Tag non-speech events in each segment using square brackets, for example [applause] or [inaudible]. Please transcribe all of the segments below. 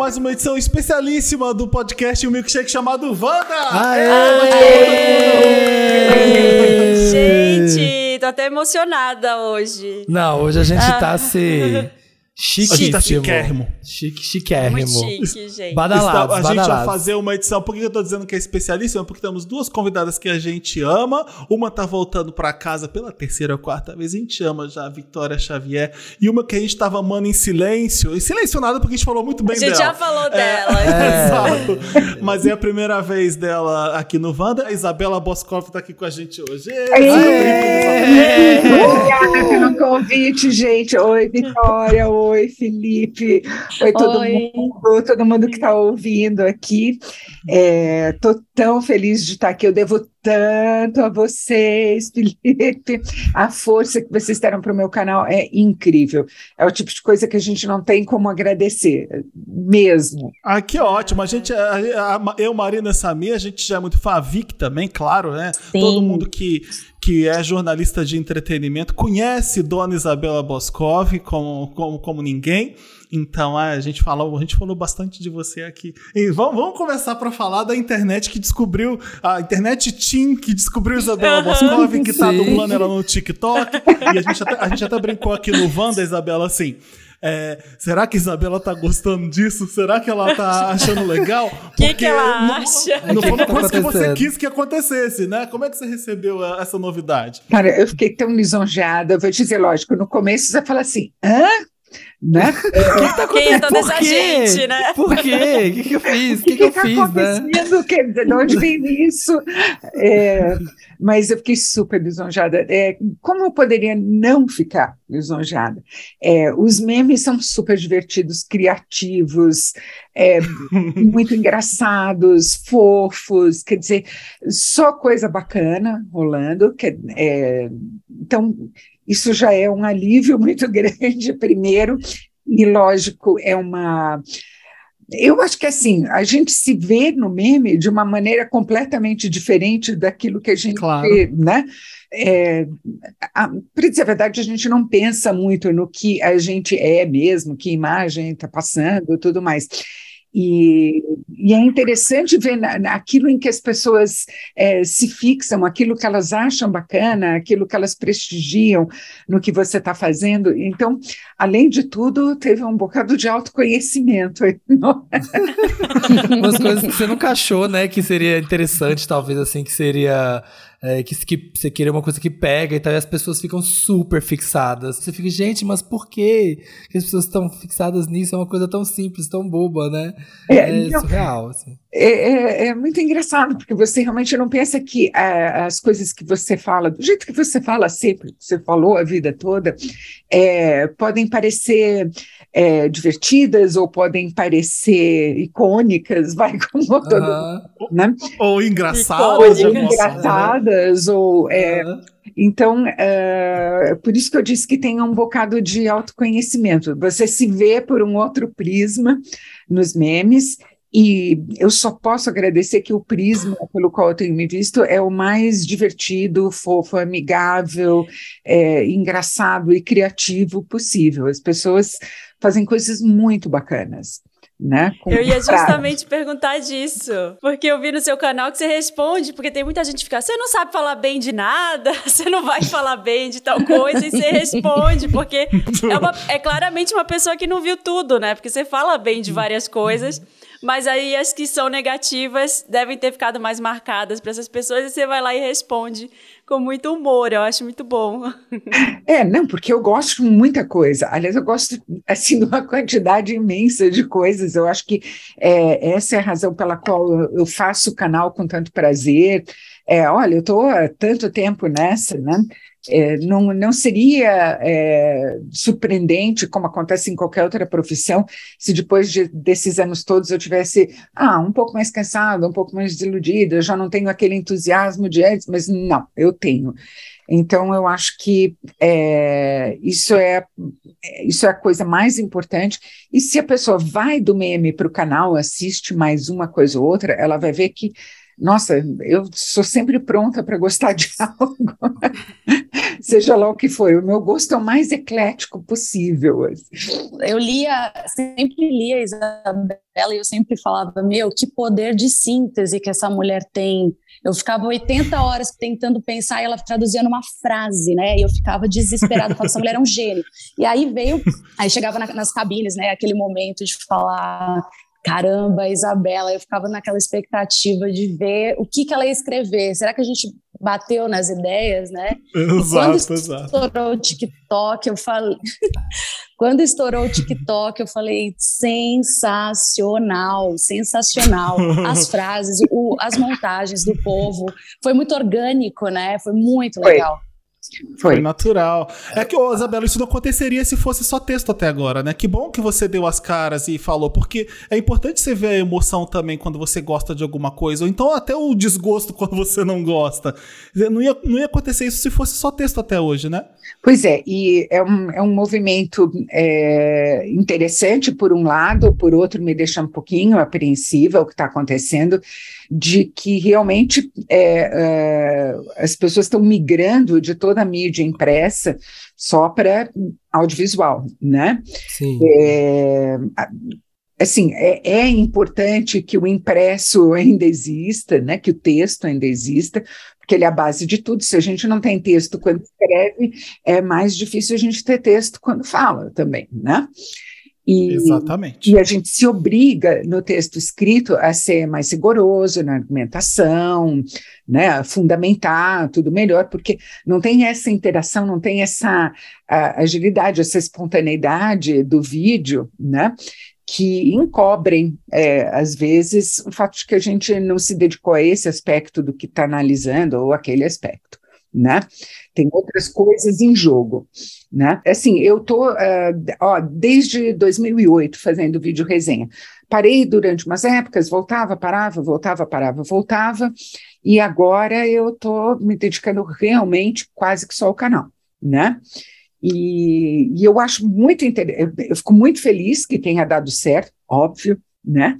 Mais uma edição especialíssima do podcast O Milkshake chamado Wanda! Aê! Aê! Gente, tô até emocionada hoje. Não, hoje a gente tá se [laughs] Chique, a gente tá chiquérrimo. Chique, chiquérrimo. Muito chique, gente. Badalados, a gente badalados. vai fazer uma edição. Por que eu tô dizendo que é especialíssima? Porque temos duas convidadas que a gente ama. Uma tá voltando pra casa pela terceira ou quarta vez. A gente ama já a Vitória Xavier. E uma que a gente tava amando em silêncio. Em silêncio nada, porque a gente falou muito bem A gente dela. já falou É, dela. [laughs] Exato. Mas é a primeira vez dela aqui no Wanda. A Isabela Boscov tá aqui com a gente hoje. Obrigada pelo convite, gente. Oi, Vitória. Oi, Felipe. Oi, todo Oi. mundo, todo mundo que está ouvindo aqui. Estou tão feliz de estar aqui. Eu devo tanto a vocês, Felipe. A força que vocês deram para o meu canal é incrível. É o tipo de coisa que a gente não tem como agradecer, mesmo. Ah, que ótimo. A gente, a- a- eu, Marina e Samir, a gente já é muito fã, a Vic também, claro, né? Todo mundo que, que é jornalista de entretenimento conhece Dona Isabela Boscov como, como, como ninguém. Então a gente falou, a gente falou bastante de você aqui. E vamos, vamos começar para falar da internet que descobriu, a internet Team que descobriu Isabela Boscov, que tá Sim. dublando ela no TikTok. E a gente até, a gente até brincou aqui no Wanda, Isabela, assim. é, será que a Isabela tá gostando disso? Será que ela tá achando legal? [laughs] O que, que ela não- acha? Não foi uma tá coisa que você quis que acontecesse, né? Como é que você recebeu eh, essa novidade? Cara, eu fiquei tão lisonjeada. Eu vou te dizer, lógico, no começo você fala assim, hã? Né? [laughs] Quem é toda Por essa quê? gente, né? Por quê? O que, que eu fiz? O que, O que eu tá fiz, né? acontecendo? Quer dizer, de onde vem isso? É, mas eu fiquei super lisonjada. É, como eu poderia não ficar lisonjada? É, os memes são super divertidos, criativos, é, muito engraçados, fofos, quer dizer, só coisa bacana rolando. que- é, então, isso já é um alívio [laughs] muito grande, primeiro, e lógico, é uma. Eu acho que assim, a gente se vê no meme de uma maneira completamente diferente daquilo que a gente Claro. vê, né? É, Para dizer a verdade, a gente não pensa muito no que a gente é mesmo, que imagem está passando e tudo mais. E, e é interessante ver na, naquilo em que as pessoas eh, se fixam, aquilo que elas acham bacana, aquilo que elas prestigiam no que você está fazendo. Então, além de tudo, teve um bocado de autoconhecimento. [laughs] é? Umas coisas que você nunca achou, né? Que seria interessante, talvez, assim, que seria. É, que, que você queria uma coisa que pega e tal, e as pessoas ficam super fixadas. Você fica, gente, mas por que as pessoas estão fixadas nisso? É uma coisa tão simples, tão boba, né? É, É, não, surreal, assim. É, é- é muito engraçado, porque você realmente não pensa que ah, as coisas que você fala, do jeito que você fala sempre, que você falou a vida toda, é, podem parecer é, divertidas ou podem parecer icônicas, [laughs] vai como todo Aham, né? Ou engraçado? Icônico. Ou forma. engraçadas, ou é, então, é por isso que eu disse que tem um bocado de autoconhecimento. Você se vê por um outro prisma nos memes, e eu só posso agradecer que o prisma pelo qual eu tenho me visto é o mais divertido, fofo, amigável, é, engraçado e criativo possível. As pessoas fazem coisas muito bacanas. Né? Eu ia justamente perguntar disso. Porque eu vi no seu canal que você responde, porque tem muita gente que fica, você não sabe falar bem de nada, [laughs] você não vai falar bem de tal coisa, e você [laughs] responde, porque é, uma- é claramente uma pessoa que não viu tudo, né? Porque você fala bem de várias coisas, mas aí as que são negativas devem ter ficado mais marcadas para essas pessoas, e você vai lá e responde com muito humor. Eu acho muito bom. É, não, porque eu gosto de muita coisa. Aliás, eu gosto assim de uma quantidade imensa de coisas. Eu acho que é, essa é a razão pela qual eu, faço o canal com tanto prazer. É, olha, eu estou há tanto tempo nessa, né? É, não, não seria é, surpreendente, como acontece em qualquer outra profissão, se depois de- desses anos todos eu tivesse ah, um pouco mais cansada, um pouco mais desiludida, já não tenho aquele entusiasmo de antes, mas não, eu tenho. Então, eu acho que é, isso, é, isso é a coisa mais importante. E se a pessoa vai do meme para o canal, assiste mais uma coisa ou outra, ela vai ver que nossa, eu sou sempre pronta para gostar de [laughs] algo, seja lá o que for. O meu gosto é o mais eclético possível. Assim. Eu lia, sempre lia Isabela e eu sempre falava, meu, que poder de síntese que essa mulher tem. Eu ficava 80 horas tentando pensar e ela traduzia numa frase, né? E eu ficava desesperada, falava, essa mulher é um gênio. E aí veio, aí chegava na, nas cabines, né? Aquele momento de falar, caramba, Isabela, eu ficava naquela expectativa de ver o que, que ela ia escrever. Será que a gente bateu nas ideias, né? Exato, quando estourou o TikTok, eu falei. [laughs] quando estourou o TikTok, eu falei sensacional, sensacional. As [laughs] frases, o, as montagens do povo, foi muito orgânico, né? Foi muito legal. Foi. Foi. Foi natural. É que, ô, Isabela, isso não aconteceria se fosse só texto até agora, né? Que bom que você deu as caras e falou, porque é importante você ver a emoção também quando você gosta de alguma coisa, ou então até o desgosto [laughs] quando você não gosta. Não ia, não ia acontecer isso se fosse só texto até hoje, né? Pois é, e é um, é um movimento é, interessante por um lado, por outro me deixa um pouquinho apreensiva o que está acontecendo, de que realmente é, é, as pessoas estão migrando de toda a mídia impressa só para audiovisual, né? Sim. É, assim, é, é, importante que o impresso ainda exista, né, que o texto ainda exista, porque ele é a base de tudo. Se a gente não tem texto quando escreve, é mais difícil a gente ter texto quando fala também, né? E, Exatamente. E a gente se obriga no texto escrito a ser mais rigoroso na argumentação, né, a fundamentar tudo melhor, porque não tem essa interação, não tem essa agilidade, essa espontaneidade do vídeo, né? que encobrem, é, às vezes, o fato de que a gente não se dedicou a esse aspecto do que está analisando ou aquele aspecto, né? Tem outras coisas em jogo, né? Assim, eu tô, uh, ó, desde 2008 fazendo vídeo resenha. Parei durante umas épocas, voltava, parava, voltava, parava, voltava, e agora eu tô me dedicando realmente quase que só ao canal, né? E, e eu acho muito interessante, eu fico muito feliz que tenha dado certo, óbvio, né?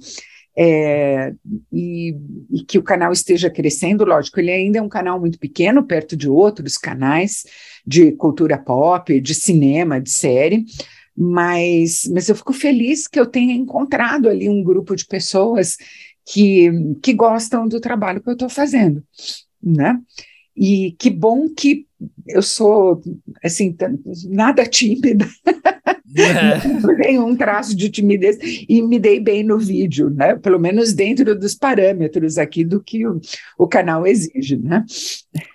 É, e, e, que o canal esteja crescendo, lógico, ele ainda é um canal muito pequeno, perto de outros canais de cultura pop, de cinema, de série, mas, mas eu fico feliz que eu tenha encontrado ali um grupo de pessoas que, que gostam do trabalho que eu estou fazendo, né? E que bom que eu sou, assim, nada tímida. É. [laughs] Nenhum traço de timidez e me dei bem no vídeo, né? Pelo menos dentro dos parâmetros aqui do que o, o canal exige, né?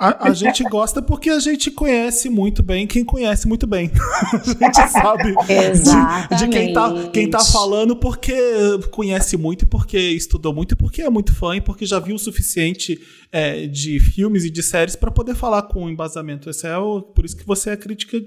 A, a, gente gosta porque a gente conhece muito bem quem conhece muito bem. [laughs] a gente sabe de, de, quem, tá, quem tá falando porque conhece muito e porque estudou muito e porque é muito fã e porque já viu o suficiente é, de filmes e de séries para poder falar com embasamento. Esse é o, por isso que você é crítica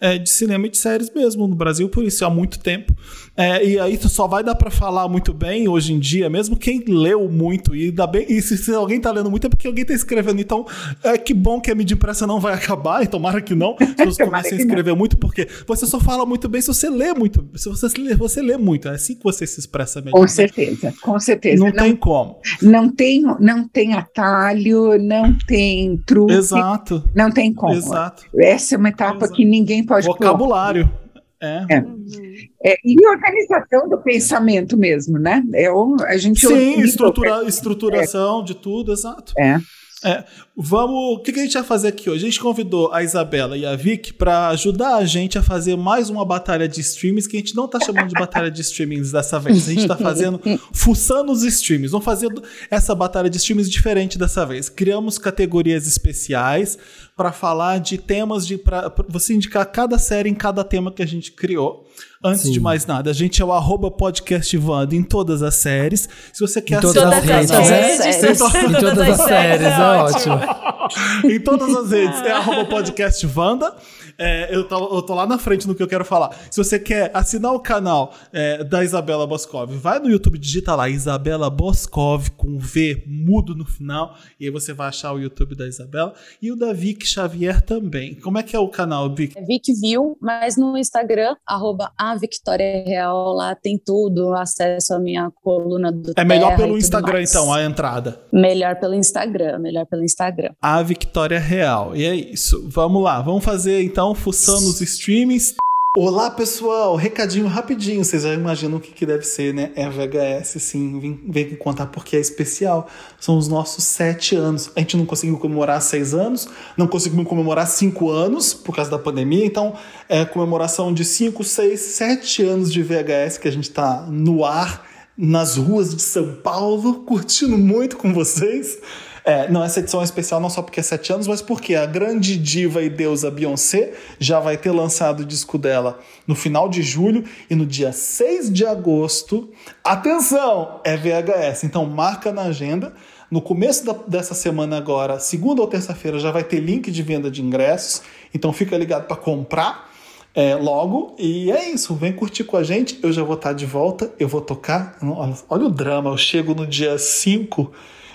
é, de cinema e de séries mesmo no Brasil, por isso há muito tempo. É, e aí tu só vai dar para falar muito bem hoje em dia, mesmo quem leu muito e dá bem. E se, se, alguém tá lendo muito é porque alguém tá escrevendo. Então, é que bom que a mídia impressa não vai [laughs] acabar, e tomara que não. Se você [laughs] comecem a escrever não. muito, porque você só fala muito bem se você lê muito. Se você lê, você lê muito. É assim que você se expressa melhor. Com certeza, com certeza. Não, não tem como. Não tem, não tem atalho, não tem truque. Exato. Não tem como. Exato. Essa é uma etapa Exato. que ninguém pode. Vocabulário. É. é. é. E organização do pensamento mesmo, né? É a gente Sim, estrutura, estruturação é. de tudo, exato. É. Vamos. O que, que, a gente vai fazer aqui hoje? A gente convidou a Isabela e a Vic para ajudar a gente a fazer mais uma batalha de streams que a gente não tá chamando de batalha de streamings dessa vez. A gente tá fazendo [laughs] fuçando os streams. Vamos fazer essa batalha de streams diferente dessa vez. Criamos categorias especiais para falar de temas de para você indicar cada série em cada tema que a gente criou. Antes Sim. de mais nada, a gente é o arroba podcastvando em todas as séries. Se você quer em todas as redes, [laughs] né? Em todas as séries, é ótimo. Em todas as redes é arroba podcastvanda. É, eu, tô, eu tô lá na frente no que eu quero falar. Se você quer assinar o canal é, da Isabela Boscov, vai no YouTube, digita lá Isabela Boscov com V mudo no final, e aí você vai achar o YouTube da Isabela e o da Vic Xavier também. Como é que é o canal, Vic? É Vic Viu, mas no Instagram, arroba a Victoria Real, lá tem tudo, acesso à minha coluna do É melhor pelo Instagram, então, a entrada. Melhor pelo Instagram, melhor pelo Instagram. A Victoria Real. E é isso. Vamos lá, vamos fazer então, fuçando os streamings. Olá pessoal, recadinho rapidinho, vocês já imaginam o que, que deve ser, né? É VHS, sim, vem, vem contar porque é especial. São os nossos sete anos. A gente não conseguiu comemorar seis anos, não conseguimos comemorar cinco anos por causa da pandemia, então é comemoração de cinco, seis, sete anos de VHS que a gente tá no ar, nas ruas de São Paulo, curtindo muito com vocês. É, não, essa edição é especial não só porque é sete anos, mas porque a grande diva e deusa Beyoncé já vai ter lançado o disco dela no final de julho e no dia 6 de agosto. Atenção! É VHS, então marca na agenda. No começo da, dessa semana agora, segunda ou terça-feira, já vai ter link de venda de ingressos, então fica ligado para comprar. É, logo, e é isso, vem curtir com a gente, eu já vou estar de volta, eu vou tocar, olha, olha o drama, eu chego no dia 5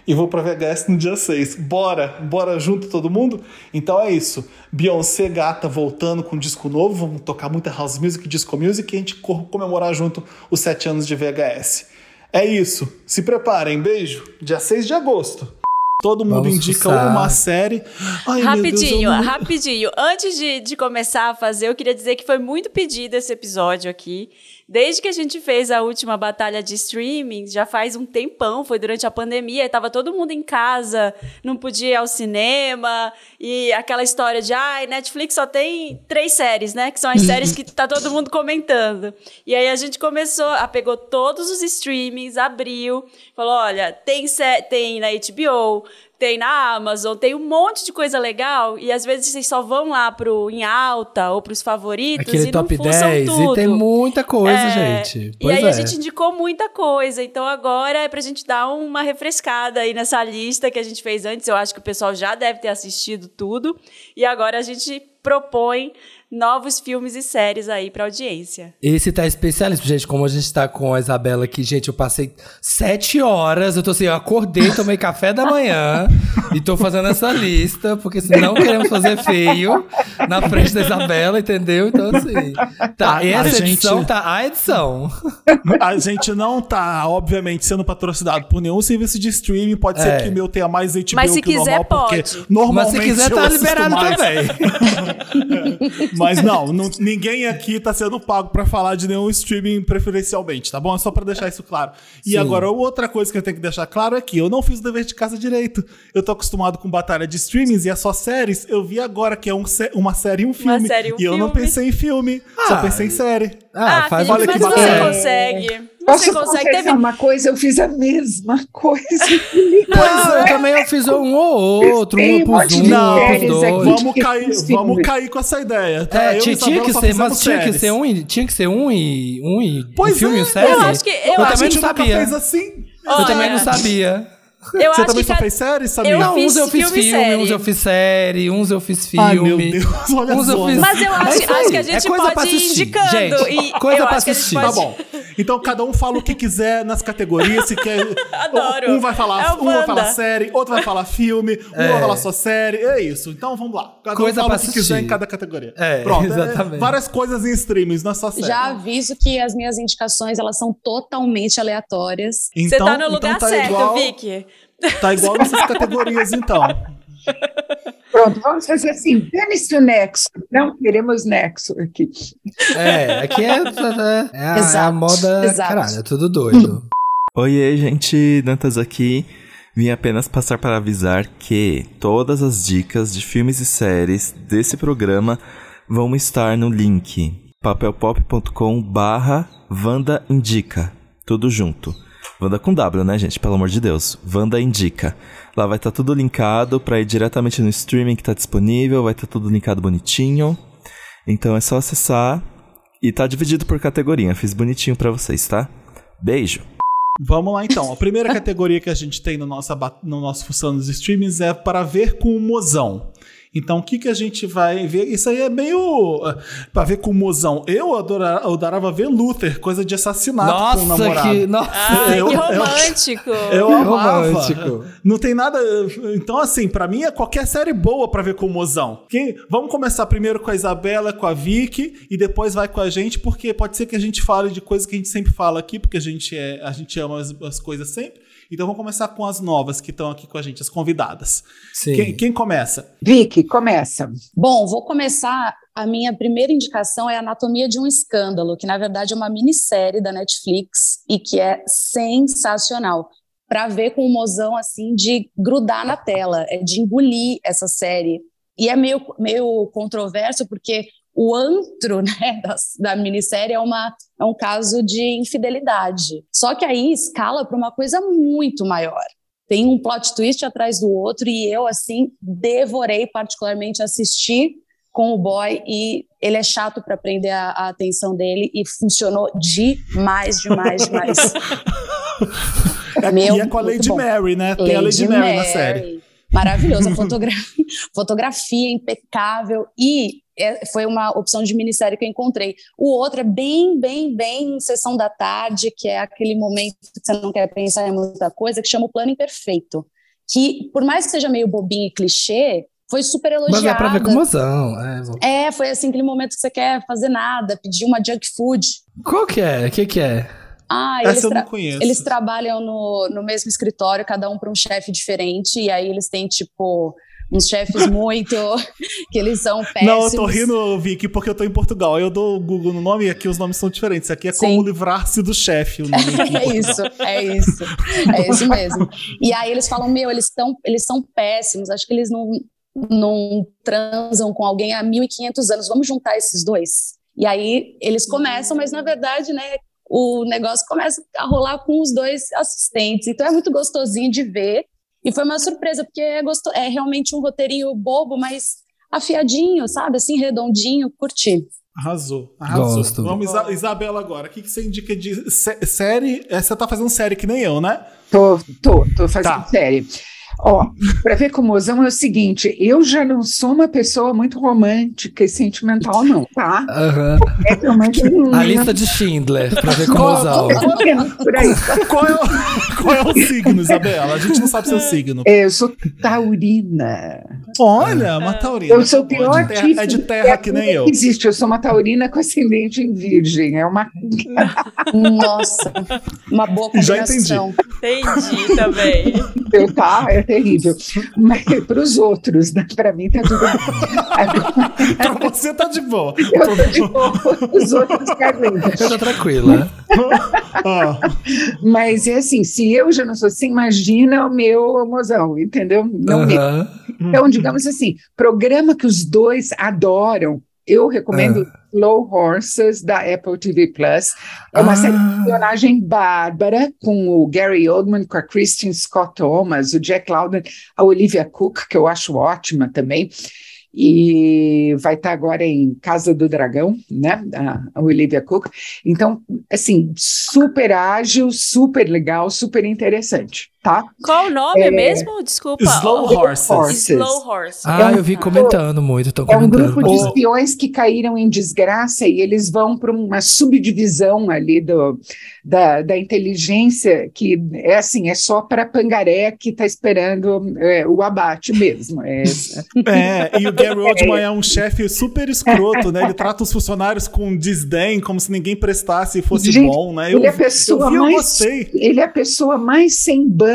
e vou para VHS no dia 6. Bora, bora junto todo mundo? Então é isso. Beyoncé gata voltando com um disco novo, vamos tocar muita house music, disco music e a gente comemorar junto os 7 anos de VHS. É isso. Se preparem, beijo. Dia 6 de agosto. Todo mundo Vamos indica uma série. Ai, rapidinho, Deus, rapidinho. Antes de, de começar a fazer, eu queria dizer que foi muito pedido esse episódio aqui. Desde que a gente fez a última batalha de streaming, já faz um tempão, foi durante a pandemia, estava todo mundo em casa, não podia ir ao cinema, e aquela história de, ai, ah, Netflix só tem três séries, né? Que são as séries que tá todo mundo comentando. E aí a gente começou, a pegou todos os streamings, abriu, falou, olha, tem, tem na HBO, tem na Amazon, tem um monte de coisa legal e às vezes vocês só vão lá pro em alta ou pros favoritos Aquele e top não 10 tudo. e tem muita coisa, é, gente. Pois e aí é. a gente indicou muita coisa, então agora é pra gente dar uma refrescada aí nessa lista que a gente fez antes. Eu acho que o pessoal já deve ter assistido tudo e agora a gente propõe novos filmes e séries aí pra audiência. Esse tá especialista, gente, como a gente tá com a Isabela aqui, gente, eu passei sete horas, eu tô assim, eu acordei, tomei café da manhã e tô fazendo essa lista, porque se não queremos fazer feio na frente da Isabela, entendeu? Então, assim, tá, a, essa a edição gente, tá a edição. A gente não tá, obviamente, sendo patrocinado por nenhum serviço de streaming, pode é. ser que o meu tenha mais HBO Mas se que quiser, normal, pode. porque normalmente Mas se quiser, tá liberado mais. também. [laughs] Mas [laughs] não, não, ninguém aqui tá sendo pago para falar de nenhum streaming preferencialmente, tá bom? É só para deixar isso claro. E Sim. agora, outra coisa que eu tenho que deixar claro é que eu não fiz o dever de casa direito. Eu tô acostumado com batalha de streamings e é só séries. Eu vi agora que é um, uma série e um filme. Série, um e eu não pensei em filme, ah, só pensei em série. Ah, ah faz Felipe, olha que mas você consegue. Posso você consegue confessar teve... uma coisa? Eu fiz a mesma [laughs] coisa. Não, eu também eu fiz um ou outro, um opus um, não, dois. Vamos cair, vamos cair com essa ideia. Tá? É, tinha, tinha que ser, mas tinha que ser um e tinha que ser um e um e pois um filme é, e série. Eu acho que eu, eu acho também que não sabia. fez assim. Eu também não sabia. Eu Você acho também que só fez série, sabia? Eu não, uns eu fiz filme, filme, uns eu fiz série, uns eu fiz filme. Ai, meu Deus, olha uns eu fiz... Mas eu acho, é acho que a gente é coisa pode ir indicando. Gente, e coisa pra a assistir. pode... Tá bom. Então cada um fala o que quiser nas categorias, se quer. [laughs] Adoro. Um vai falar, é um vai falar série, outro vai falar filme, um É. vai falar só série. É isso. Então vamos lá. Cada Coisa um fala o que quiser assistir. em cada categoria. É, Pronto. exatamente. várias coisas em streamings, não é só série. Já aviso que as minhas indicações elas são totalmente aleatórias. Você Então, tá no lugar então tá certo, Vicky. Tá igual nessas categorias, então. Pronto, vamos fazer assim: dane-se o nexo. Não queremos nexo aqui. É, aqui é, é, é a, Exato, é a moda. exato. Caralho, é tudo doido. Oiê, gente, Dantas aqui. Vim apenas passar para avisar que todas as dicas de filmes e séries desse programa vão estar no link papelpop.com barra Vanda Indica. Tudo junto. Vanda com W, né, gente? Pelo amor de Deus. Vanda Indica. Lá vai estar tudo linkado para ir diretamente no streaming que tá disponível, vai estar tudo linkado bonitinho. Então é só acessar e tá dividido por categoria. Fiz bonitinho para vocês, tá? Beijo. Vamos lá então. A primeira categoria que a gente tem no, nossa, ba- no nosso Função dos Streamings é para ver com o mozão. Então, o que, que a gente vai ver? Isso aí é meio. eh, pra ver com o mozão. Eu adorava, eu adorava ver Luther, coisa de assassinato com o Nossa, namorado. que. Nossa, Ai, Eu- que eu- romântico. [laughs] Eu amava. romântico. Não tem nada. Então, assim, pra mim é qualquer série boa pra ver com o mozão. Quem... Vamos começar primeiro com a Isabela, com a Vicky, e depois vai com a gente, porque pode ser que a gente fale de coisas que a gente sempre fala aqui, porque a gente, é, a gente ama as, as coisas sempre. Então vamos começar com as novas que estão aqui com a gente, as convidadas. Sim. Quem, quem começa? Vicky, começa. Bom, vou começar. A minha primeira indicação é Anatomia de um Escândalo, que na verdade é uma minissérie da Netflix e que é sensacional. Para ver com o mozão assim de grudar na tela, é de engolir essa série. E é meio, meio controverso porque o antro [laughs] né, da, da minissérie é, uma, é um caso de infidelidade. Só que aí escala para uma coisa muito maior tem um plot twist atrás do outro e eu assim devorei particularmente assistir com o boy e ele é chato para prender a, a atenção dele e funcionou demais, demais, demais. [laughs] É, Meu, e é com a Lady bom. Mary, né? Tem a Lady Mary, na série. Maravilhoso, a [laughs] fotogra fotografia impecável e é- foi uma opção de minissérie que eu encontrei. O outro é bem, bem, bem sessão da tarde, que é aquele momento que você não quer pensar em muita coisa, que chama o Plano Imperfeito. Que, por mais que seja meio bobinho e clichê, foi super elogiada. Mas é pra ver com mozão. É, É, foi assim, aquele momento que você quer fazer nada, pedir uma junk food. Qual que é? O que que é? Ah, Essa eles, eu não conheço. eles trabalham no, no mesmo escritório, cada um para um chefe diferente, e aí eles têm, tipo, uns chefes [laughs] muito. que eles são péssimos. Não, eu tô rindo, Vicky, porque eu tô em Portugal. Eu dou o Google no nome e aqui os nomes são diferentes. Aqui é Sim. como livrar-se do chefe. [laughs] É isso, é isso. É [laughs] isso mesmo. E aí eles falam, meu, eles, tão, eles são péssimos, acho que eles não, não transam com alguém há 1.500 anos, vamos juntar esses dois? E aí eles começam, mas na verdade, né, o negócio começa a rolar com os dois assistentes. Então é muito gostosinho de ver. E foi uma surpresa, porque é, gosto, é realmente um roteirinho bobo, mas afiadinho, sabe? Assim, redondinho, curti. Arrasou, arrasou. Gosto. Vamos, Isa- Isabela, agora. O que, que você indica de sé- série? É, Você tá fazendo série que nem eu, né? Tô, tô, tô fazendo Tá. série. Ó, para ver com o mozão é o seguinte, eu já não sou uma pessoa muito romântica e sentimental, não, tá? Aham. É realmente A lista de Schindler, pra ver com mozão. por aí. Qual é, o, qual é o signo, Isabela? A gente não sabe seu signo. É, Eu sou taurina. Olha, uma taurina. Eu sou o pior é de terra, tipo é de terra que nem eu. Existe, eu sou uma taurina com ascendente em virgem. É uma. Nossa, uma boa Já combinação. Entendi também. Eu, tá, é terrível. [laughs] Mas para os outros, né? Para mim tá tudo bem. [laughs] Pra você tá de boa. eu tô de boa, os outros carlinhos. Eu tô tranquila. [laughs] Ah, Mas é assim, se eu já não sou assim, imagina o meu mozão, entendeu? Não. Então, digamos assim, programa que os dois adoram, eu recomendo Slow Horses, da Apple TV Plus. É uma Ah. série de espionagem bárbara, com o Gary Oldman, com a Kristen Scott Thomas, o Jack Lowden, a Olivia Cook, que eu acho ótima também. E vai estar agora em Casa do Dragão, né? A Olivia Cook. Então, assim, super ágil, super legal, super interessante, tá? Qual o nome mesmo? Desculpa. Slow Oh, Horses. Horses. Slow Horse. Ah, eu vi comentando muito, estão É um comentando. grupo de espiões que caíram em desgraça e eles vão para uma subdivisão ali do, da, da inteligência que é assim, é só para pangaré que está esperando é, o abate mesmo. É, é, e o Gary Oldman é um chefe super escroto, né? Ele trata os funcionários com desdém, como se ninguém prestasse e fosse Gente, bom, né? ele é a eu pessoa vi, eu mais gostei. ele é a pessoa mais sem banho.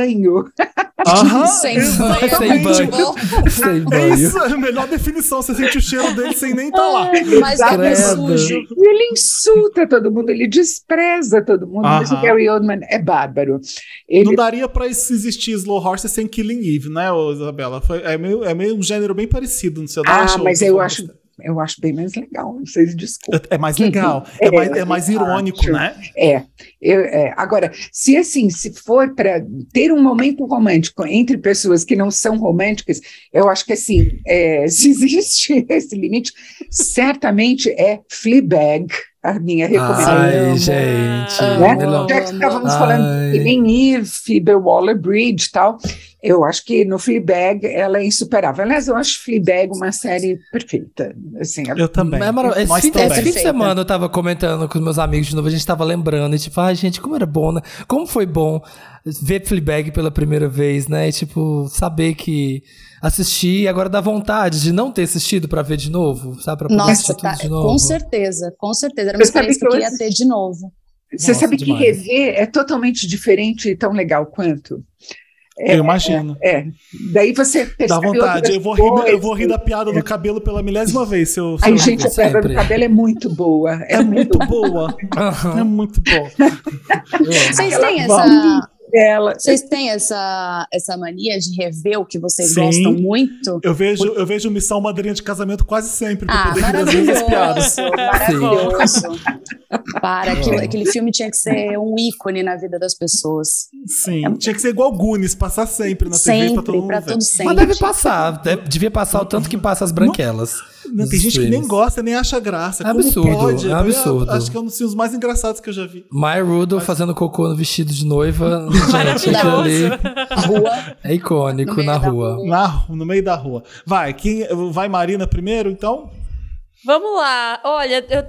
Aham, [laughs] Sem exatamente. banho, Sem banho. Bom, Sem É banho. isso, é a melhor definição. Você sente o cheiro dele sem nem estar lá. mas é sujo. E ele insulta todo mundo, ele despreza todo mundo, mas o Aham. Gary Oldman é bárbaro. Ele Não daria pra existir Slow Horse sem Killing Eve, né, Isabela? Foi, é, meio, é meio um gênero bem parecido, não sei. não Ah, mas eu acho, eu acho bem mais legal, vocês desculpem. É mais legal, [laughs] é, É, mais, é mais eu irônico, acho. né? É, eu- é, agora, se assim, se for para ter um momento romântico entre pessoas que não são românticas, eu acho que assim, é, [laughs] se existe esse limite, certamente é Fleabag, a minha recomendação. Ai, gente. Né? Já que estávamos Ai. falando de Killing Eve, Phoebe Waller-Bridge e tal, Eu acho que no Fleabag ela é insuperável. Aliás, eu acho Fleabag uma série perfeita. Assim, eu também. É esse, fim, também. esse fim de semana eu tava comentando com os meus amigos de novo, a gente tava lembrando, e tipo, ai gente, como era bom, né? Como foi bom ver Fleabag pela primeira vez, né? E tipo, saber que assisti e agora dá vontade de não ter assistido pra ver de novo, sabe? Pra poder Nossa, assistir tudo tá- de novo. com certeza, com certeza. Era uma Você experiência que eu que queria ter de novo. Você Nossa, sabe que demais. rever é totalmente diferente e tão legal quanto. Eu imagino. É. Daí você Dá vontade. Eu vou, rir, eu vou rir da piada do cabelo pela milésima vez. Se eu, se Ai, eu- gente, a sempre. do cabelo é muito boa. É, é muito boa. É muito boa. [laughs] Vocês têm volta. essa, dela. vocês têm essa, essa mania de rever o que vocês Sim. gostam muito? Eu vejo, eu vejo missão madrinha de casamento quase sempre Ah, maravilhoso, [laughs] maravilhoso. Para, aquilo, aquele filme tinha que ser um ícone na vida das pessoas. Sim. Tinha que ser igual Goonies, passar sempre na TV pra todo Sempre, mundo pra todo sempre. Mas deve passar, deve- devia passar o tanto que passa as branquelas. Não, tem gente que nem gosta, nem acha graça. É Como absurdo, pode? é Eu- absurdo. Acho que é um dos filmes mais engraçados que eu já vi. Maya Rudolph fazendo cocô no vestido de noiva. [laughs] Gente, ali Rua. é icônico na rua. rua. Na, no meio da rua. Vai, quem, vai Marina primeiro, então? Vamos lá. Olha, eu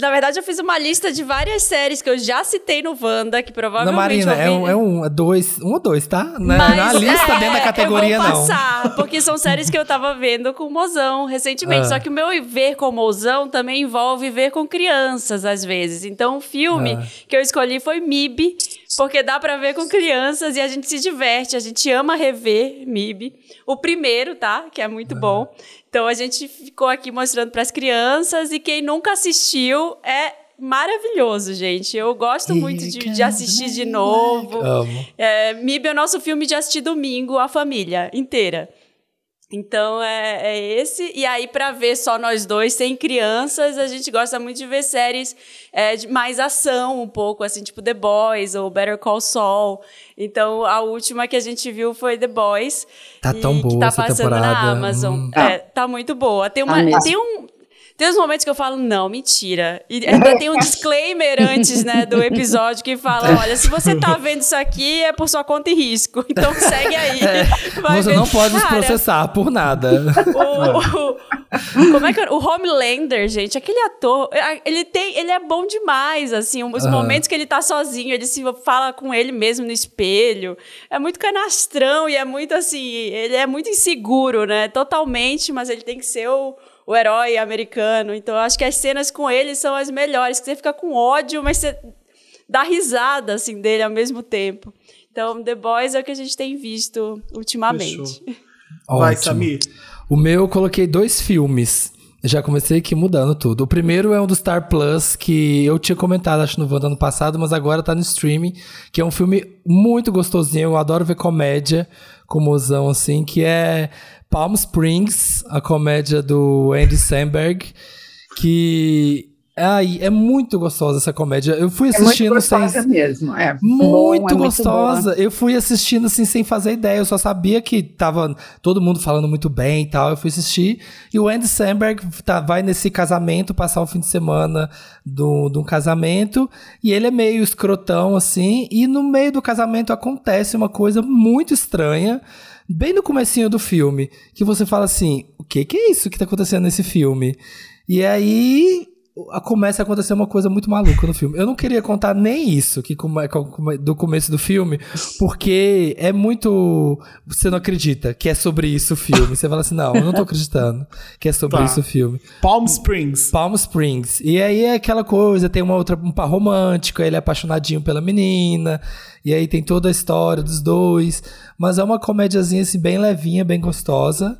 na verdade eu fiz uma lista de várias séries que eu já citei no Wanda, que provavelmente Não, Marina, é vi- um, é um, é dois, um ou dois, tá? Não é Mas, na lista é, dentro da categoria, eu vou não. passar, porque são séries que eu tava vendo com o mozão recentemente. Ah. Só que o meu ver com o mozão também envolve ver com crianças, às vezes. Então, o filme Ah. que eu escolhi foi MIB, porque dá pra ver com crianças e a gente se diverte, a gente ama rever MIB. O primeiro, tá? Que é muito bom. Então, a gente ficou aqui mostrando pras crianças e quem nunca assistiu é maravilhoso, gente. Eu gosto muito de, de assistir de novo. Amo. É, MIB é o nosso filme de assistir domingo, a família inteira. Então é, é esse. E aí, pra ver só nós dois, sem crianças, a gente gosta muito de ver séries é, de mais ação, um pouco, assim, tipo The Boys ou Better Call Saul. Então, a última que a gente viu foi The Boys. Tá e tão boa que tá essa passando temporada. na Amazon. Hum. É, tá muito boa. Tem, uma, mesmo. tem um. Tem uns momentos que eu falo, não, mentira. E ainda tem um [laughs] disclaimer antes, né, do episódio que fala: olha, se você tá vendo isso aqui, é por sua conta e risco. [laughs] Então segue aí. É, [laughs] Você não pode Cara, processar por nada. o, o- como é que é? o Homelander, gente, aquele ator, ele tem, ele é bom demais, assim, os momentos que ele tá sozinho, ele se fala com ele mesmo no espelho. É muito canastrão e é muito assim, ele é muito inseguro, né? Totalmente, mas ele tem que ser o o herói americano. Então, eu acho que as cenas com ele são as melhores, que você fica com ódio, mas você dá risada assim dele ao mesmo tempo. Então, The Boys é o que a gente tem visto ultimamente. Vai, Ótimo. Samir. O meu eu coloquei dois filmes. Já comecei aqui mudando tudo. O primeiro é um do Star Plus, que eu tinha comentado, acho, no Wanda ano passado, mas agora tá no streaming, que é um filme muito gostosinho. Eu adoro ver comédia com mozão, assim, que é Palm Springs, a comédia do Andy Samberg, que. Ai, é muito gostosa essa comédia. Eu fui É muito assistindo sem. gostosa mesmo. É. Muito Bom, é muito gostosa. eu fui assistindo assim sem fazer ideia. Eu só sabia que tava todo mundo falando muito bem e tal. Eu fui assistir. E o Andy Samberg tá, vai nesse casamento, passar um fim de semana do- de um casamento. E ele é meio escrotão, assim. E no meio do casamento acontece uma coisa muito estranha. Bem no comecinho do filme. Que você fala assim, o que, que é isso que tá acontecendo nesse filme? E aí começa a acontecer uma coisa muito maluca no filme. Eu não queria contar nem isso que do começo do filme, porque é muito. Você não acredita que é sobre isso o filme. Você fala assim: não, eu não tô acreditando que é sobre Tá. isso o filme. Palm Springs. Palm Springs. E aí é aquela coisa, tem uma outra, um par romântico, ele é apaixonadinho pela menina, e aí tem toda a história dos dois, mas é uma comédiazinha assim bem levinha, bem gostosa.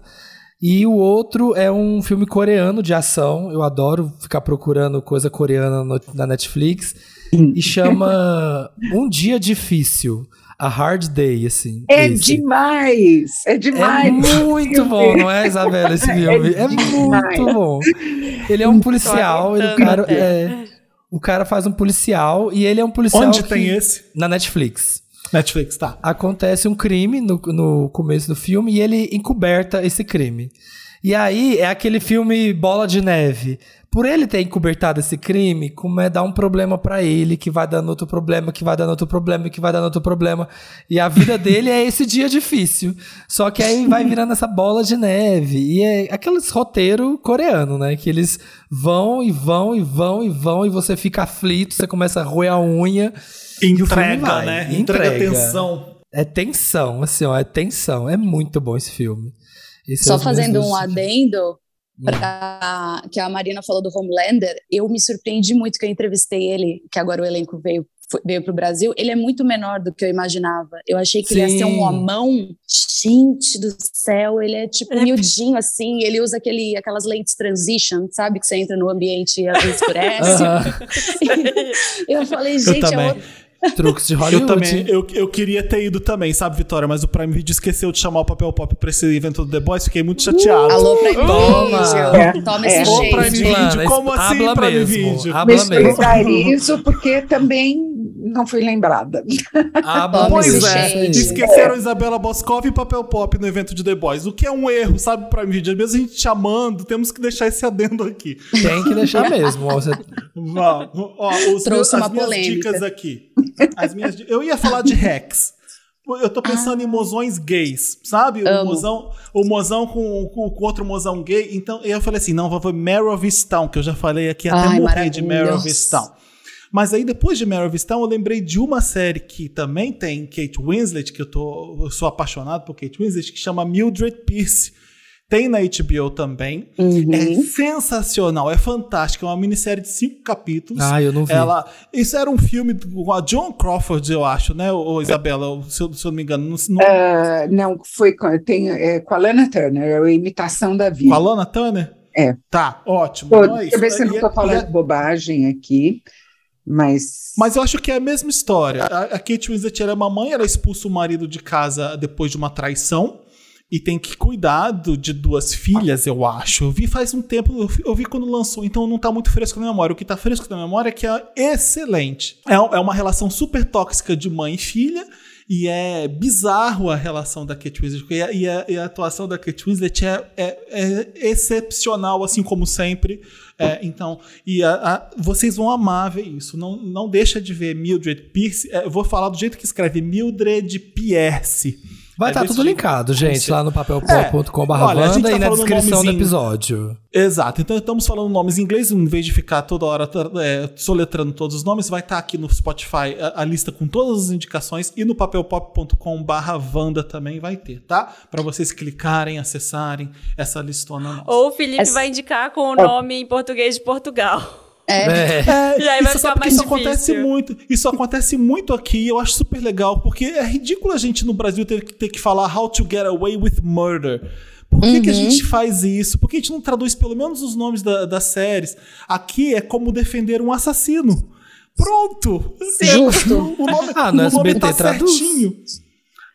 E o outro é um filme coreano de ação. Eu adoro ficar procurando coisa coreana no- na Netflix. E chama [laughs] Um Dia Difícil. A Hard Day, assim. É esse. demais! É demais! É muito bom, não é, Isabela, esse [laughs] filme? É, demais. muito bom. Ele é um policial, ele, o, cara, é, o cara faz um policial e ele é um policial Onde que- tem esse? Na Netflix. Netflix, tá. Acontece um crime no, no começo do filme e ele encoberta esse crime. E aí é aquele filme Bola de Neve. Por ele ter encobertado esse crime, como é dar um problema para ele, que vai dando outro problema, que vai dando outro problema, que vai dando outro problema. E a vida [laughs] dele é esse dia difícil. Só que aí vai virando essa bola de neve. E é aqueles roteiro coreano, né? Que eles vão e vão e vão e vão, e você fica aflito, você começa a roer a unha. Entrega, né? Entrega, entrega tensão. É tensão, assim, ó, é tensão. É muito bom esse filme. Esse Só é fazendo um adendo, pra, que a Marina falou do Homelander, eu me surpreendi muito que eu entrevistei ele, que agora o elenco veio veio para o Brasil, ele é muito menor do que eu imaginava. Eu achei que Sim. ele ia ser um homão. Gente do céu, ele é tipo é miudinho assim. Ele usa aquele, aquelas lentes transition, sabe? Que você entra no ambiente e [laughs] escurece. [laughs] eu falei, gente, eu é Truques de Hollywood. Eu também, eu, eu queria ter ido também, sabe, Vitória? Mas o Prime Video esqueceu de chamar o Papel Pop pra esse evento do The Boys, fiquei muito chateado. Uh, alô, Prime Video. É. Toma esse é. Prime Video, como assim, Prime mesmo. Video? Habla mesmo. isso porque também não fui lembrada. Ah, pois é. Esqueceram Isabela Boscov e Papel Pop no evento de The Boys. O que é um erro, sabe, Prime Video? Mesmo a gente chamando, temos que deixar esse adendo aqui. Tem que deixar mesmo. Você... Ó, ó, os Trouxe meus, uma as minhas polêmica. dicas aqui. As minhas, eu ia falar de Rex. Eu tô pensando ah. em mozões gays, sabe? O mozão, o mozão com, com, com, outro mozão gay. Então eu falei assim: não, vou ver Mare of Easttown, que eu já falei aqui até Ai, morrer de Easttown. Mas aí depois de Mare of Easttown, eu lembrei de uma série que também tem Kate Winslet, que eu, tô, eu sou apaixonado por Kate Winslet, que chama Mildred Pierce tem na HBO também. Uhum. É sensacional, é fantástico. É uma minissérie de cinco capítulos. Ah, eu não vi. Ela, isso era um filme com a John Crawford, eu acho, né, ô, Isabela? Se eu, se eu não me engano. Não, não... Uh, não foi com, tem, é, com a Lana Turner, é a imitação da vida. Com a Lana Turner? É. Tá, ótimo. Pô, então é deixa eu ver se eu não estou é- falando é... bobagem aqui. Mas... Mas eu acho que é a mesma história. A, Kate Winslet era mamãe, ela expulsa o marido de casa depois de uma traição e tem que cuidar de duas filhas, eu acho. Eu vi faz um tempo, eu vi, eu vi, quando lançou, então não tá muito fresco na memória. O que tá fresco na memória é que é excelente. É, é uma relação super tóxica de mãe e filha. E é bizarro a relação da Kate Winslet. E a, e a, e a atuação da Kate Winslet é, é, é excepcional, assim como sempre. É, então, e a, vocês vão amar ver isso. Não, não deixa de ver Mildred Pierce. É, vou falar do jeito que escreve Mildred Pierce Vai estar tá tudo linkado, gente, lá no papelpop.com.br é, tá e na descrição do episódio. Exato. Então estamos falando nomes em inglês, em vez de ficar toda hora é, soletrando todos os nomes, vai estar tá aqui no Spotify a, a, lista com todas as indicações e no papelpop.com/vanda também vai ter, tá? Para vocês clicarem, acessarem essa listona nossa. Ou o Felipe vai indicar com o nome em português de Portugal. É. é. E aí vai ficar mais isso acontece muito. Isso acontece muito aqui. Eu acho super legal, porque é ridículo a gente no Brasil ter que, ter que falar How to Get Away with Murder. Por que, uhum. que a uhum. gente faz isso? Por que a gente não traduz pelo menos os nomes da, das séries? Aqui é como defender um assassino. Pronto! Justo. O nome, ah, no o nome tá traduz. certinho.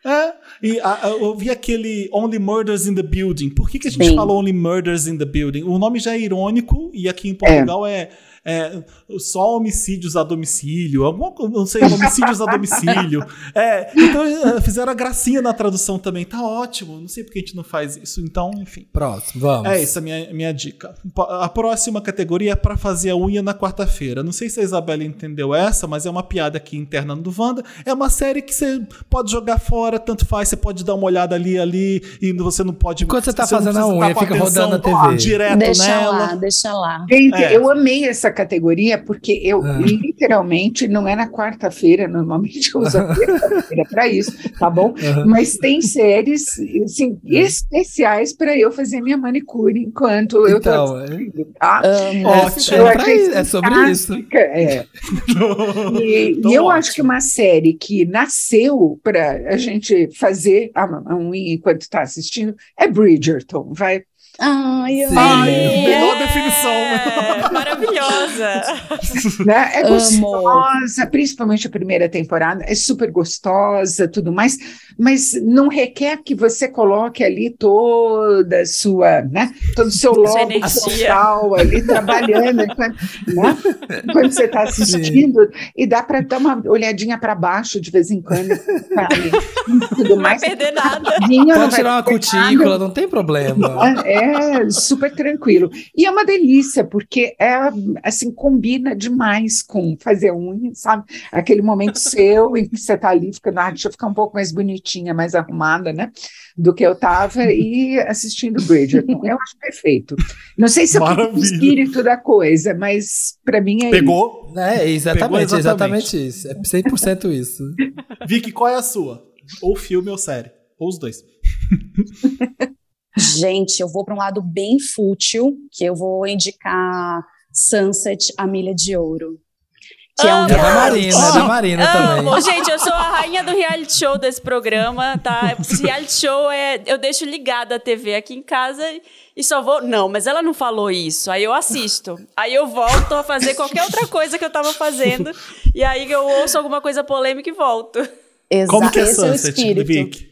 É, e a, a, eu vi aquele Only Murders in the Building. Por que, que a gente Sim. fala Only Murders in the Building? O nome já é irônico e aqui em Portugal é, é é, só homicídios a domicílio, alguma, não sei, homicídios a domicílio. É, então é, fizeram a gracinha na tradução também. Tá ótimo, não sei porque a gente não faz isso. Então, enfim. Próximo, vamos. É essa a minha, minha dica. A próxima categoria é para fazer a unha na quarta-feira. Não sei se a Isabela entendeu essa, mas é uma piada aqui interna do Wanda. É uma série que você pode jogar fora, tanto faz, você pode dar uma olhada ali, ali, e você não pode. Enquanto você tá fazendo a unha, fica rodando a TV. Direto deixa nela. lá, deixa lá. Gente, é. eu amei essa categoria porque eu ah. literalmente não é na quarta-feira, normalmente eu uso a [laughs] quarta-feira para isso, tá bom? Uhum. Mas tem séries assim, uhum. especiais para eu fazer minha manicure enquanto eu então, tô tá? Ótimo. É, é, sobre isso. É. [laughs] e, e eu acho que uma série que nasceu para a gente fazer a, a unha enquanto está assistindo é Bridgerton, vai Ai, eu Ai, melhor é, definição. [laughs] Maravilhosa. né? É gostosa, Amo. principalmente a primeira temporada, é super gostosa, tudo mais, mas não requer que você coloque ali toda a sua, né? Todo o seu logo social ali trabalhando, [laughs] né? quando você está assistindo, Sim. e dá para dar uma olhadinha para baixo de vez em quando. Tudo mais. Não vai perder nada. Pode tirar uma cutícula, não tem problema. É, é super tranquilo. E é uma delícia, porque é assim, combina demais com fazer unha, sabe? Aquele momento seu em que você está ali, ficando, ah, deixa eu ficar um pouco mais bonitinha, mais arrumada, né? Do que eu estava, e assistindo Bridgerton. Eu acho perfeito. Não sei se é o espírito da coisa, mas para mim é Pegou? Isso. É, exatamente, Pegou exatamente. exatamente isso. É 100% isso. Vicky, qual é a sua? Ou filme ou série? Ou os dois? [laughs] Gente, eu vou para um lado bem fútil, que eu vou indicar Sunset, A Milha de Ouro. Que é, um é da Marina, oh, é da Marina também. Gente, eu sou a rainha do reality show desse programa, tá? Esse reality show é. Eu deixo ligada a TV aqui em casa e só vou. Não, mas ela não falou isso. Aí eu assisto. Aí eu volto a fazer qualquer outra coisa que eu tava fazendo. E aí eu ouço alguma coisa polêmica e volto. Exato. Como que é Esse Sunset, é Vic?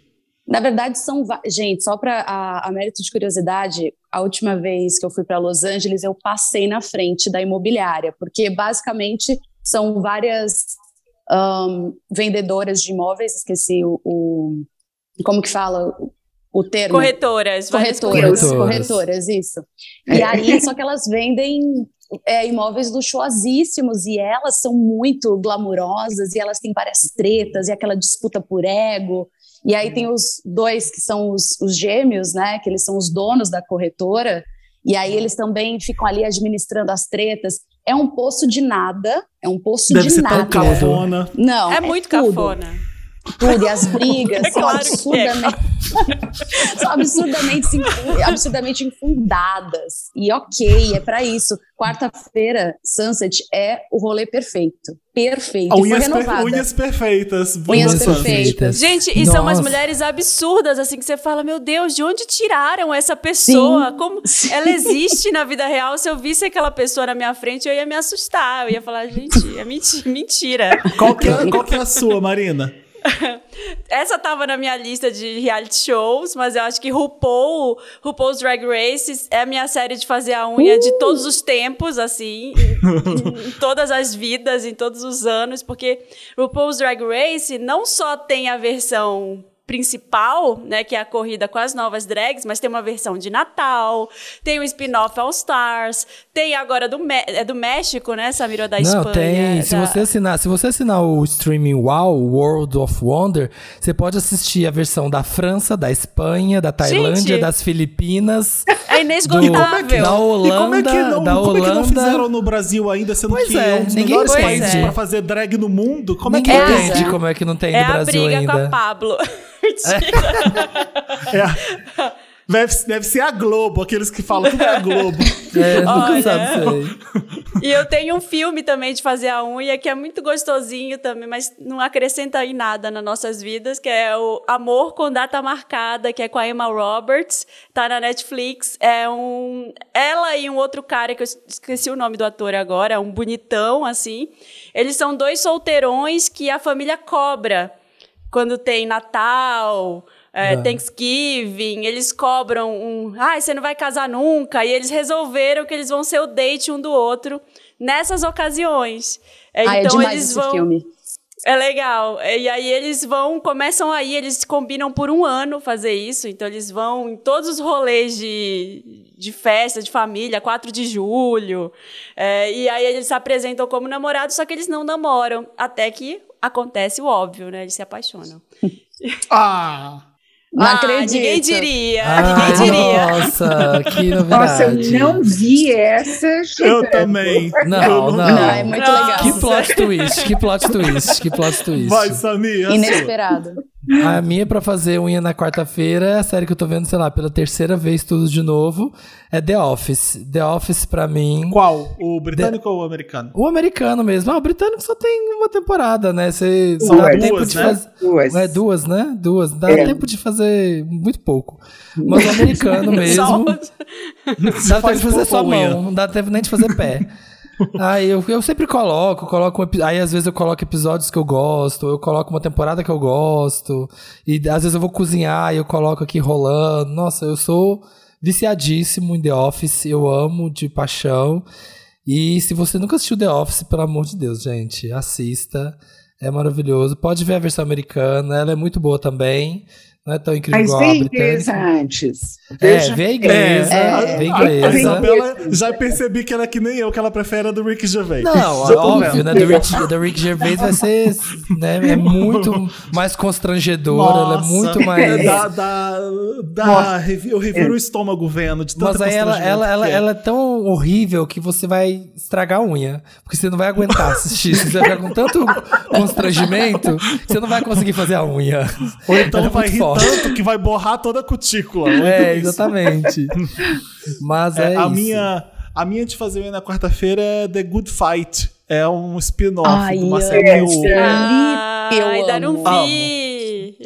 Na verdade, são. Gente, só para a, a, mérito de curiosidade, a última vez que eu fui para Los Angeles, eu passei na frente da imobiliária, porque basicamente são várias um, vendedoras de imóveis, esqueci o, o. Como que fala? O termo. Corretoras. Corretoras, corretoras, corretoras isso. E aí, só que elas vendem é, imóveis luxuosíssimos e elas são muito glamurosas e elas têm várias tretas e aquela disputa por ego. E aí tem os dois que são os, os gêmeos, né? Que eles são os donos da corretora. E aí eles também ficam ali administrando as tretas. É um poço de nada. É um poço Deve de ser nada. Tão cafona. Não. É, é muito tudo. cafona. Tudo. E as [laughs] brigas é são claro é. absurdamente. É. [laughs] são absurdamente, absurdamente infundadas. E ok, é para isso. Quarta-feira, Sunset é o rolê perfeito. Perfeito. Unhas, per unhas perfeitas. Unhas perfeitas. Gente, e Nossa. são umas mulheres absurdas, assim, que você fala, meu Deus, de onde tiraram essa pessoa? Sim. Como ela existe na vida real? Se eu visse aquela pessoa na minha frente, eu ia me assustar. Eu ia falar, gente, é mentira. mentira. Qual que é, qual que é a sua, Marina? [laughs] Essa tava na minha lista de reality shows, mas eu acho que RuPaul, RuPaul's Drag Race é a minha série de fazer a unha uh! de todos os tempos, assim, em, em, todas as vidas, em todos os anos, porque RuPaul's Drag Race não só tem a versão principal, né, que é a corrida com as novas drags, mas tem uma versão de Natal, tem o spin-off All Stars, tem agora do, é do México, né, Samira, da Espanha. Não, tem. Se, você assinar, se você assinar o streaming Wow, World of Wonder, você pode assistir a versão da França, da Espanha, da Tailândia, Gente, das Filipinas. [laughs] É inesgotável. Do, da Holanda, e como é que não, da como Holanda. é que não fizeram no Brasil ainda, sendo pois que é, é um dos melhores países é. pra fazer drag no mundo? Como ninguém é que entende é. como é que não tem é no Brasil ainda. É a briga ainda. com a Pablo. [laughs] É. é. Deve, deve ser a Globo, aqueles que falam que é a Globo. É, nunca sabe sei. E eu tenho um filme também de fazer a unha que é muito gostosinho também, mas não acrescenta aí nada nas nossas vidas, que é o Amor com Data Marcada, que é com a Emma Roberts, tá na Netflix. É um ela e um outro cara que eu esqueci o nome do ator agora, é um bonitão assim. Eles são dois solteirões que a família cobra quando tem Natal, é, ah. Thanksgiving, eles cobram um. Ai, ah, você não vai casar nunca. E eles resolveram que eles vão ser o date um do outro nessas ocasiões. É, ah, é então é eles vão. Filme. É legal. E aí eles vão, começam aí, eles combinam por um ano fazer isso. Então eles vão em todos os rolês de, de festa, de família, 4 de julho. É, e aí eles se apresentam como namorados, só que eles não namoram. Até que acontece o óbvio, né? Eles se apaixonam. ah! Não ah, acredito. Ninguém diria. Ah, ninguém diria. Nossa, que novidade. Nossa, eu não vi essa. Eu também. Não, não. não. é muito legal. Que plot twist, que plot twist, que plot twist. Vai, Samir. Inesperado. A minha pra fazer unha na quarta-feira é a série que eu tô vendo, sei lá, pela terceira vez tudo de novo. É The Office. The Office pra mim. Qual? O britânico The... ou o americano? O americano mesmo. Ah, o britânico só tem uma temporada, né? Você São dá duas, tempo de né? fazer. Duas. É, duas, né? Duas. Dá é. tempo de fazer muito pouco. Mas o americano [laughs] mesmo. [laughs] dá tempo de fazer só mão. Não dá tempo nem de fazer pé. [laughs] Aí eu, eu sempre coloco, coloco aí às vezes eu coloco episódios que eu gosto, eu coloco uma temporada que eu gosto, e às vezes eu vou cozinhar e eu coloco aqui rolando. Nossa, eu sou viciadíssimo em The Office, eu amo de paixão. E se você nunca assistiu The Office, pelo amor de Deus, gente, assista. É maravilhoso. Pode ver a versão americana, ela é muito boa também. Não é tão incrível Mas igual vê a a inglesa britânica. antes. É, a inglesa, É, vê a A, a inglesa. Isabela já percebi que ela é que nem eu, que ela prefere a do Rick Gervais. Não, Já tô óbvio, né? Do Rick, do Rick Gervais vai ser. Né, é muito mais constrangedora, ela é Nossa, muito mais. Dá, dá, dá, Nossa. revi- eu reviro o estômago vendo, de tanto Mas aí ela, ela, ela, ela é tão horrível que você vai estragar a unha. Porque você não vai aguentar assistir. Você vai ficar com tanto constrangimento que você não vai conseguir fazer a unha. Ou então Ela é vai rir. Tanto que vai borrar toda a cutícula. É, exatamente. Mas é, É, a, isso. minha, a minha de fazer na quarta-feira é The Good Fight. É um spin-off de uma eu série que eu, amo. Ah, Eu ainda amo. não vi.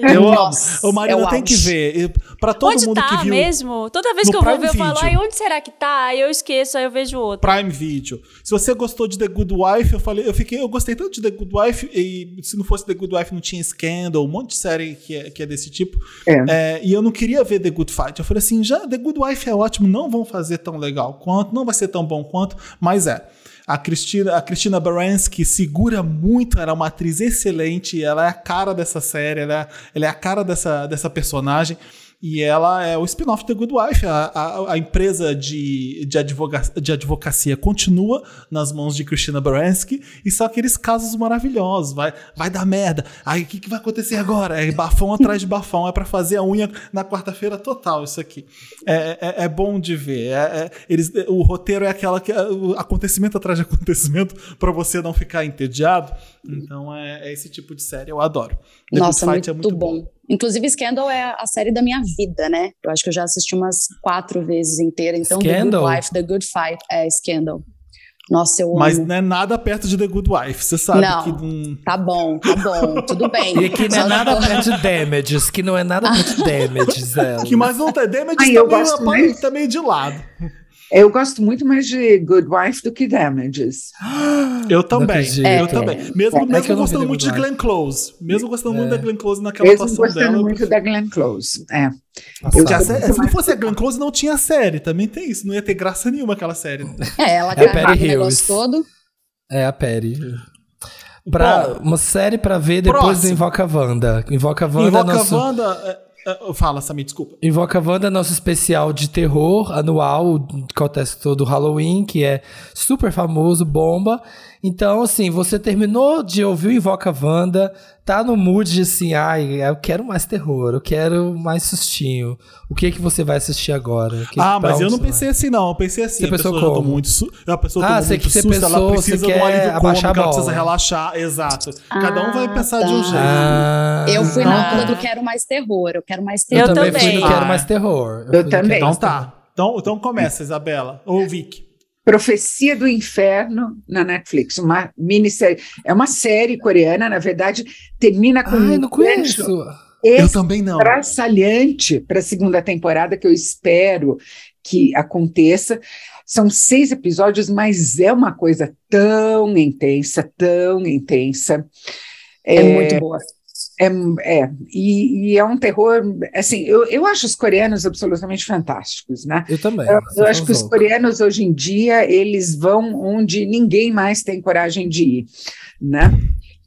Eu amo. Nossa, O Marina é o tem que ver. Pra todo onde mundo tá que viu mesmo? Toda vez que eu vou Prime ver, eu falo, ai, onde será que tá? Aí eu esqueço, aí eu vejo outro. Prime Video. Se você gostou de The Good Wife, eu falei, eu fiquei, eu gostei tanto de The Good Wife e se não fosse The Good Wife não tinha Scandal, um monte de série que é, que é desse tipo. É. É, e eu não queria ver The Good Fight. Eu falei assim, já The Good Wife é ótimo, não vão fazer tão legal quanto, não vai ser tão bom quanto, mas é. A Cristina, a Cristina Baranski segura muito, ela é uma atriz excelente, ela é a cara dessa série, ela é, ela é a cara dessa, dessa personagem. E ela é o spin-off The Good Wife. A, a, a empresa de, de, advoga, de advocacia continua nas mãos de Christina Baranski e são aqueles casos maravilhosos. Vai, vai dar merda. Aí o que, que vai acontecer agora? É bafão [laughs] atrás de bafão. É pra fazer a unha na quarta-feira total, isso aqui. É, é, é bom de ver. É, é- eles, o roteiro é aquela que. o acontecimento atrás de acontecimento [laughs] pra você não ficar entediado. Então é, é esse tipo de série. Eu adoro. The Good Nossa, Fight muito, é bom. Inclusive, Scandal é a série da minha vida, né? Eu acho que eu já assisti umas quatro vezes inteira. Então, The Scandal? Good Wife, The Good Fight é Scandal. Nossa, eu Mas amo. não é nada perto de The Good Wife. Você sabe Não. que não. Tá bom, tá bom, tudo bem. [laughs] E que não é nada tô- perto de damages, que não é nada perto de [laughs] damages, ela. Que mais não tem. Damage Ai, tá, eu meio, mais. tá meio de lado. Eu gosto muito mais de Good Wife do que Damages. [gasps] Eu também. acredito. Eu É. também. Mesmo, É mesmo eu vi gostando The muito de Glenn Close. Mesmo gostando muito É. da Glenn Close naquela Mesmo atuação gostando dela. muito da Glenn Close. É. Sé- se não fosse a Glenn Close, não tinha série. Também tem isso. Não ia ter graça nenhuma aquela série. É, ela É a carrega Perry o negócio todo. É a Perry. Pra, Bom, uma série pra ver depois próximo. do Invoca Wanda. Invoca Wanda é Invoca nosso... Wanda. É- é- fala, Samir, desculpa. Invoca Wanda nosso especial de terror anual, que acontece todo Halloween, que é super famoso, bomba. Então, assim, você terminou de ouvir o Invoca Wanda, tá no mood de assim, ai, eu quero mais terror, eu quero mais sustinho. O que que você vai assistir agora? Que- ah, mas eu não pensei assim, não. Eu pensei assim. Você a pessoa como? tomou muito su- A pessoa Ah, tomou você muito susto, ela pensou, precisa você de um alívio cômico, ela precisa relaxar. Exato. Cada um vai Ah, pensar de um tá. jeito. Ah, Eu fui na Ah. onda do quero mais terror. Eu quero mais eu terror. Eu também, fui no Quero Ah. Mais Terror. Eu Quero também. Então tá. Então, então começa, Isabela. Ou Vic. Profecia do Inferno na Netflix, uma minissérie. É uma série coreana, na verdade, termina com Ai, não um gancho conheço. Eu também não. estraçalhante para a segunda temporada, que eu espero que aconteça. São seis episódios, mas é uma coisa tão intensa, tão intensa. É muito boa. É, é, e, e é um terror, assim, eu, eu acho os coreanos absolutamente fantásticos, né? Eu também. Eu, eu acho que os coreanos hoje em dia eles vão onde ninguém mais tem coragem de ir, né?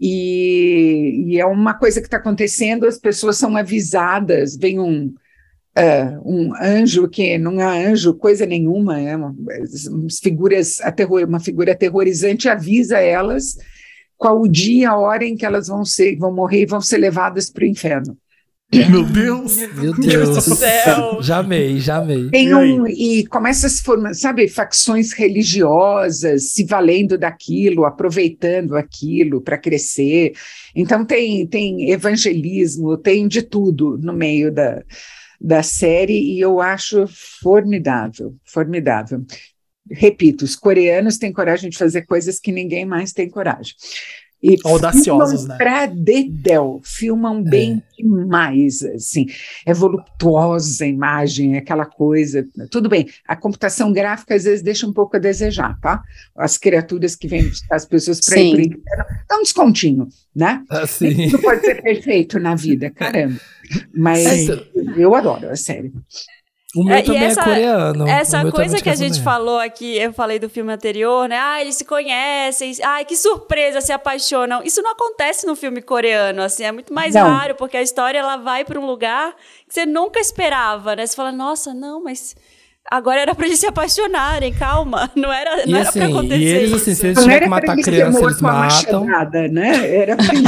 E, e é uma coisa que está acontecendo, as pessoas são avisadas, vem um, ah, um anjo que não é anjo, coisa nenhuma, é uma, umas figuras aterror, uma figura aterrorizante avisa elas qual o dia, a hora em que elas vão ser, vão morrer e vão ser levadas para o inferno. [laughs] Meu Deus. Meu Deus do céu. Já amei, já amei. Tem E um, e começa a se formar, sabe, facções religiosas se valendo daquilo, aproveitando aquilo para crescer. Então tem, tem evangelismo, tem de tudo no meio da, da série, e eu acho formidável, formidável. Repito, os coreanos têm coragem de fazer coisas que ninguém mais tem coragem. E Audaciosos, filmam né? Pra dedéu, filmam bem demais, assim, é voluptuosa a imagem, é aquela coisa, tudo bem, a computação gráfica às vezes deixa um pouco a desejar, tá? As criaturas que vêm buscar as pessoas para ir Sim. para o inferno, dá um descontinho, né? Assim. Tudo pode ser perfeito na vida, caramba. [laughs] Mas Sim. eu adoro a série. O meu é, também é essa, é coreano. Essa coisa que a gente falou aqui, eu falei do filme anterior, né? Ah, eles se conhecem. Ai, que surpresa, se apaixonam. Isso não acontece no filme coreano, assim, é muito mais não. raro, porque a história ela vai para um lugar que você nunca esperava, né? Você fala, nossa, não, mas Agora era pra eles se apaixonarem, calma. [laughs] Não era, não era pra assim, acontecer. E eles, assim, se eles tiverem que matar criança, eles matam. Nada, né? Era pra eles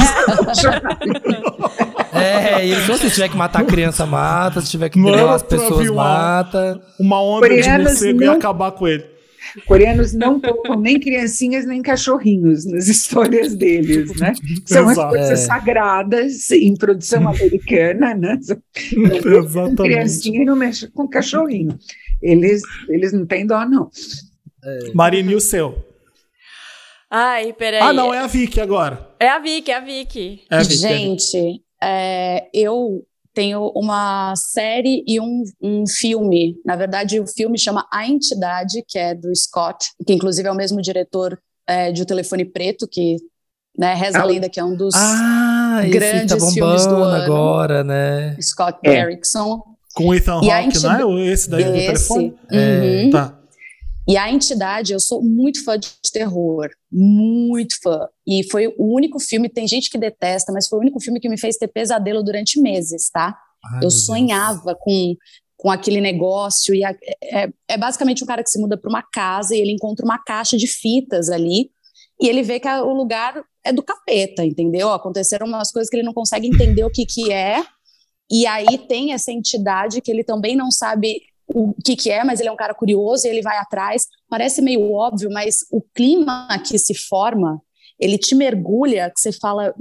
[laughs] É, eles, se tiver que matar criança, mata. Se tiver que driblar as pessoas, uma, mata. Uma onda Coreanos de morcego não... e acabar com ele. Coreanos não poupam nem criancinhas nem cachorrinhos nas histórias deles, né? São as coisas é. sagradas em produção americana, né? [laughs] Exatamente. Criancinha não mexe com cachorrinho. Eles, eles não têm dó, não. É. Marina, e o seu? Ai, peraí. Ah, não, é a Vicky agora. É a Vicky, é a Vicky. É a Vicky Gente, é, eu tenho uma série e um, um filme. Na verdade, o filme chama A Entidade, que é do Scott, que inclusive é o mesmo diretor é, de O Telefone Preto, que né, Reza a Lenda, que é um dos ah, grandes tá filmes do ano. agora, né? Scott é. Derrickson. Com Ethan Hawke, não é? Esse daí esse, do telefone? Uhum. É, tá. E a entidade, eu sou muito fã de terror, muito fã. E foi o único filme, tem gente que detesta, mas foi o único filme que me fez ter pesadelo durante meses, tá? Ai, eu sonhava com, com aquele negócio. E a, é, é, basicamente um cara que se muda para uma casa e ele encontra uma caixa de fitas ali. E ele vê que a, o lugar é do capeta, entendeu? Aconteceram umas coisas que ele não consegue entender o que, que é. E aí tem essa entidade que ele também não sabe o que, que é, mas ele é um cara curioso e ele vai atrás. Parece meio óbvio, mas o clima que se forma, ele te mergulha, que você fala,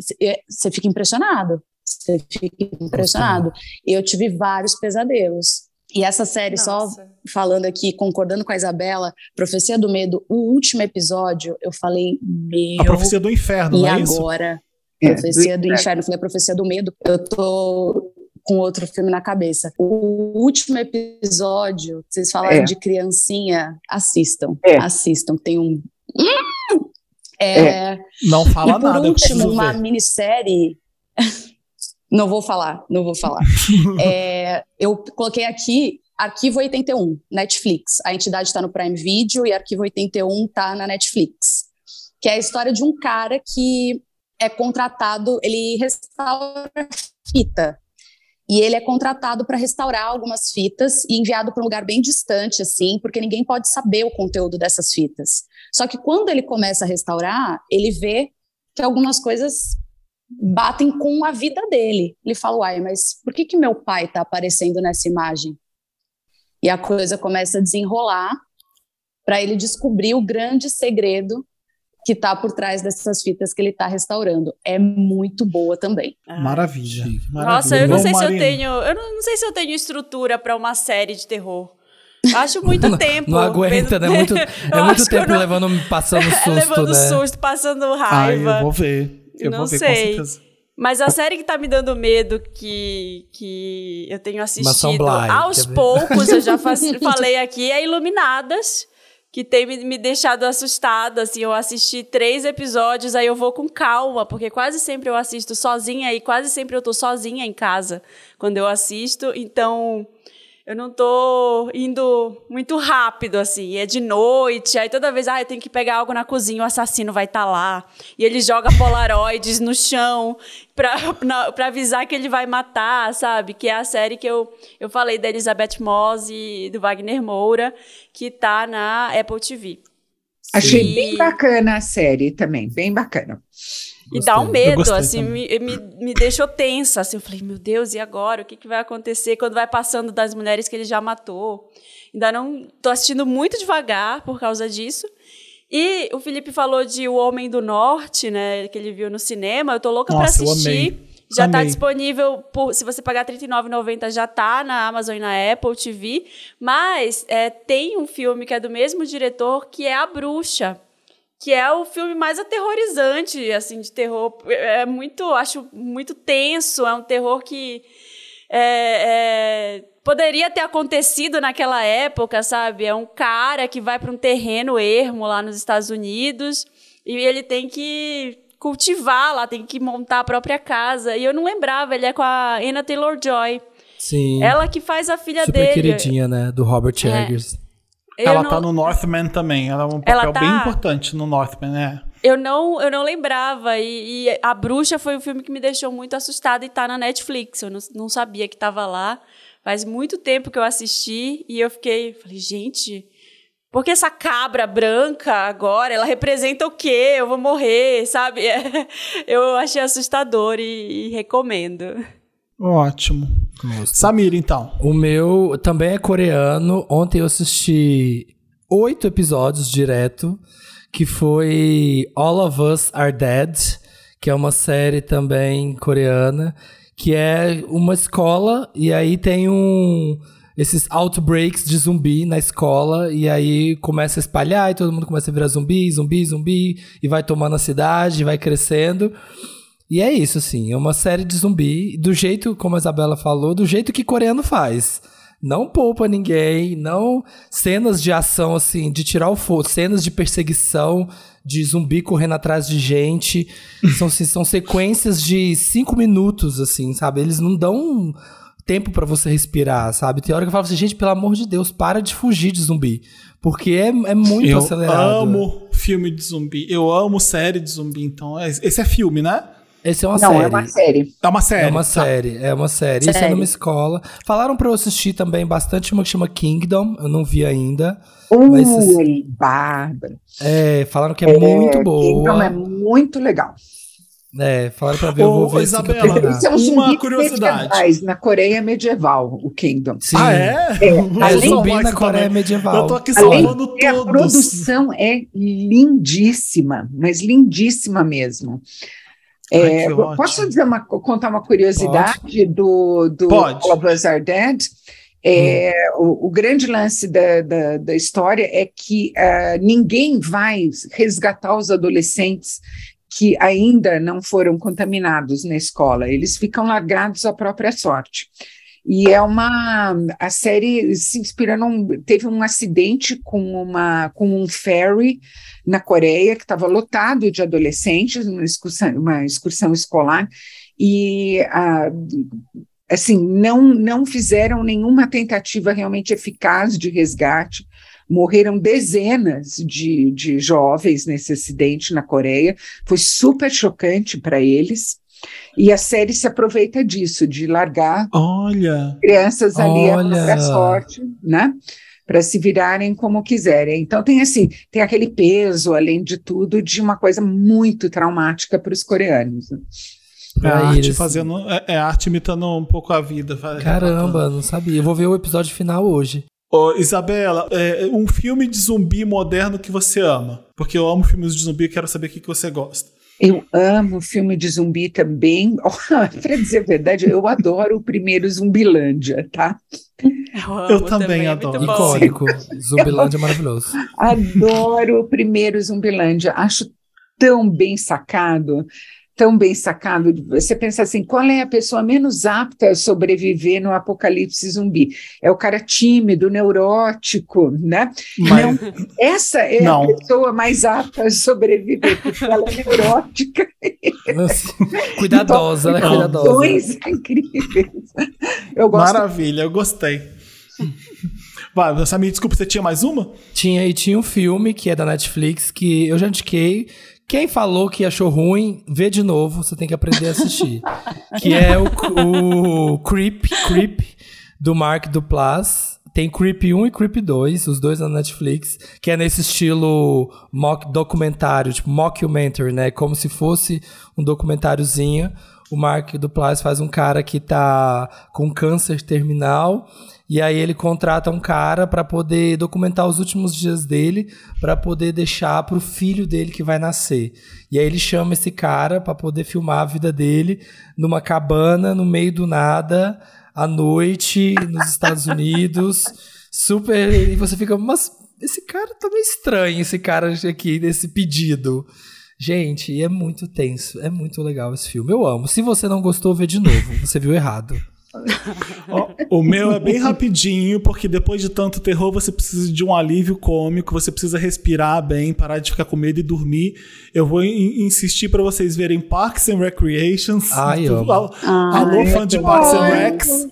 você fica impressionado. Você fica impressionado. Eu tive vários pesadelos. E essa série, Nossa. só falando aqui, concordando com a Isabela, Profecia do Medo, o último episódio, eu falei, meu. A Profecia do Inferno, e não é agora? É, profecia do, do Inferno, falei a Profecia do Medo. Eu tô com outro filme na cabeça. O último episódio, vocês falaram é. de criancinha, assistam, é. assistam. Tem um. É, é. Não fala e por nada. último, uma ver. minissérie. [laughs] não vou falar, não vou falar. [laughs] é, eu coloquei aqui Arquivo 81, Netflix. A entidade está no Prime Video e Arquivo 81 está na Netflix. Que é a história de um cara que é contratado, ele restaura fita e ele é contratado para restaurar algumas fitas e enviado para um lugar bem distante, assim, porque ninguém pode saber o conteúdo dessas fitas. Só que quando ele começa a restaurar, ele vê que algumas coisas batem com a vida dele. Ele fala, uai, mas por que, que meu pai está aparecendo nessa imagem? E a coisa começa a desenrolar para ele descobrir o grande segredo que está por trás dessas fitas que ele está restaurando. É muito boa também. Ah. Maravilha, maravilha. Nossa, eu não sei se eu tenho, eu não, não sei se eu tenho estrutura para uma série de terror. Acho muito [laughs] não, tempo. Não aguenta, né? Muito, é muito [laughs] tempo não... levando, passando [laughs] susto, levando né? susto, passando raiva. Ah, eu vou ver. Eu não vou ver, sei. Mas a série que tá me dando medo, que, que eu tenho assistido aos poucos, eu já falei aqui, é Iluminadas que tem me, deixado assustada, assim, eu assisti três episódios, aí eu vou com calma, porque quase sempre eu assisto sozinha e quase sempre eu tô sozinha em casa quando eu assisto, então eu não tô indo muito rápido, assim. É de noite, aí toda vez, ah, eu tenho que pegar algo na cozinha, o assassino vai estar tá lá. E ele joga polaroids no chão pra, [laughs] pra avisar que ele vai matar, sabe? Que é a série que eu, eu falei da Elizabeth Moss e do Wagner Moura, que tá na Apple TV. Achei e... bem bacana a série também, bem bacana. E dá um medo, assim, me, me, me, deixou tensa, assim, eu falei, meu Deus, e agora? O que, que vai acontecer quando vai passando das mulheres que ele já matou? Ainda não, tô assistindo muito devagar por causa disso. E o Felipe falou de O Homem do Norte, né, que ele viu no cinema, eu tô louca para assistir. Já está disponível, por, se você pagar R$39,90 já está na Amazon e na Apple TV. Mas é, tem um filme que é do mesmo diretor, que é A Bruxa que é o filme mais aterrorizante, assim, de terror. É, muito, acho muito tenso, é um terror que é, é, poderia ter acontecido naquela época, sabe? É um cara que vai para um terreno ermo lá nos Estados Unidos e ele tem que cultivar lá, tem que montar a própria casa. E eu não lembrava, ele é com a Anna Taylor-Joy. Sim. Ela que faz a filha Super dele. queridinha, né? Do Robert É. Eggers. Ela não- tá no Northman também. Ela é um papel tá- bem importante no Northman, né? Eu não, eu não lembrava. E, e A Bruxa foi um filme que me deixou muito assustada e tá na Netflix. Eu não, não sabia que tava lá. Faz muito tempo que eu assisti e eu fiquei. Falei, gente, por que essa cabra branca agora? Ela representa o quê? Eu vou morrer, sabe? [laughs] eu achei assustador e, e recomendo. Ótimo. Samir, então. O meu também é coreano. Ontem eu assisti oito episódios direto, que foi All of Us Are Dead, que é uma série também coreana, que é uma escola e aí tem um esses outbreaks de zumbi na escola e aí começa a espalhar e todo mundo começa a virar zumbi, zumbi, zumbi e vai tomando a cidade, vai crescendo. E é isso, assim, é uma série de zumbi, do jeito, como a Isabela falou, do jeito que coreano faz. Não poupa ninguém, não cenas de ação, assim, de tirar o fogo, cenas de perseguição, de zumbi correndo atrás de gente. são, assim, são sequências de cinco minutos, assim, sabe? Eles não dão tempo pra você respirar, sabe? Tem hora que eu falo assim, gente, pelo amor de Deus, para de fugir de zumbi. Porque é, é muito eu acelerado. amo filme de zumbi. Eu amo série de zumbi. Então, esse é filme, né? Esse é uma Não, série. é uma série. É uma série. É uma tá. série, é uma série. Isso é numa escola. Falaram pra eu assistir também bastante uma que chama Kingdom, eu não vi ainda. Uh, Mas Bárbara. É, falaram que é, muito Kingdom é boa. muito legal. É, falaram pra ver, eu Ô, vou ver assim que eu Isabela, terminar. Isso é um Uma zumbi curiosidade. medievais, na Coreia medieval, o Kingdom. Sim. Ah, é? É Vou zumbi na Coreia também. medieval. Eu tô aqui Além salvando E a todos. produção é lindíssima, mas lindíssima mesmo. Ai, É, ótimo. posso dizer uma, contar uma curiosidade do, do Pode. All of Us Are Dead? É, o, o grande lance da, da, da história é que ah, ninguém vai resgatar os adolescentes que ainda não foram contaminados na escola. Eles ficam largados à própria sorte. E é uma. A série se inspira num. Teve um acidente com, uma, com um ferry na Coreia, que estava lotado de adolescentes, uma excursão, uma excursão escolar, e. ah, assim, não, não fizeram nenhuma tentativa realmente eficaz de resgate. Morreram dezenas de, de jovens nesse acidente na Coreia. Foi super chocante para eles. E a série se aproveita disso, de largar Olha. crianças ali à Olha. própria sorte, né? Para se virarem como quiserem. Então tem assim, tem aquele peso, além de tudo, de uma coisa muito traumática para os coreanos. né? É a arte eles. fazendo. É, é arte imitando um pouco a vida. vai- Caramba, não sabia. Eu vou ver o episódio final hoje. Ô, Isabela, é, um filme de zumbi moderno que você ama. Porque eu amo filmes de zumbi e quero saber o que, que você gosta. Eu amo filme de zumbi também. [laughs] Para dizer a verdade, eu adoro o primeiro Zumbilândia, tá? Eu amo também é adoro. bom. Icônico. [laughs] Zumbilândia é maravilhoso. Adoro o primeiro Zumbilândia. Acho tão bem sacado, tão bem sacado. Você pensa assim, qual é a pessoa menos apta a sobreviver no apocalipse zumbi? É o cara tímido, neurótico, né? Mas, Não, essa é Não. a pessoa mais apta a sobreviver, porque ela é neurótica. Nossa, [laughs] Cuidadosa, né? Então, Cuidadosa. Coisas incríveis. Eu gosto maravilha, eu gostei. Vai, Samir, desculpa, você tinha mais uma? Tinha e tinha um filme que é da Netflix que eu já indiquei. Quem falou que achou ruim, vê de novo, você tem que aprender a assistir. [laughs] que é o, o Creep, Creep, do Mark Duplass. Tem Creep 1 e Creep 2, os dois na Netflix, que é nesse estilo mock documentário, tipo mockumentary, né? Como se fosse um documentáriozinho. O Mark Duplass faz um cara que tá com câncer terminal e aí ele contrata um cara pra poder documentar os últimos dias dele, pra poder deixar pro filho dele que vai nascer. E aí ele chama esse cara pra poder filmar a vida dele numa cabana no meio do nada, à noite, nos Estados Unidos. [laughs] Super. E você fica, mas esse cara tá meio estranho, esse cara aqui, desse pedido. Gente, é muito tenso, é muito legal esse filme. Eu amo. Se você não gostou, vê de novo. Você viu errado. O meu é bem rapidinho, porque depois de tanto terror você precisa de um alívio cômico, você precisa respirar bem, parar de ficar com medo e dormir. Eu vou in- insistir pra vocês verem Parks and Recreations. Ai. Al- Alô, fã de Parks and Recs.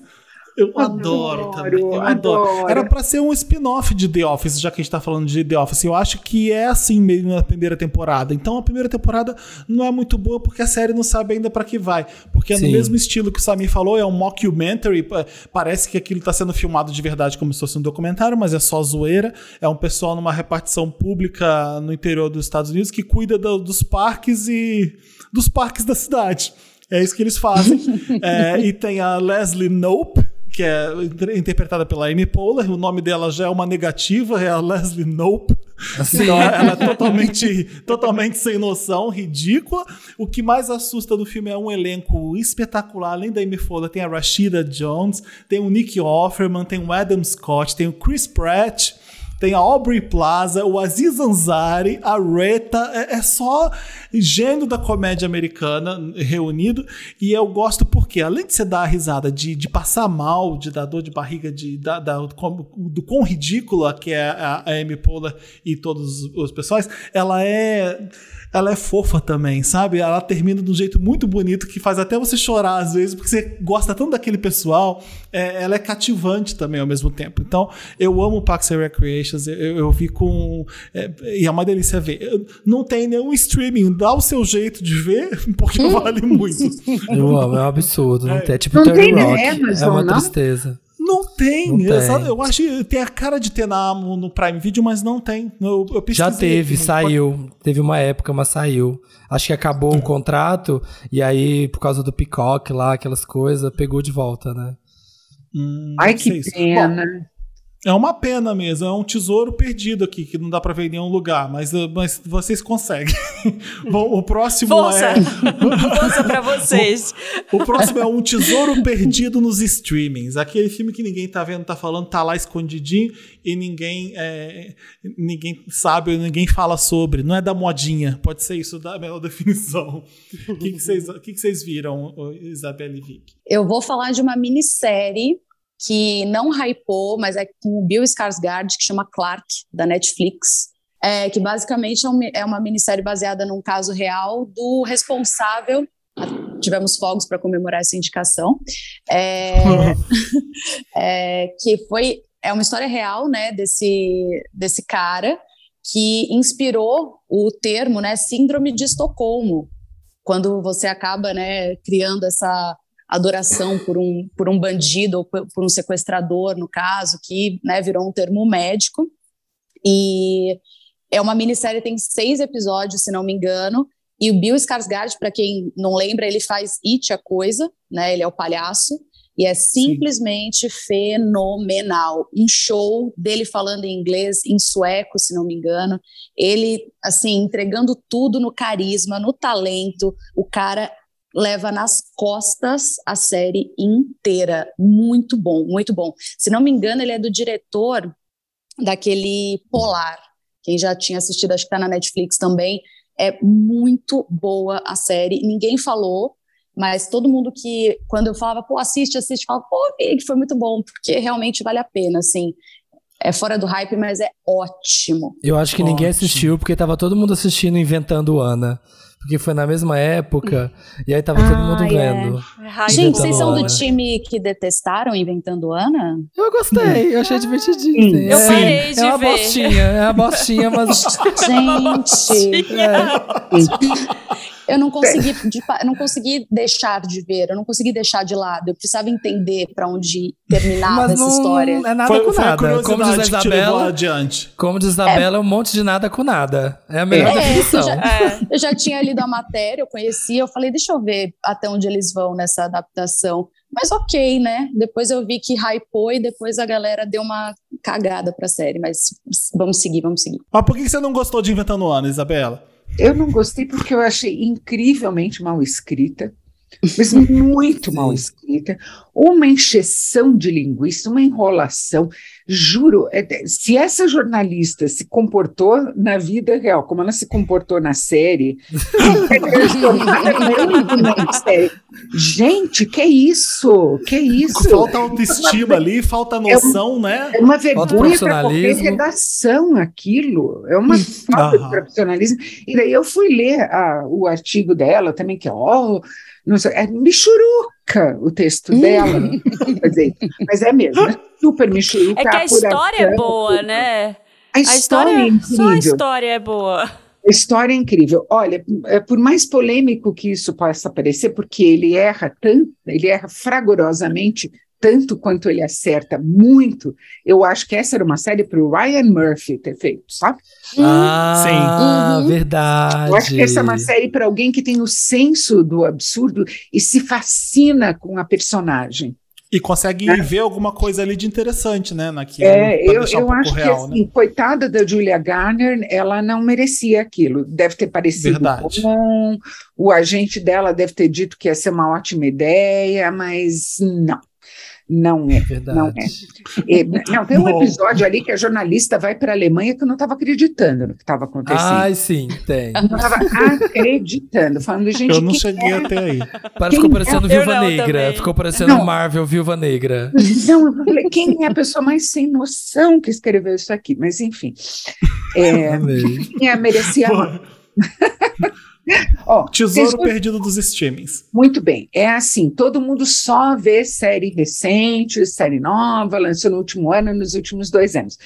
Eu adoro, adoro também. Eu adoro. adoro. Era para ser um spin-off de The Office, já que a gente tá falando de The Office. Eu acho que é assim mesmo na primeira temporada. Então a primeira temporada não é muito boa porque a série não sabe ainda para que vai. Porque é Sim. no mesmo estilo que o Samir falou, é um mockumentary. Parece que aquilo tá sendo filmado de verdade como se fosse um documentário, mas é só zoeira. É um pessoal numa repartição pública no interior dos Estados Unidos que cuida do, dos parques e dos parques da cidade. É isso que eles fazem. [laughs] é, e tem a Leslie Nope, que é interpretada pela Amy Poehler. O nome dela já é uma negativa, é a Leslie Nope. Assim, então, ela é totalmente, [laughs] totalmente sem noção, ridícula. O que mais assusta do filme é um elenco espetacular. Além da Amy Poehler, tem a Rashida Jones, tem o Nick Offerman, tem o Adam Scott, tem o Chris Pratt tem a Aubrey Plaza, o Aziz Ansari, a Reta, é, é só gênio da comédia americana reunido. E eu gosto porque, além de você dar a risada de, de passar mal, de dar dor de barriga, de, da, da, do, do quão ridícula que é a, a Amy Poehler e todos os pessoais, ela é ela é fofa também, sabe? Ela termina de um jeito muito bonito que faz até você chorar às vezes, porque você gosta tanto daquele pessoal. É, ela é cativante também ao mesmo tempo. Então, eu amo Parks and Recreations, eu, eu vi com. É, e é uma delícia ver. Não tem nenhum streaming, dá o seu jeito de ver, [laughs] porque vale muito. Eu amo, é um absurdo. Não é. tem, é tipo não Terry Rock. Amazon, é uma não? tristeza. Não tem. Não tem. Eu acho que tem a cara de ter na, no Prime Video, mas não tem. Eu, eu Já teve, aqui, saiu. Pode... Teve uma época, mas saiu. Acho que acabou o contrato e aí, por causa do Peacock lá, aquelas coisas, pegou de volta, né? Hum, Ai, que pena. Bom, é uma pena mesmo, é um tesouro perdido aqui, que não dá pra ver em nenhum lugar, mas, eh, mas vocês conseguem. [laughs] Bom, o próximo Força. é. [laughs] Força pra vocês. O, o, próximo é um tesouro perdido nos streamings. Aquele filme que ninguém tá vendo, tá falando, tá lá escondidinho e ninguém, é, ninguém sabe, ninguém fala sobre. Não é da modinha, pode ser isso da melhor [laughs] definição. O que, que, vocês, que, que vocês viram, Isabelle e Vic? Eu vou falar de uma minissérie que não hypou, mas é com o Bill Skarsgård, que chama Clark, da Netflix, é, que basicamente é, um, é uma minissérie baseada num caso real do responsável tivemos fogos para comemorar essa indicação, é, [laughs] é, que foi é uma história real, né, desse desse cara que inspirou o termo, né, síndrome de Estocolmo, quando você acaba, né, criando essa adoração por um, por um bandido ou por um sequestrador, no caso, que né, virou um termo médico. E é uma minissérie, tem seis episódios, se não me engano, e o Bill Skarsgård, para quem não lembra, ele faz It, a Coisa, né, ele é o palhaço, e é simplesmente Sim. fenomenal. Um show dele falando em inglês, em sueco, se não me engano. Ele, assim, entregando tudo no carisma, no talento. O cara leva nas costas a série inteira. Muito bom, muito bom. Se não me engano, ele é do diretor daquele Polar. Quem já tinha assistido, acho que está na Netflix também. É muito boa a série. Ninguém falou, mas todo mundo que, quando eu falava, pô, assiste, assiste, falava, pô, que foi muito bom, porque realmente vale a pena, assim. É fora do hype, mas é ótimo. Eu acho que ótimo. ninguém assistiu, porque tava todo mundo assistindo Inventando Ana. Porque foi na mesma época, e aí tava todo mundo ah, é. vendo. É. Gente, vocês são do time que detestaram Inventando Ana? Eu gostei, eu achei divertidinho. Eu é, parei de é uma ver. bostinha, é uma bostinha, mas... [laughs] [laughs] Gente... É. Eu não consegui, de, não consegui deixar de ver, eu não consegui deixar de lado. Eu precisava entender para onde terminava essa história. Não é nada foi, com foi nada. Como diz a Isabela, adiante. Como diz a Isabela, é um monte de nada com nada. É a melhor é, definição. Eu já, é. eu já tinha lido a matéria, eu conhecia, eu falei, deixa eu ver até onde eles vão nessa adaptação. Mas ok, né? Depois eu vi que hypou e depois a galera deu uma cagada pra série. Mas vamos seguir, vamos seguir. Mas por que você não gostou de Inventando Ana, Isabela? Eu não gostei porque eu achei incrivelmente mal escrita, mas [laughs] muito mal escrita, uma encheção de linguiça, uma enrolação. Juro, é, se essa jornalista se comportou na vida real, como ela se comportou na série, [laughs] gente, que isso? Que isso? Falta autoestima ali, falta noção, é né? É uma vergonha para qualquer redação aquilo. É uma falta de profissionalismo. E daí eu fui ler a, o artigo dela também, que, ó, oh, não sei, é Michuru, Michuruca o texto dela. dizer, mas é mesmo, é super Michuruca. É que a história é boa, né? A história, a história é incrível. Só a história é boa. A história é incrível. Olha, é, por mais polêmico que isso possa parecer, porque ele erra tanto, ele erra fragorosamente tanto quanto ele acerta muito, eu acho que essa era uma série para o Ryan Murphy ter feito, sabe? Ah, sim. Uhum. verdade. Eu acho que essa é uma série para alguém que tem o senso do absurdo e se fascina com a personagem. E consegue é. ver alguma coisa ali de interessante, né, naquilo. É, eu, eu um acho real, que, assim, né? coitada da Julia Garner, ela não merecia aquilo. Deve ter parecido Verdade. bom, o agente dela deve ter dito que ia ser uma ótima ideia, mas não. Não é. Verdade. Não é. é não, tem um episódio ali que a jornalista vai para a Alemanha que eu não estava acreditando no que estava acontecendo. Ai, sim, tem. Eu não estava acreditando, falando, gente. Eu não cheguei é? até aí. Para, ficou parecendo é? Viúva Negra. Também. Ficou parecendo não. Marvel Viúva Negra. Não, eu falei, quem é a pessoa mais sem noção que escreveu isso aqui? Mas, enfim. É, quem é, merecia. [laughs] [laughs] Ó, Tesouro vocês... perdido dos streamings. Muito bem. É assim, todo mundo só vê série recente, série nova, lançou no último ano, nos últimos dois anos.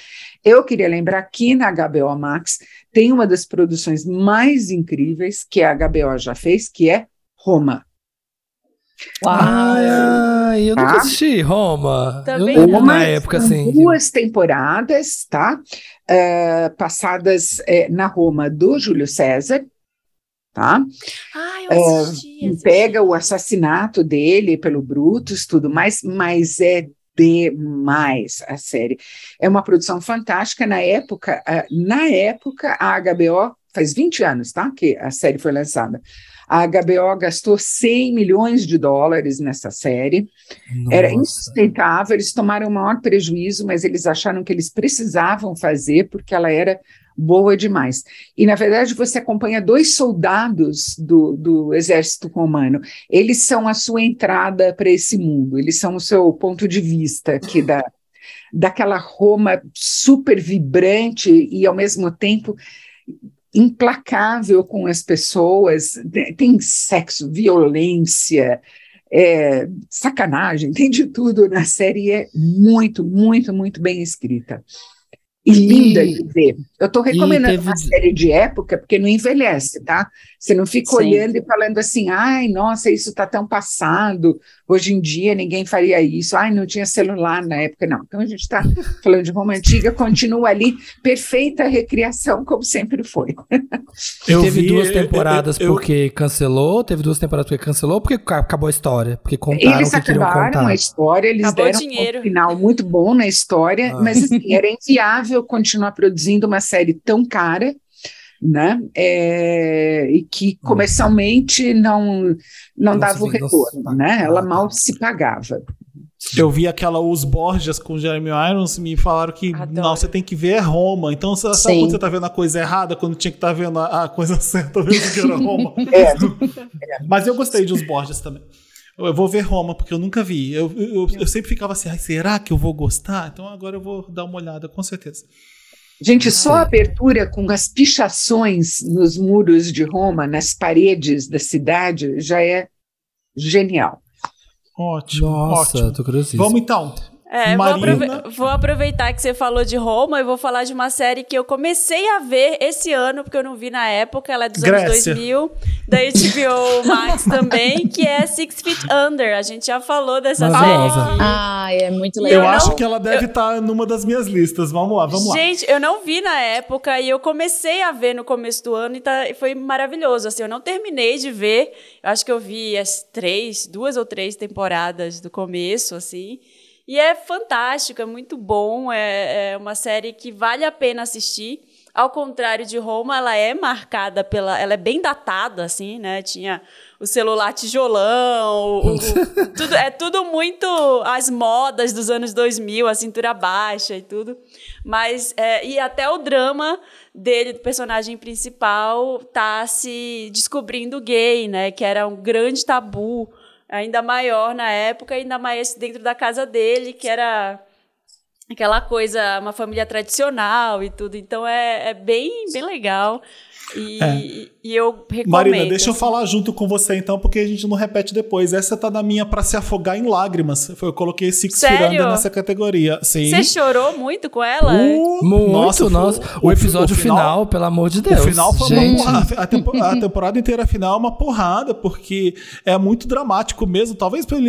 Eu queria lembrar que na HBO Max tem uma das produções mais incríveis que a HBO já fez, que é Roma. Ah, eu nunca tá? assisti Roma. Também eu, Roma, na época, assim. Duas temporadas, tá? Uh, passadas uh, na Roma do Júlio César, tá? Ah, eu assisti, é, pega o assassinato dele pelo Brutus, tudo mais, mas é demais a série. É uma produção fantástica na época, na época a HBO faz 20 anos, tá? Que a série foi lançada. A HBO gastou 100 milhões de dólares nessa série. Nossa. Era insustentável, eles tomaram o maior prejuízo, mas eles acharam que eles precisavam fazer porque ela era boa demais. E, na verdade, você acompanha dois soldados do, do exército romano. Eles são a sua entrada para esse mundo, eles são o seu ponto de vista aqui da, daquela Roma super vibrante e, ao mesmo tempo, implacável com as pessoas. Tem sexo, violência. É, sacanagem, [laughs] tem de tudo na série, é muito, muito, muito bem escrita e linda e, de ver. Eu estou recomendando teve... uma série de época, porque não envelhece, tá? Você não fica Sim. olhando e falando assim, ai, nossa, isso está tão passado, hoje em dia ninguém faria isso, ai, não tinha celular na época, não. Então a gente está [laughs] falando de Roma Antiga, continua ali, perfeita recriação, como sempre foi. [laughs] Eu teve vi, duas temporadas eu, eu, porque cancelou, teve duas temporadas porque cancelou, porque acabou a história, porque contaram eles que queriam contar. a história, eles acabou deram um final muito bom na história, ah. mas assim, era inviável continuar produzindo uma série tão cara, né? É, e que comercialmente não, não dava o retorno, né? Ela mal se pagava. Eu vi aquela Os Borges com Jeremy Irons me falaram que não, você tem que ver Roma. Então, sabe Sim. quando você tá vendo a coisa errada, quando tinha que estar tá vendo a, a, coisa [laughs] certa, vendo que era Roma? [laughs] é. Mas eu gostei de Os Borges também. Eu vou ver Roma, porque eu nunca vi. Eu, eu, eu sempre ficava assim, será que eu vou gostar? Então agora eu vou dar uma olhada, com certeza. Gente, só a abertura com as pichações nos muros de Roma, nas paredes da cidade, já é genial. Ótimo. Nossa, ótimo. tô curioso. Vamos então. É, vou, aprove vou, aproveitar que você falou de Roma e vou falar de uma série que eu comecei a ver esse ano, porque eu não vi na época, ela é dos Grécia. anos 2000, da HBO Max [laughs] também, que é Six Feet Under. A gente já falou dessa série. Ah, é muito legal. Eu, eu acho que ela deve estar tá numa das minhas listas. Vamos lá, vamos gente, lá. Gente, eu não vi na época e eu comecei a ver no começo do ano e tá, foi maravilhoso. Assim, eu não terminei de ver, eu acho que eu vi as três, duas ou três temporadas do começo, assim. E é fantástico, é muito bom, é, é uma série que vale a pena assistir. Ao contrário de Roma, ela é marcada pela. Ela é bem datada, assim, né? Tinha o celular tijolão, o, o, [laughs] tudo, é tudo muito as modas dos anos 2000, a cintura baixa e tudo. Mas. É, e até o drama dele, do personagem principal, tá se descobrindo gay, né? Que era um grande tabu ainda maior na época, ainda mais dentro da casa dele, que era aquela coisa, uma família tradicional e tudo. Então é, é bem, bem legal. E, é. E eu recomendo. Marina, deixa eu falar junto com você então, porque a gente não repete depois. Essa tá na minha para se afogar em lágrimas. Eu coloquei Six Firanda nessa categoria. Sim. Você chorou muito com ela? Uh, muito, nossa. nossa. O, o, episódio o final, final, pelo amor de Deus. O final foi gente. uma porrada. A, tempo, a, temporada inteira final é uma porrada, porque é muito dramático mesmo. Talvez pela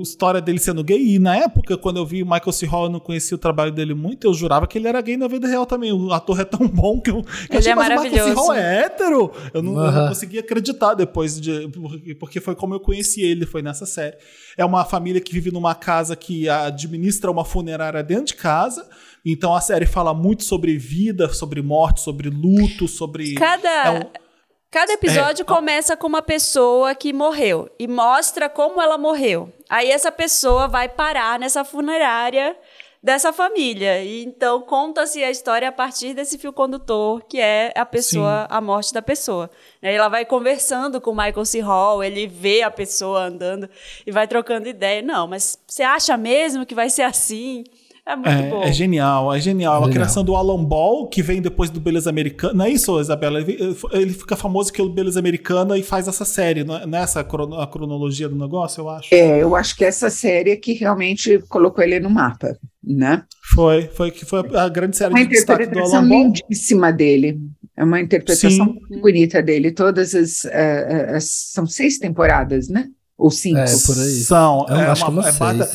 história dele sendo gay. E na época, quando eu vi o Michael C. Hall, eu não conhecia o trabalho dele muito, eu jurava que ele era gay na vida real também. O ator é tão bom que eu, que ele é maravilhoso. Michael é hétero. Eu não, eu não conseguia acreditar depois de. Porque foi como eu conheci ele, foi nessa série. É uma família que vive numa casa que administra uma funerária dentro de casa. Então a série fala muito sobre vida, sobre morte, sobre luto, sobre. Cada. É um, Cada episódio é, começa com uma pessoa que morreu e mostra como ela morreu. Aí essa pessoa vai parar nessa funerária dessa família. E então conta-se a história a partir desse fio condutor, que é a pessoa, Sim. a morte da pessoa. Ela vai conversando com o Michael C. Hall, ele vê a pessoa andando e vai trocando ideia. Não, mas você acha mesmo que vai ser assim? É muito é, bom. É genial, é genial. É a genial. criação do Alan Ball, que vem depois do Beleza Americana. Não é isso, Isabela? Ele, ele fica famoso pelo Beleza Americana e faz essa série, não é nessa a cronologia do negócio, eu acho. É, eu acho que essa série é que realmente colocou ele no mapa, né? Foi, foi que foi a grande série uma de destaque do Alan Ball. lindíssima dele. É uma interpretação Sim. muito bonita dele. Todas as, uh, uh, são seis temporadas, né? Ou cinco? É, por aí. São. Eu é, acho uma, que é, bata,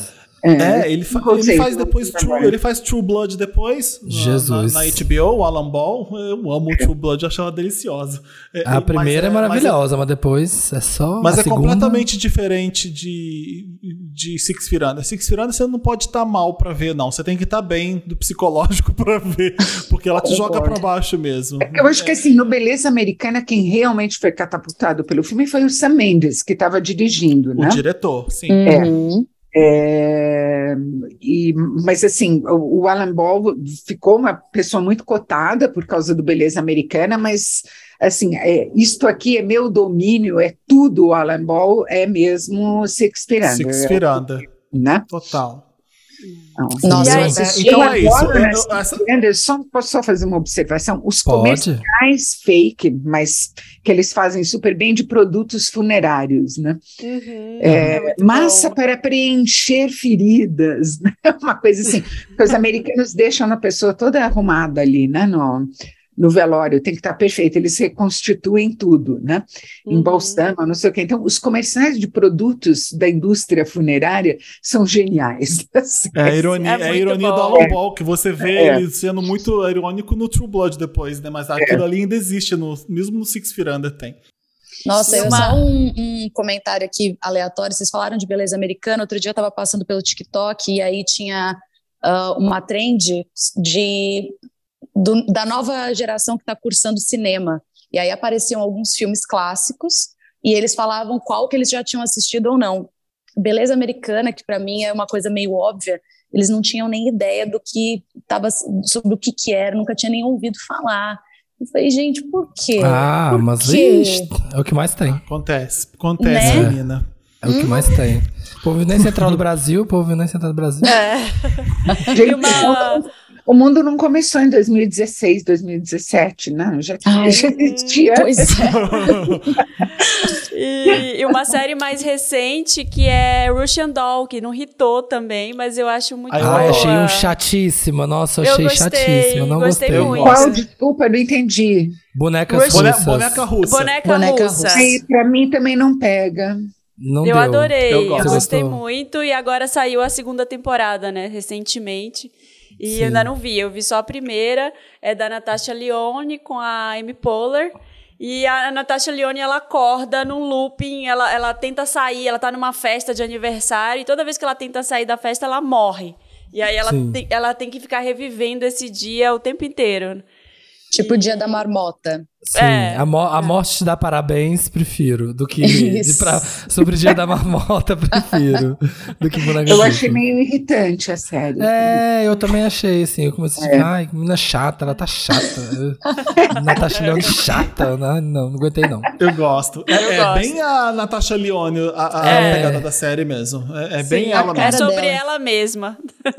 é, é, ele, fa ele faz depois True, ele faz True Blood depois Jesus. Na, na, HBO, o Alan Ball. Eu amo o True Blood, acho ela deliciosa. É, a primeira é, é maravilhosa, mas, mas, depois é só. Mas é segunda... completamente diferente de, de Six Firanda. Six Firanda você não pode estar tá mal para ver, não. Você tem que estar tá bem do psicológico [laughs] para ver, porque ela te joga para baixo mesmo. É eu acho que assim, no Beleza Americana, quem realmente foi catapultado pelo filme foi o Sam Mendes, que estava dirigindo, né? O diretor, sim. Uhum. É. É, e, mas assim, o, o, Alan Ball ficou uma pessoa muito cotada por causa do Beleza Americana, mas assim, é, isto aqui é meu domínio, é tudo o Alan Ball, é mesmo Shakespeare. Shakespeare, né? Total. Nossa, aí, é, então é isso. Né, essa... Anderson, posso só fazer uma observação? Os Pode. comerciais fake, mas que eles fazem super bem de produtos funerários, né? Uhum, é, é massa bom. para preencher feridas, [laughs] né? uma coisa assim. Porque os [laughs] americanos deixam a pessoa toda arrumada ali, né? No, no velório, tem que estar perfeito, eles reconstituem tudo, né? Uhum. Embalsamam, não sei o quê. Então, os comerciais de produtos da indústria funerária são geniais. [laughs] É a ironia, é, é a ironia do Alan Ball, que você vê é. ele sendo muito irônico no True Blood depois, né? Mas aquilo é. ali ainda existe, no, mesmo no Six Firanda tem. Nossa, eu só um, um, comentário aqui aleatório. Vocês falaram de beleza americana. Outro dia eu estava passando pelo TikTok e aí tinha uh, uma trend de do, da nova geração que está cursando cinema. E aí apareciam alguns filmes clássicos e eles falavam qual que eles já tinham assistido ou não. Beleza Americana, que para mim é uma coisa meio óbvia, eles não tinham nem ideia do que estava sobre o que que era, nunca tinha nem ouvido falar. Eu falei, gente, por quê? Ah, por mas ixi, é o que mais tem. Acontece, acontece, né? menina. É o que mais tem. Povo nem [laughs] central do Brasil, povo nem central do Brasil. É. [laughs] Gente, uma... O mundo não começou em 2016, 2017, né? Já, Ai, já existia. Pois é. e, e, uma série mais recente que é Russian Doll, que não hitou também, mas eu acho muito Ai, boa. Ah, achei um chatíssima. Nossa, eu achei gostei, chatíssima. Eu não gostei, gostei muito. Qual? Desculpa, não entendi. Bonecas Russian, russas. Boneca russa. Boneca, boneca russa. russa. Aí, pra mim também não pega. Não eu deu. adorei, eu, eu gostei muito e agora saiu a segunda temporada, né, recentemente. E eu ainda não vi, eu vi só a primeira, é da Natasha Lyonne com a Amy Poehler. E a Natasha Lyonne, ela acorda num looping, ela, ela tenta sair, ela tá numa festa de aniversário, e toda vez que ela tenta sair da festa, ela morre. E aí ela, tem, ela tem que ficar revivendo esse dia o tempo inteiro. Tipo o dia da marmota. Sim, É. a, mo a morte te dá parabéns, prefiro. Do que [laughs] pra, sobre o dia da marmota, [laughs] prefiro. Do que boneca Eu achei meio irritante a série. É, eu também achei, assim. Eu comecei a É. ficar, ai, que menina chata, ela tá chata. Natasha Leone [laughs] chata, né? não, não aguentei não. Eu gosto. É, Eu é gosto. bem a Natasha Leone, a, a É. pegada da série mesmo. É, é bem Sim, ela é mesmo. sobre dela. ela mesma.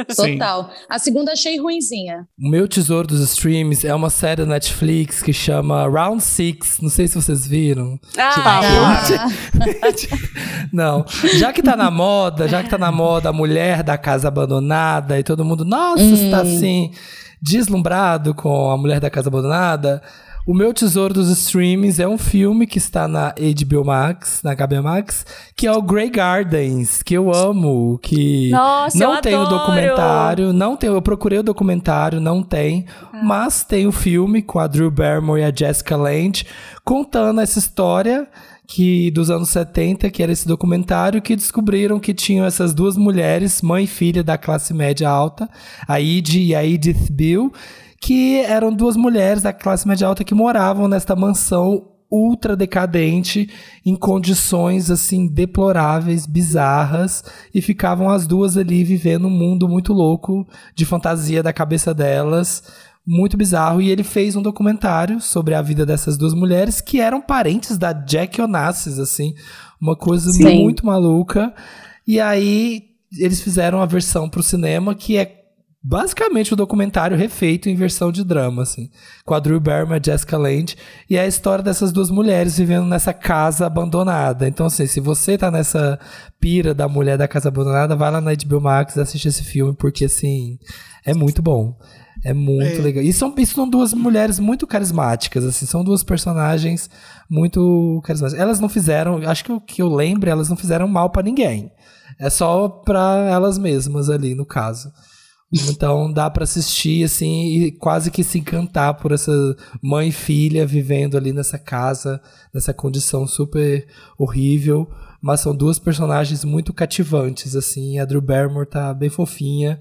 Sim. Total. A segunda achei ruinzinha. O meu tesouro dos streams é uma série da Netflix que chama Round Six. Não sei se vocês viram. Ah, Ah, [laughs] Não. Já que tá na moda, já que tá na moda a mulher da casa abandonada e todo mundo, nossa, tá assim, deslumbrado com a mulher da casa abandonada. O meu tesouro dos streams é um filme que está na HBO Max, na HBO Max, que é o Grey Gardens, que eu amo, que Nossa, não tem o adoro! documentário, não tem, eu procurei o documentário, não tem, mas tem o filme com a Drew Barrymore e a Jessica Lange contando essa história que dos anos 70, que era esse documentário que descobriram que tinham essas duas mulheres, mãe e filha da classe média alta, a Id e a Edith Bill, que eram duas mulheres da classe média alta que moravam nesta mansão ultra decadente, em condições assim deploráveis, bizarras, e ficavam as duas ali vivendo um mundo muito louco de fantasia da cabeça delas, muito bizarro. E ele fez um documentário sobre a vida dessas duas mulheres que eram parentes da Jack Onassis, assim, uma coisa Sim. muito maluca. E aí eles fizeram a versão pro cinema que é basicamente o documentário refeito em versão de drama, assim, com a Drew Barrymore e a Jessica Lange, e é a história dessas duas mulheres vivendo nessa casa abandonada. Então, assim, se você tá nessa pira da mulher da casa abandonada, vai lá na HBO Max e assiste esse filme, porque, assim, é muito bom. É muito É. legal. E são, e são duas mulheres muito carismáticas, assim, são duas personagens muito carismáticas. Elas não fizeram, acho que o que eu lembro, elas não fizeram mal pra ninguém. É só pra elas mesmas ali, no caso. Então dá pra assistir assim e quase que se encantar por essa mãe e filha vivendo ali nessa casa, nessa condição super horrível, mas são duas personagens muito cativantes assim. A Drew Barrymore tá bem fofinha.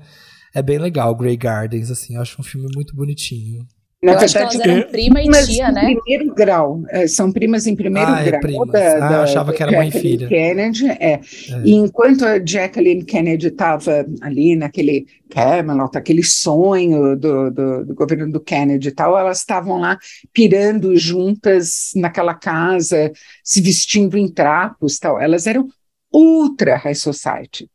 É bem legal, Grey Gardens assim. Eu acho um filme muito bonitinho. Na eu acho que elas eram eu- prima e primas tia, em né? primeiro grau. é, são primas em primeiro Ah, é grau. primas. Ah, eu achava que era mãe e Jacqueline filha. Kennedy, é. E enquanto a Jacqueline Kennedy estava ali naquele Camelot, aquele sonho do, do, do governo do Kennedy e tal, elas estavam lá pirando juntas naquela casa, se vestindo em trapos tal. Elas eram ultra high society,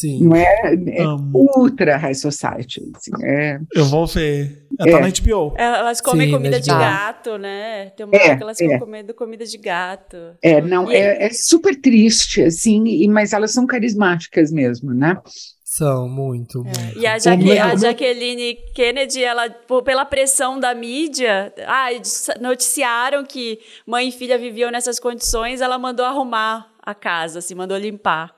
Sim. não é? é ultra high society. assim, é. Eu vou ver. Ela tá É. na HBO. Elas comem Sim, comida de gato, né? Tem uma É, hora que elas ficam é. comendo comida de gato. É, não, é, é super triste, assim, e, mas elas são carismáticas mesmo, né? São muito, muito. E a, Jaque- meu- a meu- Jacqueline Kennedy, ela, por- pela pressão da mídia, ah, noticiaram que mãe e filha viviam nessas condições, ela mandou arrumar a casa, assim, mandou limpar.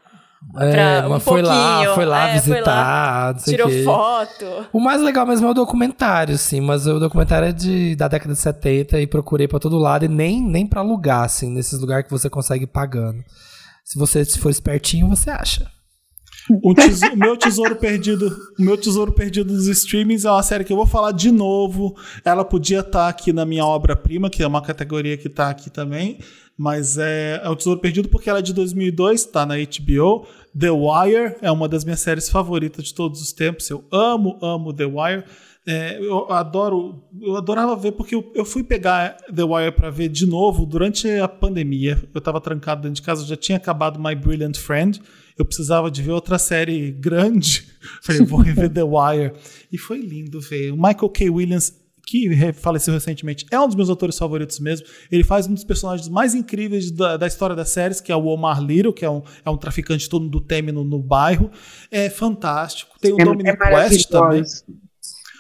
É, pra um foi lá, foi lá É, foi visitar, não sei o Tirou quê. foto. O mais legal mesmo é o documentário, assim, mas o documentário é de, da década de 70 e procurei pra todo lado e nem, nem pra alugar, assim, nesses lugares que você consegue ir pagando. Se você se for espertinho, você acha. O, meu tesouro perdido, o meu tesouro perdido dos streamings é uma série que eu vou falar de novo. Ela podia estar aqui na minha obra-prima, que é uma categoria que tá aqui também, mas é, é o tesouro perdido porque ela é de 2002, tá na HBO. The Wire é uma das minhas séries favoritas de todos os tempos. Eu amo, amo The Wire. É, eu adoro, eu adorava ver porque eu, eu fui pegar The Wire para ver de novo durante a pandemia. Eu tava trancado dentro de casa, já tinha acabado My Brilliant Friend. Eu precisava de ver outra série grande. [laughs] Falei, vou rever The Wire. E foi lindo ver. O Michael K. Williams, que faleceu recentemente, é um dos meus autores favoritos mesmo. Ele faz um dos personagens mais incríveis da, da história das séries, que é o Omar Little, que é um, é um traficante todo do teme no, no bairro. É fantástico. Tem o É, Dominic é West também.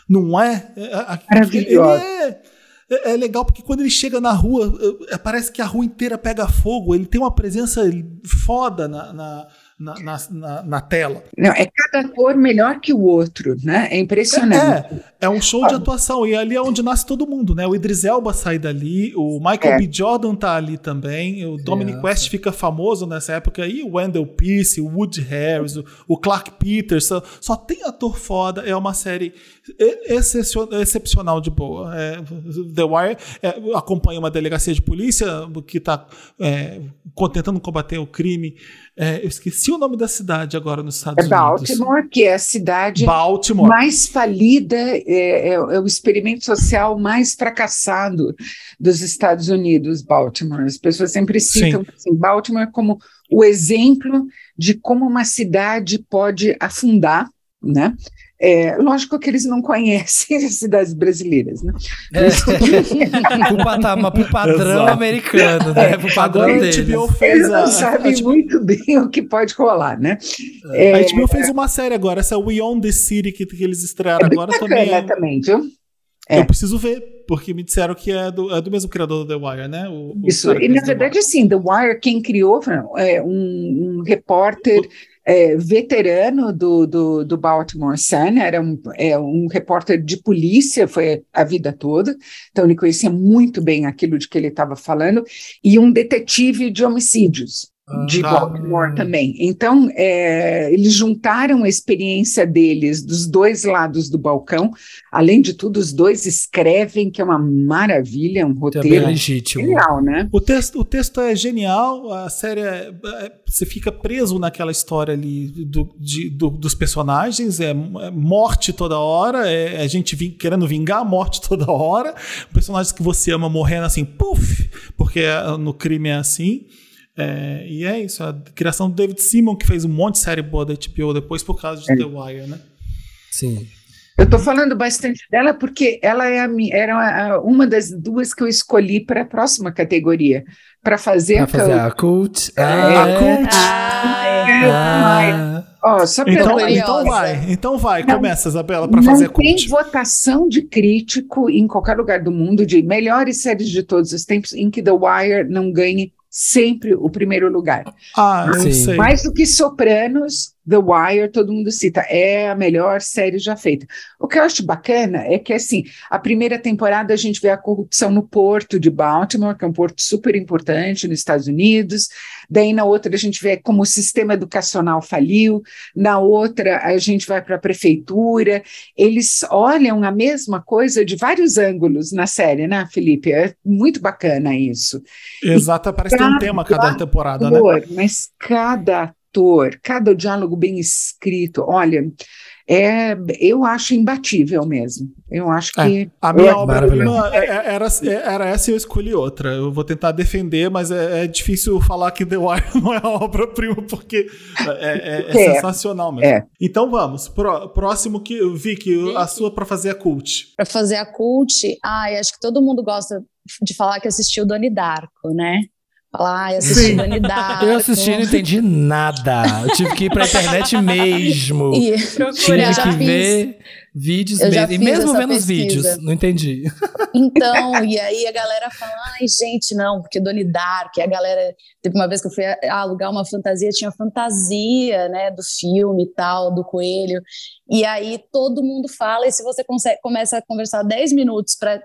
Não é? É, ele é, é- é legal porque quando ele chega na rua, é, parece que a rua inteira pega fogo. Ele tem uma presença foda na, na, na, na, na, tela. Não, é cada ator melhor que o outro, né? É impressionante. É, é um show de atuação. E ali é onde nasce todo mundo, né? O Idris Elba sai dali, o Michael É. B. Jordan tá ali também, o Dominic É, West fica famoso nessa época aí, o Wendell Pierce, o Woody Harris, o, o Clark Peters, só, só tem ator foda, é uma série excepcio- excepcional de boa. É, The Wire é, acompanha uma delegacia de polícia que está tentando combater o crime. É, eu esqueci o nome da cidade agora nos Estados É Unidos. Baltimore, que é a cidade Baltimore. mais falida, é, é- é o experimento social mais fracassado dos Estados Unidos, Baltimore. As pessoas sempre citam assim, Baltimore como o exemplo de como uma cidade pode afundar, né? É, lógico que eles não conhecem as cidades brasileiras, né? pro, patamar, pro padrão Exato. americano, né? Pro padrão Agora a deles. HBO Eles fez a, não a, sabem a, muito bem o que pode rolar, né? a HBO fez uma série agora, essa We Own the City que, que eles estrearam É agora também. bacana também, viu? é. Eu preciso ver, porque me disseram que é do, é do mesmo criador do The Wire, né? O, o Isso, que e na The verdade, Wire. assim, The Wire, quem criou foi é, um, um repórter é, veterano do, do, do Baltimore Sun, era um, é, um repórter de polícia, foi a vida toda, então ele conhecia muito bem aquilo de que ele estava falando, e um detetive de homicídios. De Ah. Baltimore também. Então, é, eles juntaram a experiência deles dos dois lados do balcão. Além de tudo, os dois escrevem, que é uma maravilha, um Também é roteiro legítimo. genial, né? O texto, o texto é genial, a série é, é- você fica preso naquela história ali do- de- do- dos personagens, é, é morte toda hora, é a gente vin- querendo vingar a morte [laughs] toda hora, personagens que você ama morrendo assim, puf, porque é- no crime é assim. É, e é isso, a criação do David Simon, que fez um monte de série boa da HBO depois por causa de É. The Wire, né? Sim. Eu estou falando bastante dela porque ela é a, era a- uma das duas que eu escolhi para a próxima categoria, para fazer Pra a fazer cult. a cult. É, Ah, a é. cult. Ah, é. Ah, só pra Então, curiosa. então vai, então vai, Não- começa, Isabela, para fazer a tem cult. votação de crítico em qualquer lugar do mundo de melhores séries de todos os tempos em que The Wire não ganhe sempre o primeiro lugar. Ah, eu sei. Mais do que Sopranos, The Wire, todo mundo cita, é a melhor série já feita. O que eu acho bacana é que, assim, a primeira temporada a gente vê a corrupção no porto de Baltimore, que é um porto super importante nos Estados Unidos. Daí, na outra, a gente vê como o sistema educacional faliu. Na outra, a gente vai para a prefeitura. Eles olham a mesma coisa de vários ângulos na série, né, Felipe? É muito bacana isso. Exato, parece ter um tema cada temporada, né? ator, mas cada ator, cada diálogo bem escrito, olha, é, eu acho imbatível mesmo. Eu acho que A minha Eu- obra-prima é- é- era, era essa e eu escolhi outra. Eu vou tentar defender, mas é, é difícil falar que The Wire [laughs] não é a obra-prima, porque é, é- é É. sensacional mesmo. É. Então vamos. Pró- próximo que Vicky, a sua pra fazer a cult. Para fazer a cult, ai, acho que todo mundo gosta de falar que assistiu Doni Darko, né? Falar, ai, assisti Sim. Eu assisti e não entendi nada. Eu tive que ir pra internet [laughs] mesmo. E. Tive eu já que fiz. ver vídeos Eu mesmo. E mesmo vendo os vídeos, não entendi. Então, e aí a galera fala, ai, gente, não, porque Doni Dark, e a galera, teve uma vez que eu fui alugar uma fantasia, tinha fantasia, né, do filme e tal, do coelho, e aí todo mundo fala, e se você consegue, começa a conversar 10 minutos para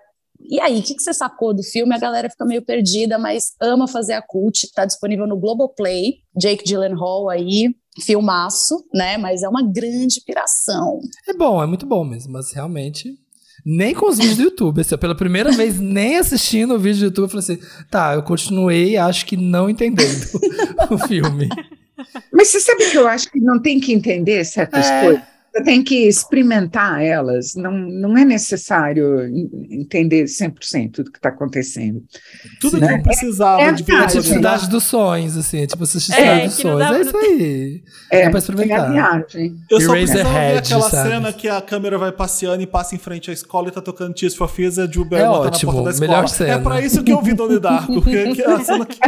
e aí, o que, que você sacou do filme? A galera fica meio perdida, mas ama fazer a cult. Tá disponível no Globoplay. Jake Gyllenhaal aí, filmaço, né? Mas é uma grande piração. É bom, é muito bom mesmo, mas realmente. Nem com os vídeos do YouTube. Assim, pela primeira [laughs] vez, nem assistindo o vídeo do YouTube, eu falei assim: tá, eu continuei, acho que não entendendo [laughs] o filme. Mas você sabe que eu acho que não tem que entender certas É. coisas. Você tem que experimentar elas. Não, não é necessário en- entender 100% do que está acontecendo. Tudo Sim. que eu precisava É, de é É Ah, tipo sim. Cidade dos Sonhos, assim, é tipo assistir É, dos Sonhos. É pra- isso aí. É, É pra é a experimentar. viagem. Eu só precisava ver aquela sabe? cena que a câmera vai passeando e passa em frente à escola e tá tocando Tears for Fears e a Jill É Barrymore tá ótimo, na porta da escola. melhor cena. É pra isso que eu vi Donnie Darko. [laughs] Porque que é a cena que...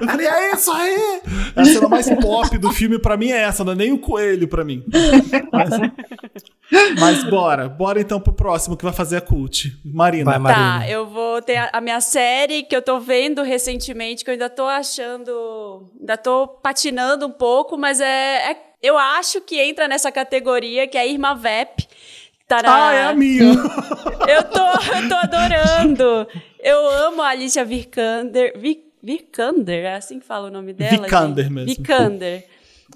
Eu falei, é isso aí! A cena mais pop do filme pra mim é essa, não é nem o coelho pra mim. Mas- [laughs] [laughs] Mas bora, bora então pro próximo que vai fazer a cult. Marina. Vai, Marina. Tá, eu vou ter a, a minha série que eu tô vendo recentemente, que eu ainda tô achando. Ainda tô patinando um pouco, mas é, é- eu acho que entra nessa categoria que é a Irma Vep. Tá na, Ah, é a minha. [laughs] Eu tô, eu tô adorando. Eu amo a Alicia Vikander. Vi- Vikander, é assim que fala o nome dela? Vikander mesmo. Vikander.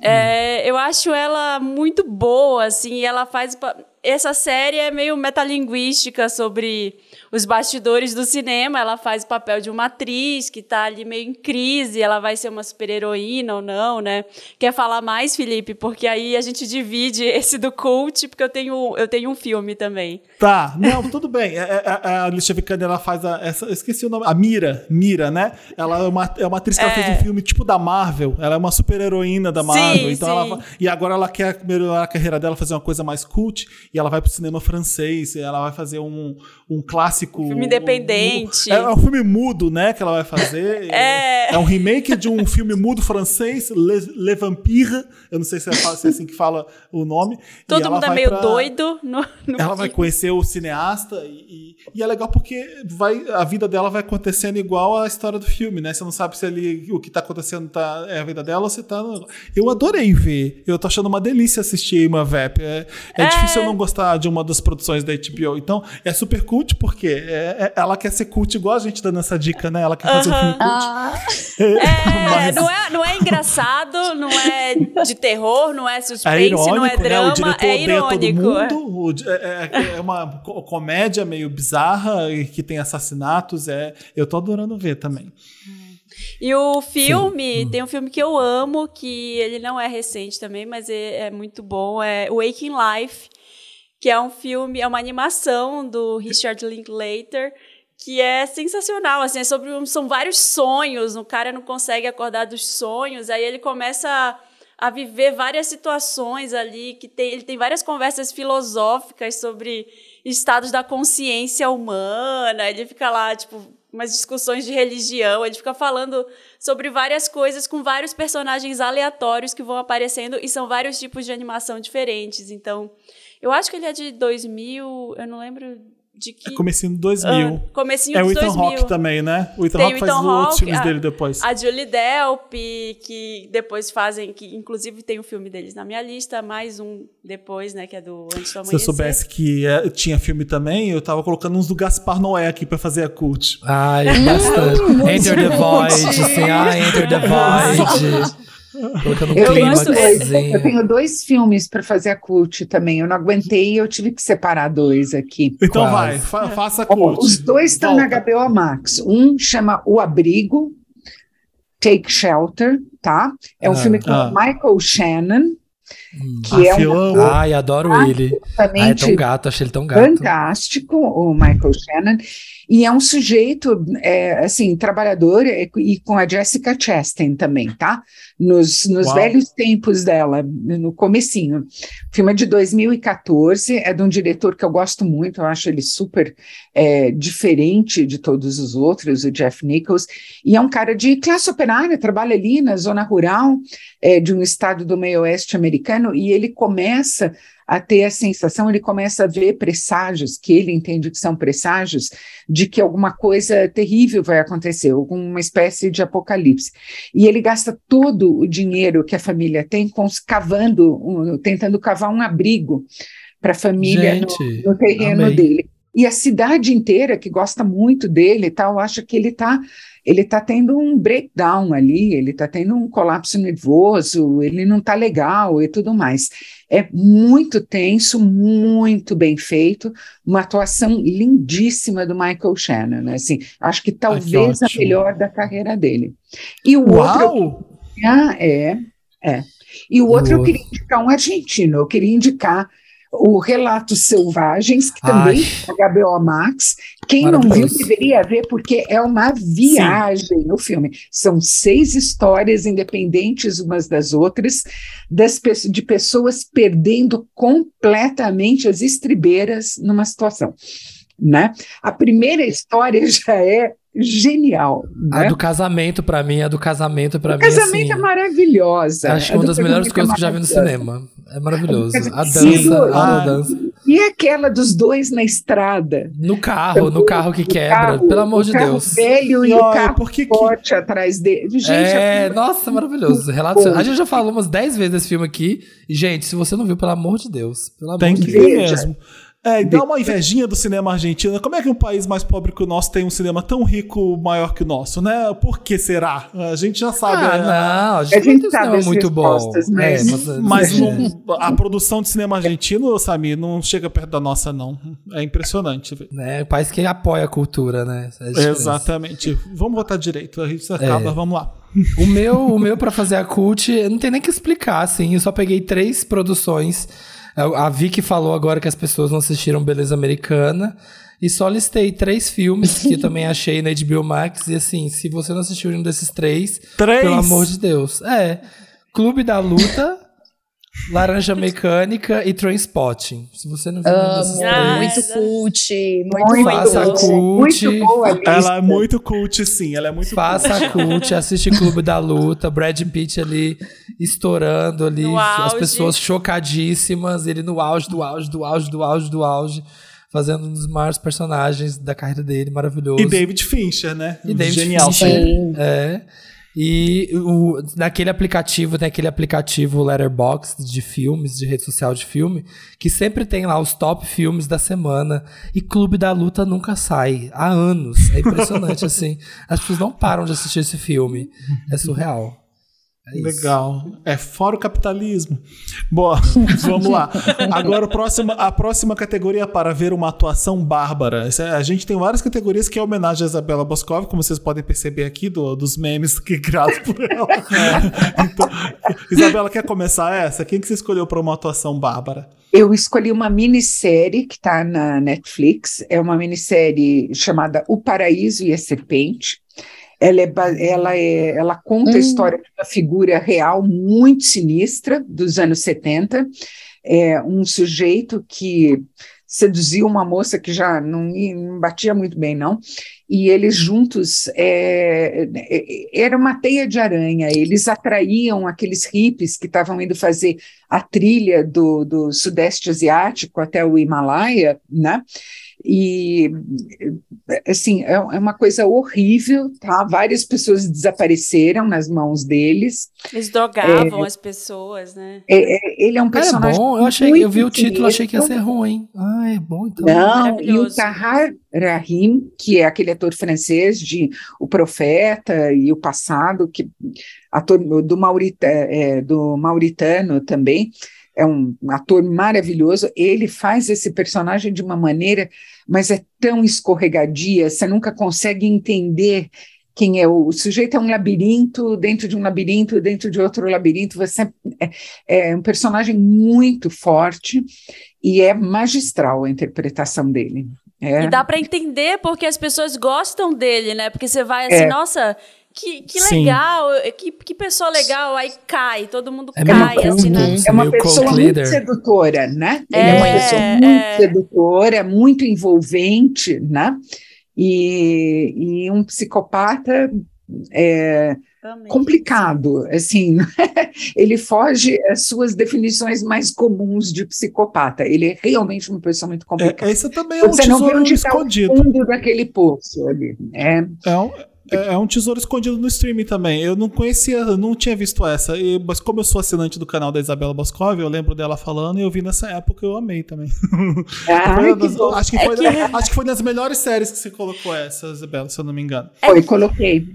É, eu acho ela muito boa, assim, ela faz... Essa série é meio metalinguística sobre os bastidores do cinema. Ela faz o papel de uma atriz que tá ali meio em crise, ela vai ser uma super-heroína ou não, né? Quer falar mais, Felipe? Porque aí a gente divide esse do cult, porque eu tenho, eu tenho um filme também. Tá, não, tudo bem. É, é, é, a Alicia Vikander, ela faz a, essa, eu esqueci o nome, a Mira, Mira, né? Ela é uma, é uma atriz que ela É. fez um filme tipo da Marvel, ela é uma super heroína da Marvel, então sim. ela va- e agora ela quer melhorar a carreira dela, fazer uma coisa mais cult, e ela vai pro cinema francês, ela vai fazer um, um clássico... Filme independente. um- é, um filme mudo, né, que ela vai fazer. [laughs] É. É um remake de um filme mudo francês, Le, Le Vampire, eu não sei se é, se é assim que fala o nome. Todo mundo é meio pra- doido no, no ela vai conhecer o cineasta e, e- e é legal porque vai, a vida dela vai acontecendo igual à história do filme, né? Você não sabe se ali o que tá acontecendo tá, é a vida dela ou se tá. no- Eu adorei ver. Eu tô achando uma delícia assistir uma VEP. É, é É. difícil eu não gostar de uma das produções da HBO. Então, é super cult porque é- é- ela quer ser cult igual a gente dando essa dica, né? Ela quer fazer um filme cult. Ah, [laughs] É, Mas- não é, não é engraçado, não é de terror, não é É suspense, irônico, não é né? drama, O diretor é odeia todo irônico. mundo. di- é, é- é uma co- comédia meio bizarra e que tem assassinatos. É, eu tô adorando ver também. E o filme, tem um filme que eu amo, que ele não é recente também, mas é, é muito bom, é Waking Life, que é um filme, é uma animação do Richard Linklater, que é sensacional, assim, é sobre um- são vários sonhos, o cara não consegue acordar dos sonhos, aí ele começa a, a viver várias situações ali, que tem, ele tem várias conversas filosóficas sobre estados da consciência humana, ele fica lá, tipo, umas discussões de religião, ele fica falando sobre várias coisas com vários personagens aleatórios que vão aparecendo e são vários tipos de animação diferentes. Então, eu acho que ele é de 2000, eu não lembro de que É comecinho de 2000. ano. Comecinho É o Ethan 2000. Hawke também, né? O Ethan Hawke faz Ethan os outros filmes a- dele depois. A Julie Delp, que depois fazem, que inclusive tem um filme deles na minha lista, mais um depois, né, que é do Antes do Se eu Amanhecer. soubesse que é, tinha filme também, eu tava colocando uns do Gaspar Noé aqui pra fazer a cult. Ai, bastante. [laughs] Enter the Void, assim, ah, Enter the Void. Colocando um Eu, clima gosto- eu tenho dois filmes para fazer a cult também. Eu não aguentei, eu tive que separar dois aqui. Então Quase. vai, fa- faça a cult. os dois estão na. HBO Max. Um chama O Abrigo, Take Shelter, tá? É um Ah, filme com ah. Michael Shannon, que Ah, é eu um Ai, adoro ele. Ai, é tão gato, achei ele tão gato. fantástico, o Michael Shannon, e é um sujeito, é, assim, trabalhador e, e com a Jessica Chastain também, tá? Nos, nos Uau. velhos tempos dela, no comecinho. O filme é de 2014, é de um diretor que eu gosto muito, eu acho ele super é, diferente de todos os outros, o Jeff Nichols, e é um cara de classe operária, trabalha ali na zona rural é, de um estado do meio oeste americano, e ele começa a ter a sensação, ele começa a ver presságios, que ele entende que são presságios, de que alguma coisa terrível vai acontecer, alguma espécie de apocalipse. E ele gasta todo o dinheiro que a família tem com, cavando, um, tentando cavar um abrigo para a família no, Gente, no terreno amei. dele. E a cidade inteira, que gosta muito dele e tal, acha que ele está ele tá tendo um breakdown ali, ele está tendo um colapso nervoso, ele não está legal e tudo mais. É muito tenso, muito bem feito, uma atuação lindíssima do Michael Shannon, assim, acho que talvez a ótimo. melhor da carreira dele. E o outro Uau! ah, é, é. E o outro eu Boa. queria indicar um argentino, eu queria indicar o Relatos Selvagens, que também Ai. é HBO Max. Quem não viu deveria ver, porque é uma viagem no filme. São seis histórias independentes umas das outras, das, de pessoas perdendo completamente as estribeiras numa situação. Né? A primeira história [laughs] já é genial. A Né? do casamento, pra mim, a do casamento, pra O mim, casamento assim, é maravilhosa. acho que A uma das melhores coisas é que eu já vi no cinema. É maravilhoso. A dança, a dança. E aquela dos dois na estrada. No carro, no carro que quebra, carro, pelo amor de Deus. velho e, o carro porque forte que... atrás dele. Gente, é, é... nossa, maravilhoso. Relato... A gente já falou umas 10 vezes desse filme aqui. E, gente, se você não viu, pelo amor de Deus. Pelo amor Tem de que ver mesmo. É, e dá uma invejinha do cinema argentino. Como é que um país mais pobre que o nosso tem um cinema tão rico, maior que o nosso, né? Por que será? A gente já sabe. Ah, né? não, a gente, a gente um cinema muito bom. Né? É, mas, [laughs] mas não, a produção de cinema argentino, Sami, não chega perto da nossa, não. É impressionante. É, um país que apoia a cultura, né? É Exatamente. Vamos votar direito, a gente acaba, é. vamos lá. [laughs] O meu, o meu para fazer a cult, não tem nem que explicar, assim. Eu só peguei três produções a Vicky falou agora que as pessoas não assistiram Beleza Americana. E só listei três filmes que eu [laughs] também achei na HBO Max. E assim, se você não assistiu nenhum desses três, três? pelo amor de Deus. É. Clube da Luta, Laranja Mecânica e Trainspotting. Se você não viu nenhum desses três... Muito cult, muito, muito Faça cult. Muito boa Ela é muito cult, sim. Ela é muito Faça cult. [laughs] cult, assiste Clube da Luta, Brad Pitt ali estourando ali, as pessoas chocadíssimas, ele no auge do auge do auge do auge do auge fazendo um dos maiores personagens da carreira dele, maravilhoso. E David Fincher, né? E David Genial. Fincher. É. E o, naquele aplicativo, tem aquele aplicativo Letterboxd de filmes, de rede social de filme, que sempre tem lá os top filmes da semana. E Clube da Luta nunca sai. Há anos. É impressionante, [laughs] assim. As pessoas não param de assistir esse filme. É surreal. É Legal. É fora o capitalismo. Bom, [laughs] vamos lá. Agora, próximo, a próxima categoria para ver uma atuação bárbara. É, a gente tem várias categorias que é homenagem a Isabela Boscov, como vocês podem perceber aqui do, dos memes que criados por ela. [laughs] Então, Isabela, quer começar essa? Quem que você escolheu para uma atuação bárbara? Eu escolhi uma minissérie que está na Netflix. É uma minissérie chamada O Paraíso e a Serpente ela, é, ela, é, ela conta hum. a história de uma figura real muito sinistra dos anos 70, é, um sujeito que seduziu uma moça que já não, não batia muito bem, não, e eles juntos é, é, era uma teia de aranha, eles atraíam aqueles hippies que estavam indo fazer a trilha do, do Sudeste Asiático até o Himalaia, né? E, assim, é, é uma coisa horrível, tá? Várias pessoas desapareceram nas mãos deles. Eles drogavam é, as pessoas, né? É, é ele é um personagem. É bom, eu achei, eu vi o título, achei que ia ser ruim. Ah, é bom então. Não, e o Tahar Rahim, que é aquele ator francês de O Profeta e o Passado, que ator do, Maurita, é, do Mauritano também, é um ator maravilhoso. Ele faz esse personagem de uma maneira, mas é tão escorregadia, você nunca consegue entender quem é o, o sujeito é um labirinto dentro de um labirinto dentro de outro labirinto você é, é um personagem muito forte e é magistral a interpretação dele é. e dá para entender porque as pessoas gostam dele né porque você vai assim é. nossa que, que legal, que, que pessoa legal, aí cai, todo mundo é cai. Assim, né? É uma pessoa muito sedutora, né? É, Ele é uma pessoa muito é. sedutora, muito envolvente, né? E, e um psicopata é, complicado, assim, [laughs] ele foge às suas definições mais comuns de psicopata. Ele é realmente uma pessoa muito complicada. É, esse também é um Você não vê onde escondido. Tá o fundo daquele poço ali. É, é um, é, é, um tesouro escondido no streaming também. Eu não conhecia, não tinha visto essa. E, mas como eu sou assinante do canal da Isabela Boscov, eu lembro dela falando e eu vi nessa época eu amei também. [laughs] Ah, das, acho, que foi, é que... acho que foi das melhores séries que você colocou essa, Isabela, se eu não me engano. Foi, coloquei.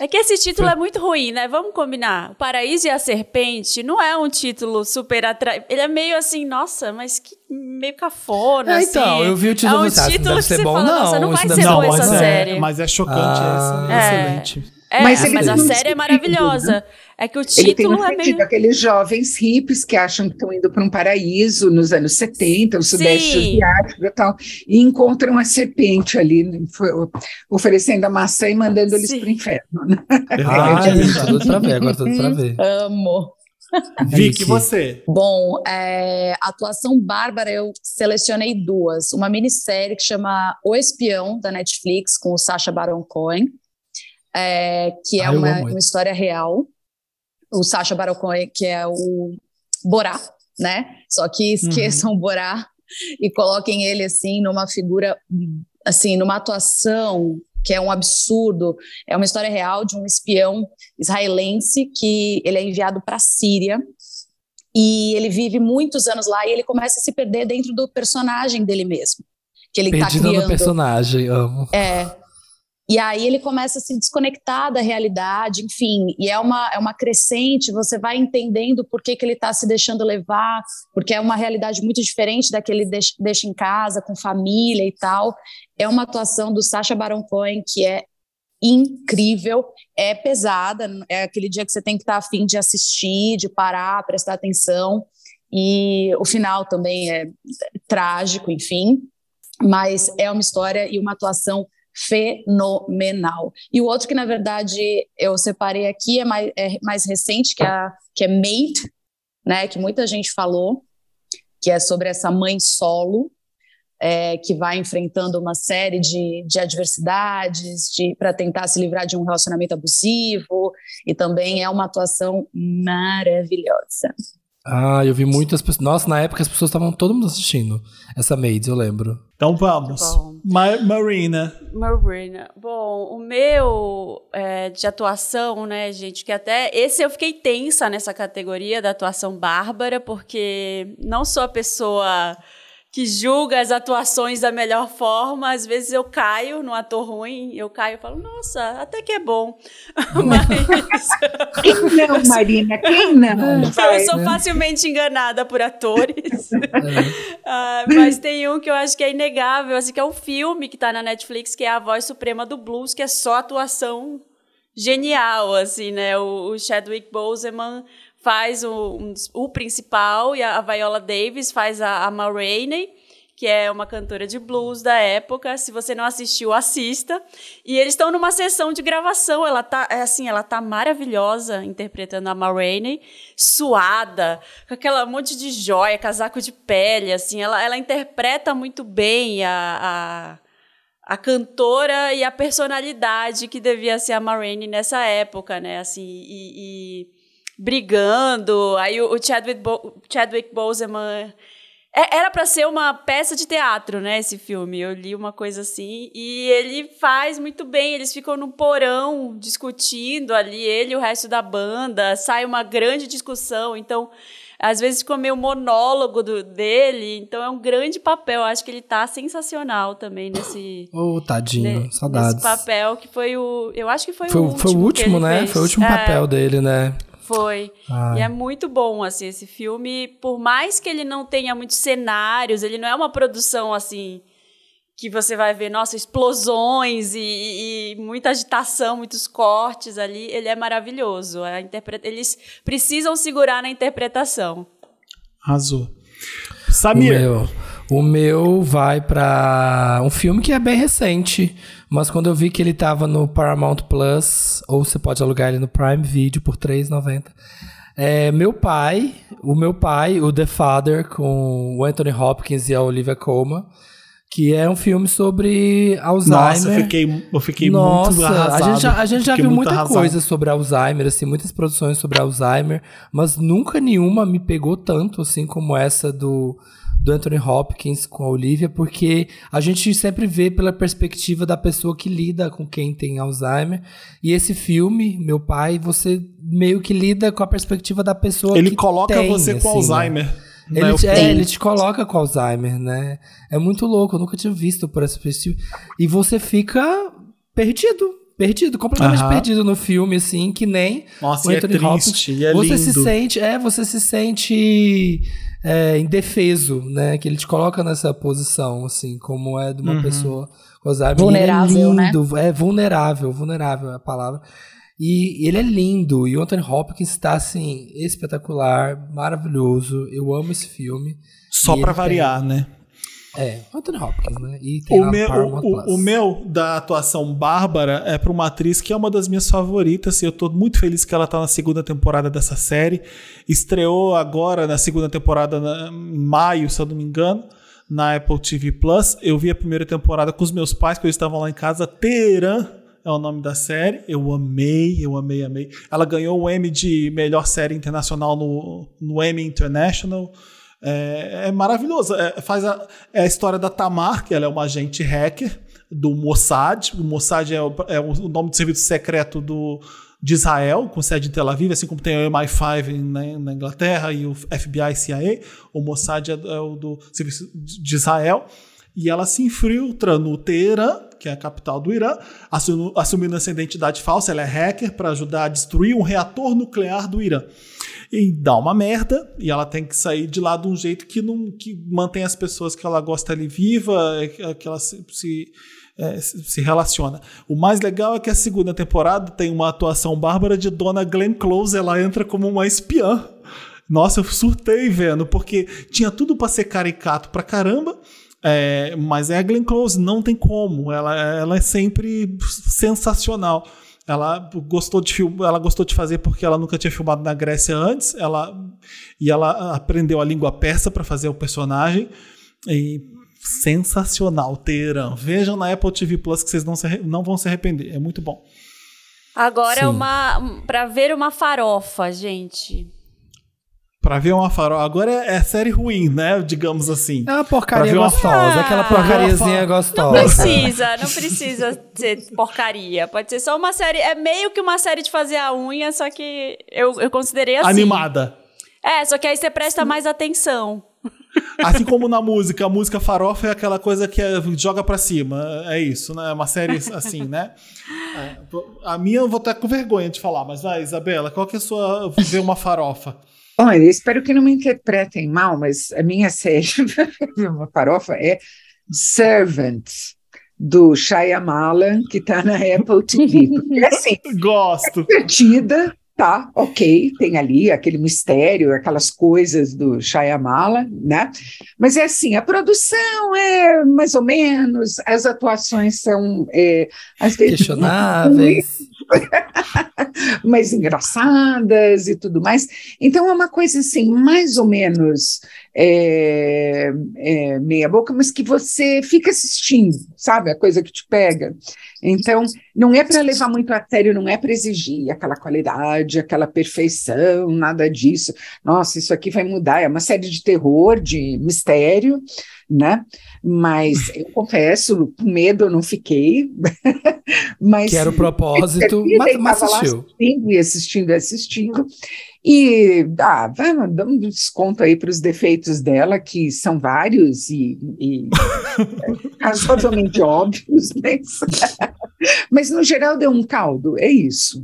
É que esse título é muito ruim, né? Vamos combinar. O Paraíso e a Serpente não é um título super atraente. Ele é meio assim, nossa, mas que meio cafona. É, então, assim. eu vi o título é um título deve ser bom. Fala, não, nossa, não vai ser não, boa essa é, série. Mas é chocante ah, essa, é, é excelente. É, mas, mas a série é maravilhosa. Né? É que o título Ele tem um é meio... aqueles jovens hippies que acham que estão indo para um paraíso nos anos 70, o Sudeste Asiático e tal, e encontram a serpente ali, né, oferecendo a maçã e mandando eles para o inferno. Né? [laughs] Ah, é, tudo para ver, agora tudo para ver. Amo. [laughs] Vicky, você? Bom, é, atuação bárbara, eu selecionei duas. Uma minissérie que chama O Espião, da Netflix, com o Sacha Baron Cohen, é, que é uma, uma história real o Sacha Baron Cohen, que é o Borá, né? Só que esqueçam uhum. o Borá e coloquem ele assim numa figura assim, numa atuação que é um absurdo. É uma história real de um espião israelense que ele é enviado para a Síria e ele vive muitos anos lá e ele começa a se perder dentro do personagem dele mesmo. Que ele tá Perdido criando. no personagem, amo. É. E aí ele começa a se desconectar da realidade, enfim, e é uma, é uma crescente, você vai entendendo por que, que ele está se deixando levar, porque é uma realidade muito diferente da que ele deixa, deixa em casa, com família e tal. É uma atuação do Sacha Baron Cohen que é incrível, é pesada, é aquele dia que você tem que estar tá afim de assistir, de parar, prestar atenção, e o final também é trágico, enfim, mas é uma história e uma atuação fenomenal. E o outro que, na verdade, eu separei aqui é mais, é mais recente, que é, que é Mate, né, que muita gente falou, que é sobre essa mãe solo, é, que vai enfrentando uma série de, de adversidades para tentar se livrar de um relacionamento abusivo, e também é uma atuação maravilhosa. Ah, eu vi muitas pessoas. Nossa, na época as pessoas estavam todo mundo assistindo essa Maids, eu lembro. Então vamos. Ma Marina. Marina. Bom, o meu é, de atuação, né, gente, que até. Esse eu fiquei tensa nessa categoria da atuação bárbara, porque não sou a pessoa que julga as atuações da melhor forma. Às vezes eu caio no ator ruim, eu caio e falo, nossa, até que é bom. [laughs] Mas... Quem não, Marina? Quem não? [laughs] Eu sou facilmente enganada por atores. uh, [laughs] mas tem um que eu acho que é inegável, assim, que é um filme que está na Netflix, que é A Voz Suprema do Blues, que é só atuação genial, assim, né? O, o Chadwick Boseman faz o, um, o principal e a, Viola Davis faz a, a Ma Rainey, que é uma cantora de blues da época. Se você não assistiu, assista. E eles estão numa sessão de gravação. Ela tá, é assim, ela tá maravilhosa interpretando a Ma Rainey, suada, com aquela monte de joia, casaco de pele, assim. Ela, ela interpreta muito bem a, a a cantora e a personalidade que devia ser a Ma nessa época, né? Assim, e, e brigando. Aí o, Chadwick, Bo Chadwick Boseman. É, era para ser uma peça de teatro, né? Esse filme. Eu li uma coisa assim. E ele faz muito bem. Eles ficam no porão discutindo ali, ele e o resto da banda. Sai uma grande discussão. Então às vezes ficou meio monólogo do, dele, então é um grande papel. Eu acho que ele tá sensacional também nesse. Ô, oh, tadinho, ne, saudades. Nesse papel que foi o. Eu acho que foi, foi o último. Foi o último, né? Fez. Foi o último é, papel dele, né? Foi. Ai. E é muito bom, assim, esse filme. Por mais que ele não tenha muitos cenários, ele não é uma produção, assim, que você vai ver, nossa, explosões e, e muita agitação, muitos cortes ali. Ele é maravilhoso. A interpreta... Eles precisam segurar na interpretação. Arrasou. Samir. O meu, vai para um filme que é bem recente, mas quando eu vi que ele tava no Paramount Plus, ou você pode alugar ele no Prime Video por R$3,90. É, meu pai, o meu pai, o The Father, com o Anthony Hopkins e a Olivia Colman, que é um filme sobre Alzheimer. Nossa, eu fiquei, eu fiquei Nossa, muito arrasado. A gente já, a gente já viu muita arrasado. coisa sobre Alzheimer, assim, muitas produções sobre Alzheimer, mas nunca nenhuma me pegou tanto, assim, como essa do, do Anthony Hopkins com a Olivia, porque a gente sempre vê pela perspectiva da pessoa que lida com quem tem Alzheimer. E esse filme, meu pai, você meio que lida com a perspectiva da pessoa Ele que coloca tem, você com assim, Alzheimer. Né? Né, Ele, te, é, ele te coloca com Alzheimer, né? É muito louco, eu nunca tinha visto por essa perspectiva. E você fica perdido. Perdido, completamente Aham. perdido no filme, assim, que nem Nossa, o é Anthony Hopkins. triste, e é você se sente, é, você se sente é, indefeso, né? Que ele te coloca nessa posição, assim, como é de uma Uhum. pessoa com Alzheimer. Vulnerável, e ele é né? lindo, É vulnerável, vulnerável é a palavra. E ele é lindo, e o Anthony Hopkins está, assim, espetacular, maravilhoso. Eu amo esse filme. Só pra ele variar, né? É, Anthony Hopkins, né? E tem O meu, Paramount o, Plus. o meu da atuação Bárbara é pra uma atriz que é uma das minhas favoritas e eu tô muito feliz que ela tá na segunda temporada dessa série. Estreou agora na segunda temporada na- em maio, se eu não me engano, na Apple TV Plus. Eu vi a primeira temporada com os meus pais, que eles estavam lá em casa. Teherã é o nome da série. Eu amei, eu amei, amei. Ela ganhou o Emmy de melhor série internacional no, no Emmy International. É, é maravilhoso. É, faz a, é a história da Tamar, que ela é uma agente hacker do Mossad. O Mossad é o, é o nome do serviço secreto do, de Israel, com sede em Tel Aviv, assim como tem o MI5 na, Inglaterra e o FBI e CIA. O Mossad é, é o do serviço de Israel e ela se infiltra no Teherã, que é a capital do Irã, assumindo essa identidade falsa. Ela é hacker para ajudar a destruir um reator nuclear do Irã. E dá uma merda, e ela tem que sair de lá de um jeito que não que mantém as pessoas que ela gosta ali viva, que ela se, se é, se relaciona. O mais legal é que a segunda temporada tem uma atuação bárbara de Dona Glenn Close, ela entra como uma espiã. Nossa, eu surtei vendo, porque tinha tudo para ser caricato pra caramba, é, mas é a Glenn Close, não tem como. Ela, ela é sempre sensacional. Ela gostou de film, ela gostou de fazer porque ela nunca tinha filmado na Grécia antes. Ela e ela aprendeu a língua persa para fazer o personagem. E sensacional, Teherã. Vejam na Apple TV Plus que vocês não, se, não vão se arrepender. É muito bom. Agora é uma para ver uma farofa, gente. Pra ver uma farofa. Agora é, é, série ruim, né? Digamos assim. É uma porcaria gostosa. Uma... Aquela porcariazinha gostosa. Não precisa, não precisa ser porcaria. Pode ser só uma série. É meio que uma série de fazer a unha, só que eu, eu considerei assim. Animada. É, só que aí você presta mais atenção. Assim como na música, a música farofa é aquela coisa que é, joga pra cima. É isso, né? É uma série assim, né? É, a minha eu vou estar com vergonha de falar, mas vai, Isabela, qual que é a sua ver uma farofa? Olha, espero que não me interpretem mal, mas a minha [laughs] série, uma farofa, é Servant, do Shyamalan, que está na Apple TV. É assim, [laughs] Gosto. É divertida, tá, ok, tem ali aquele mistério, aquelas coisas do Shyamalan, né? Mas é assim, a produção é mais ou menos, as atuações são é, às vezes questionáveis. [laughs] mais engraçadas e tudo mais. Então é uma coisa assim, mais ou menos é, é, meia boca, mas que você fica assistindo, sabe? A coisa que te pega. Então, não é para levar muito a sério, não é para exigir aquela qualidade, aquela perfeição, nada disso. Nossa, isso aqui vai mudar. É uma série de terror, de mistério, né? Mas [laughs] eu confesso, com medo eu não fiquei. [laughs] mas que era o propósito, mas, mas assistiu. assistindo e assistindo e assistindo. E ah, vamos dar um desconto aí para os defeitos dela, que são vários e, e [laughs] razoavelmente óbvios, mas, [laughs] mas no geral deu um caldo, é isso.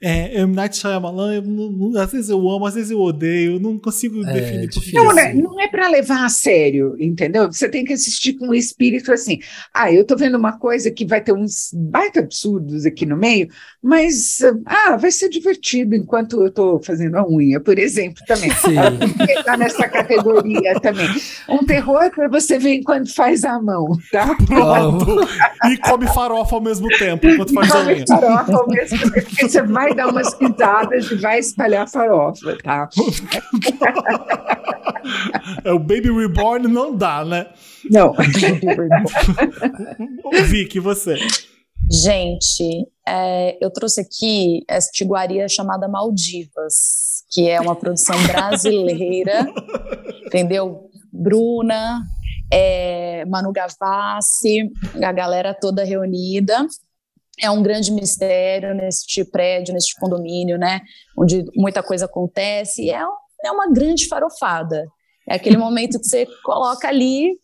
É, M. Night Shyamalan, eu, às vezes eu amo, às vezes eu odeio, eu não consigo é, definir. Não, né, não é para levar a sério, entendeu? Você tem que assistir com o espírito assim. Ah, eu tô vendo uma coisa que vai ter uns baita absurdos aqui no meio, mas ah, vai ser divertido enquanto eu tô fazendo a unha, por exemplo, também. Sim. Tá nessa categoria também. Um terror para você ver enquanto faz a mão, tá? Pronto. e come farofa ao mesmo tempo enquanto faz a unha. farofa ao mesmo tempo, porque você vai vai dar umas pisadas e vai espalhar farofa, tá? [laughs] é o Baby Reborn não dá, né? Não. [laughs] Vicky, você. Gente, é, eu trouxe aqui essa iguaria chamada Maldivas, que é uma produção brasileira, [laughs] entendeu? Bruna, é, Manu Gavassi, a galera toda reunida é um grande mistério neste prédio, neste condomínio, né? Onde muita coisa acontece. É, é uma grande farofada. É aquele momento que você [laughs] coloca ali.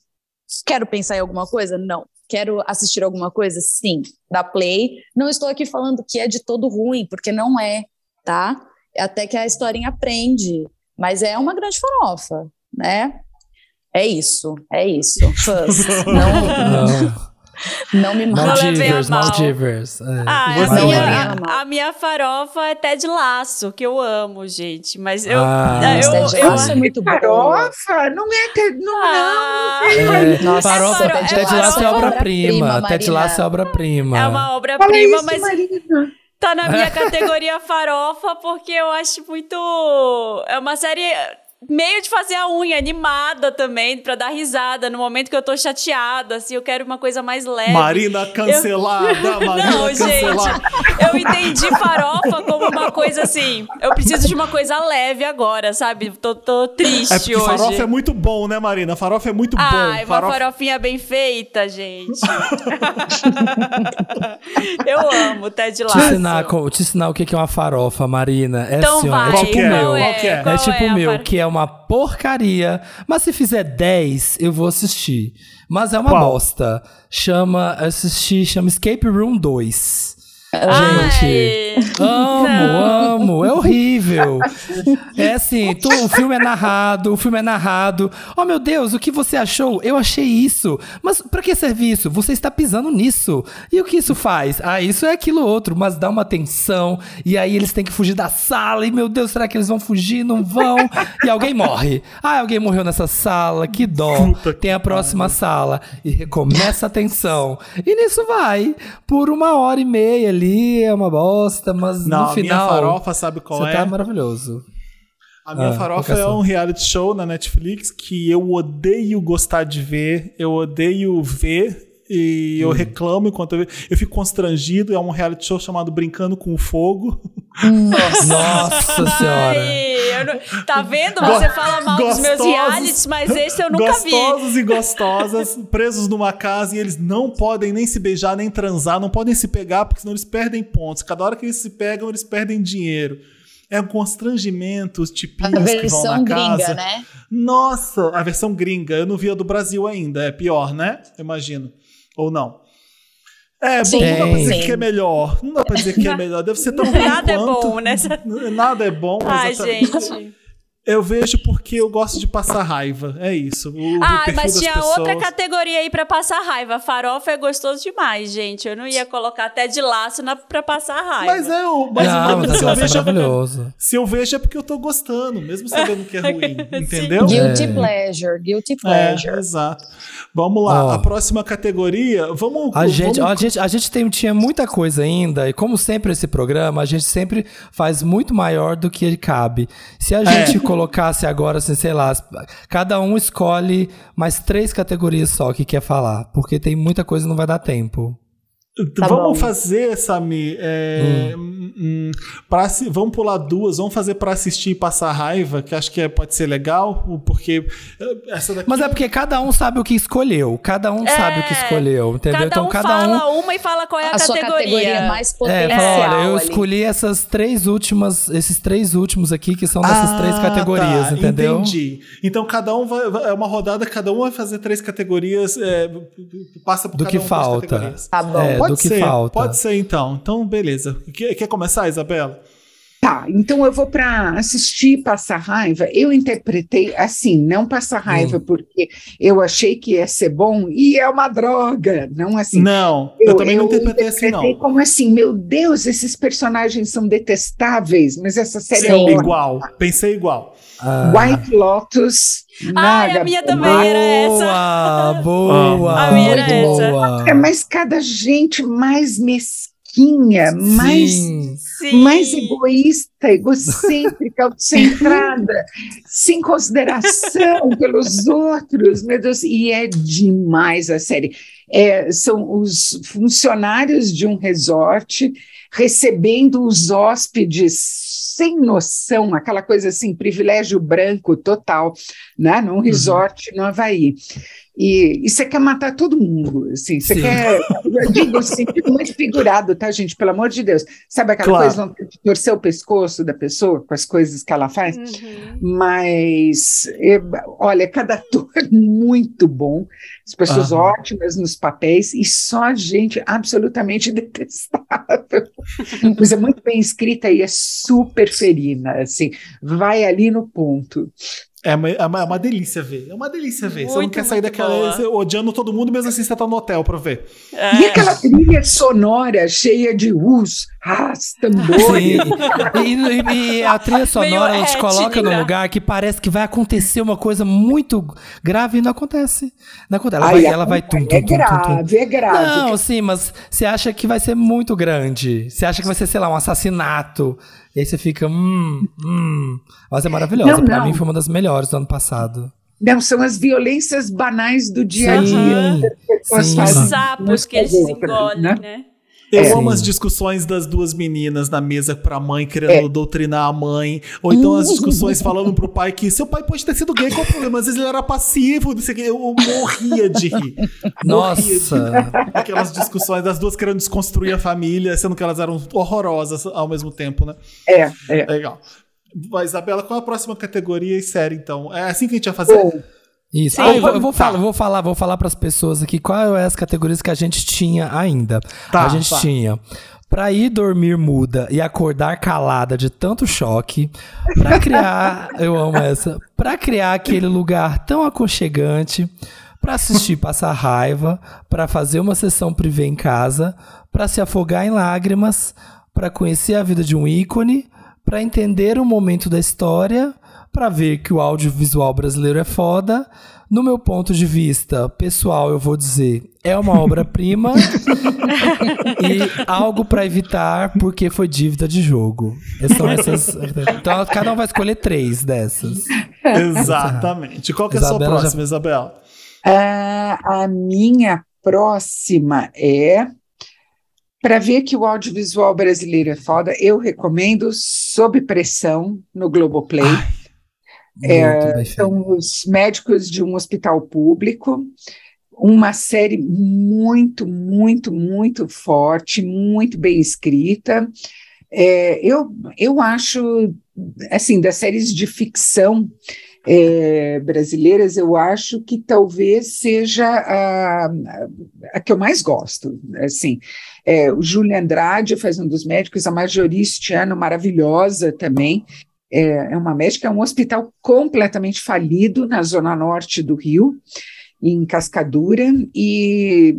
Quero pensar em alguma coisa? Não. Quero assistir alguma coisa? Sim. Da play. Não estou aqui falando que é de todo ruim, porque não é, tá? Até que a historinha aprende. Mas é uma grande farofa, né? É isso, é isso. Fãs. [laughs] não. não. Não me Maldivers, Maldivers. É. Ah, a minha, a, a minha farofa é Ted Laço, que eu amo, gente. Mas eu. Ah, eu, Ted eu, Laço eu, é muito bom. Farofa? Não é Ted. Não, ah, não. É, Nossa, farofa, é Ted Laço é obra-prima. Ted Laço é obra-prima. É uma obra-prima, mas. Marina. Tá na minha [laughs] categoria farofa, porque eu acho muito. É uma série meio de fazer a unha animada também, para dar risada no momento que eu tô chateada, assim, eu quero uma coisa mais leve. Marina cancelada, [laughs] eu... Marina Não, cancelada. gente, eu entendi farofa como uma coisa assim. Eu preciso de uma coisa leve agora, sabe? Tô, tô triste É porque hoje. farofa é muito bom, né, Marina? Farofa é muito bom. Ai, uma Farofa- farofinha bem feita, gente. [laughs] Eu amo Ted Te Lasso. ensinar, co- te ensinar o que é uma farofa, Marina. É Então assim, ó, vai, é Qual tipo que o é? meu. qual Qual que é? é? É tipo é o a meu, far- que é uma porcaria. Mas se fizer 10, eu vou assistir. Mas é uma Qual? bosta. Chama, assisti, chama Escape Room 2. Ai, Gente, amo, amo, é horrível. É assim, tu- o filme é narrado, o filme é narrado. Oh meu Deus, o que você achou? Eu achei isso. Mas pra que serve isso? Você está pisando nisso. E o que isso faz? Ah, isso é aquilo outro, mas dá uma tensão. E aí eles têm que fugir da sala. E meu Deus, será que eles vão fugir? Não vão. E alguém morre. Ah, alguém morreu nessa sala, que dó. Puta Tem a próxima sala. E recomeça a tensão. E nisso vai. Por uma hora e meia ali, é uma bosta, mas Não, no a minha final. farofa, sabe qual você é? tá maravilhoso. A minha Ah, farofa é um reality show na Netflix que eu odeio gostar de ver, eu odeio ver e Hum. eu reclamo enquanto eu vejo. Eu fico constrangido, é um reality show chamado Brincando com o Fogo. Nossa senhora. Ai, não- Tá vendo? Você fala mal dos meus Gostosos- realities, mas esse eu nunca vi. Gostosos e gostosas, presos numa casa e eles não podem nem se beijar, nem transar, não podem se pegar, porque senão eles perdem pontos. Cada hora que eles se pegam, eles perdem dinheiro. É um constrangimento, os A tipinhos que vão versão na casa. gringa, né? Nossa, a versão gringa. Eu não vi a do Brasil ainda. É pior, né? Eu imagino. Ou não? É, bom, não dá pra dizer sim. que é melhor. Não dá pra dizer que é [laughs] melhor. Deve ser tão ruim Nada é quanto. bom nessa. Nada é bom. Ai, exatamente. gente. Eu vejo porque eu gosto de passar raiva. É isso. O, o Ah, perfil mas tinha pessoas. outra categoria aí pra passar raiva. Farofa é gostoso demais, gente. Eu não ia colocar até de laço na, pra passar raiva. Mas é o. Mas, Não, mas mas se, eu é vejo, maravilhoso. se eu vejo é porque eu tô gostando, mesmo sabendo que é [laughs] ruim. entendeu? Guilty É. pleasure, guilty É, pleasure. exato. Vamos lá, Ó. a próxima categoria. Vamos. A gente, vamos- a gente, a gente tem, tinha muita coisa ainda, e como sempre esse programa, a gente sempre faz muito maior do que cabe. Se a gente [laughs] colocasse agora, assim, sei lá, cada um escolhe mais três categorias só que quer falar, porque tem muita coisa e não vai dar tempo. Tá vamos bom. fazer, Sami. É, hum, hum, pra assi- vamos pular duas. Vamos fazer pra assistir e passar raiva, que acho que é- pode ser legal, porque eh, essa daqui. Mas é porque cada um sabe o que escolheu, cada um sabe o que escolheu, entendeu? Cada então um cada fala um uma e fala qual é a, A sua categoria mais É, potencial fala, olha, eu ali. escolhi essas três últimas, esses três últimos aqui que são dessas três Ah, categorias, tá, entendeu? Entendi. Então cada um vai, vai- é uma rodada, cada um vai fazer três categorias, é, passa por Do cada que das falta. categorias. Tá bom. É, Pode do que ser, falta. pode ser então. Então, beleza. Quer, quer começar, Isabela? Tá, então eu vou para assistir passar raiva. Eu interpretei assim, não passar raiva Hum. porque eu achei que ia ser bom e é uma droga, não assim. não, eu, também não interpretei assim, não. como assim, meu Deus, esses personagens são detestáveis, mas essa série é Sim, ótima. igual. Pensei igual. Ah, White Lotus. Ai, a minha também era essa. Boa, boa. A minha era muito essa. boa. É, mas cada gente mais mesquinha, mais Sim. Sim. mais egoísta, egocêntrica, [laughs] autocentrada, sem consideração [laughs] pelos outros, meu Deus, e é demais a série. É, são os funcionários de um resort recebendo os hóspedes sem noção, aquela coisa assim, privilégio branco total, né, num resort no Havaí. E, e você quer matar todo mundo, assim, você Sim. quer, eu digo assim, muito figurado, tá, gente, pelo amor de Deus, sabe aquela Claro. coisa de torcer o pescoço da pessoa com as coisas que ela faz? Uhum. Mas, é, olha, cada [laughs] ator muito bom, as pessoas Aham. ótimas nos papéis e só gente absolutamente [laughs] detestável. Coisa muito bem escrita e é super ferina, assim, vai ali no ponto. É uma, é uma- é uma delícia ver. É uma delícia ver. você não Muito, quer sair muito daquela odiando todo mundo, mesmo assim você tá no hotel pra ver. É. E aquela trilha sonora cheia de us, ras, tambores. E, e- e a trilha sonora ela te coloca num lugar que parece que vai acontecer uma coisa muito grave e não acontece. Não acontece. Ela Ai, vai, ela vai tum, é tum, tum, tum, tum. grave, é grave. Não, sim, mas você acha que vai ser muito grande. Você acha que vai ser, sei lá, um assassinato. E aí você fica, hum, hum. Mas é maravilhosa. Não, pra não. mim foi uma das melhores do ano passado. Não, são as violências banais do dia a dia. que as pessoas sim. fazem Os sapos que eles outras, engolem, né? né? Eu É. amo as discussões das duas meninas na mesa pra mãe, querendo doutrinar a mãe. Ou então as discussões [laughs] falando pro pai que seu pai pode ter sido gay, qual o problema? Às vezes ele era passivo, não sei o que. Eu morria de rir. Morria de Nossa. rir. Aquelas discussões das duas querendo desconstruir a família, sendo que elas eram horrorosas ao mesmo tempo, né? É, é. Legal. Mas, Isabela, qual é a próxima categoria e série, então? É assim que a gente vai fazer? Bom, Isso. Sim. Ah, eu vou, eu vou Tá. falar, vou falar, vou falar para as pessoas aqui quais é as categorias que a gente tinha ainda. Tá, a gente tá. tinha Pra ir dormir muda e acordar calada de tanto choque, pra criar, [laughs] eu amo essa, pra criar aquele lugar tão aconchegante, pra assistir passar raiva, pra fazer uma sessão privê em casa, pra se afogar em lágrimas, pra conhecer a vida de um ícone, pra entender o momento da história, pra ver que o audiovisual brasileiro é foda. No meu ponto de vista pessoal, eu vou dizer, é uma obra-prima [laughs] e algo pra evitar porque foi dívida de jogo. São essas. Então cada um vai escolher três dessas. Exatamente. Qual que é a sua Isabela já- próxima, Isabela? Ah, a minha próxima é para ver que o audiovisual brasileiro é foda, eu recomendo Sob Pressão no Globoplay. Muito feito. São os médicos de um hospital público. Uma série muito, muito, muito forte, muito bem escrita. É, eu, eu acho, assim, das séries de ficção é, brasileiras, eu acho que talvez seja a, a que eu mais gosto. Assim, é, o Júlio Andrade faz um dos médicos, a Marjorie Stiano, maravilhosa também. É, é uma médica, é um hospital completamente falido na zona norte do Rio, em Cascadura, e,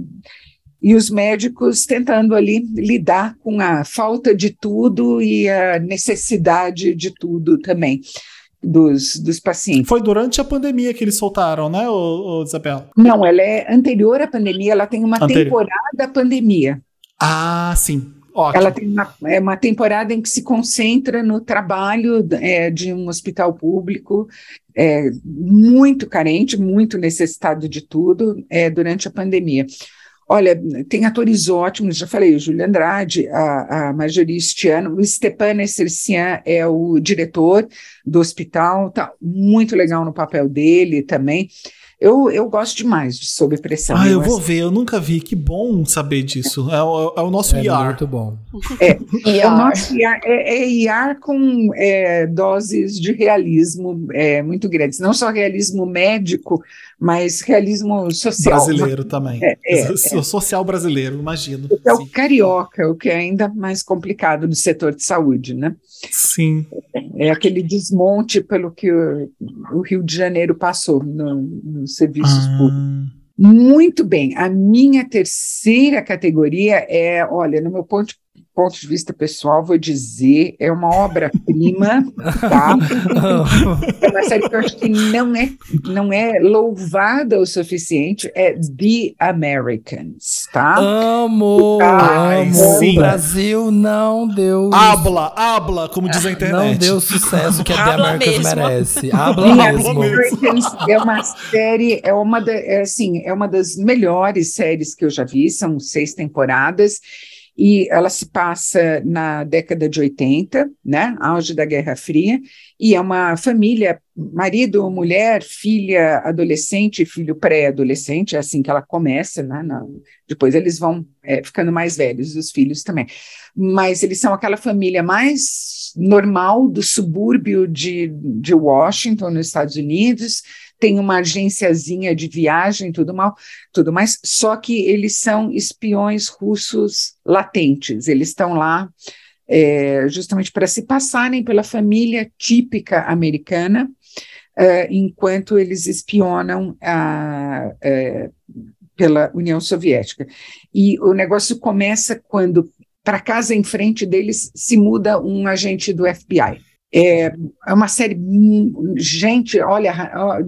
e os médicos tentando ali lidar com a falta de tudo e a necessidade de tudo também dos, dos pacientes. Foi durante a pandemia que eles soltaram, né, ô, ô, Isabela? Não, ela é anterior à pandemia, ela tem uma Anterior. temporada pandemia. Ah, sim. Ótimo. Ela tem uma, é uma temporada em que se concentra no trabalho é, de um hospital público é, muito carente, muito necessitado de tudo é, durante a pandemia. Olha, tem atores ótimos, já falei, Júlio Andrade, a, a Marjorie Stiano, o Stepan Essercian é o diretor do hospital, tá muito legal no papel dele também. Eu, eu gosto demais de Sob Pressão. Ah, eu acho- vou ver, eu nunca vi. Que bom saber disso. É o, é o nosso É IR. muito bom. E É, o nosso IAR, [laughs] é, é IAR com é, doses de realismo é, muito grandes. Não só realismo médico, mas realismo social. Brasileiro também. É, é, So- Social brasileiro, imagino. É o carioca, o que é ainda mais complicado no setor de saúde, né? Sim. É aquele desmonte pelo que o, o Rio de Janeiro passou no- nos serviços públicos. Ah, Muito bem. A minha terceira categoria é, olha, no meu ponto, ponto de vista pessoal, vou dizer, é uma obra-prima, tá? [laughs] É uma série que eu acho que não é, não é louvada o suficiente, é The Americans, tá? Amo, Ai, amo. sim. O Brasil não deu. habla, habla, como diz a internet. Não deu o sucesso que a The Americans mesmo. merece. [laughs] Habla The mesmo. Americans é uma série, é uma, da, é, assim, é uma das melhores séries que eu já vi, são seis temporadas, e ela se passa na década de 80, né, auge da Guerra Fria, e é uma família, marido, mulher, filha adolescente, filho pré-adolescente, é assim que ela começa, né, na- depois eles vão é, ficando mais velhos, os filhos também, mas eles são aquela família mais normal do subúrbio de, de Washington, nos Estados Unidos, tem uma agênciazinha de viagem, tudo mal, tudo mais, só que eles são espiões russos latentes, eles estão lá é, justamente para se passarem pela família típica americana, é, enquanto eles espionam a, é, pela União Soviética. E o negócio começa quando, para casa em frente deles, se muda um agente do FBI. É, é uma série, gente, olha, ó,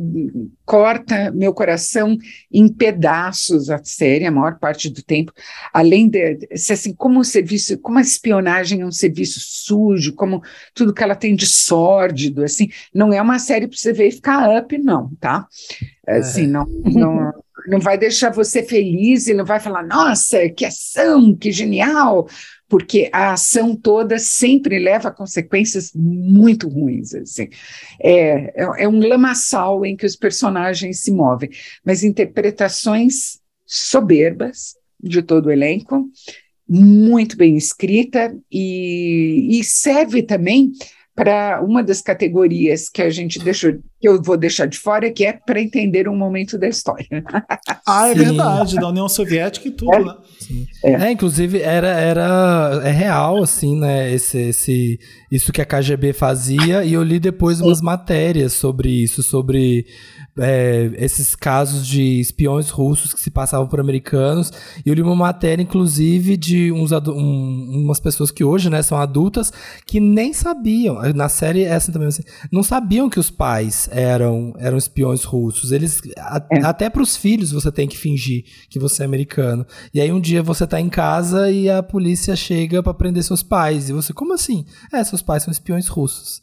corta meu coração em pedaços a série, a maior parte do tempo, além de, assim, como o serviço, como a espionagem é um serviço sujo, como tudo que ela tem de sórdido, assim, não é uma série para você ver e ficar up, não, tá? Assim, não, não, não vai deixar você feliz e não vai falar, nossa, que ação, que genial, porque a ação toda sempre leva a consequências muito ruins. Assim. É, é, é um lamaçal em que os personagens se movem, mas interpretações soberbas de todo o elenco, muito bem escrita e, e serve também para uma das categorias que a gente deixou, que eu vou deixar de fora, que é para entender um momento da história. [laughs] ah, é Sim. verdade, da União Soviética e tudo, é. né? É. é. inclusive era, era é real, assim, né? Esse, esse, isso que a KGB fazia, e eu li depois umas matérias sobre isso, sobre é, esses casos de espiões russos que se passavam por americanos. E eu li uma matéria, inclusive, de uns um, umas pessoas que hoje né, são adultas que nem sabiam. Na série essa também, assim, não sabiam que os pais eram, eram espiões russos. Eles a, é. Até para os filhos você tem que fingir que você é americano. E aí um dia você tá em casa e a polícia chega para prender seus pais. E você, como assim? É, seus pais são espiões russos.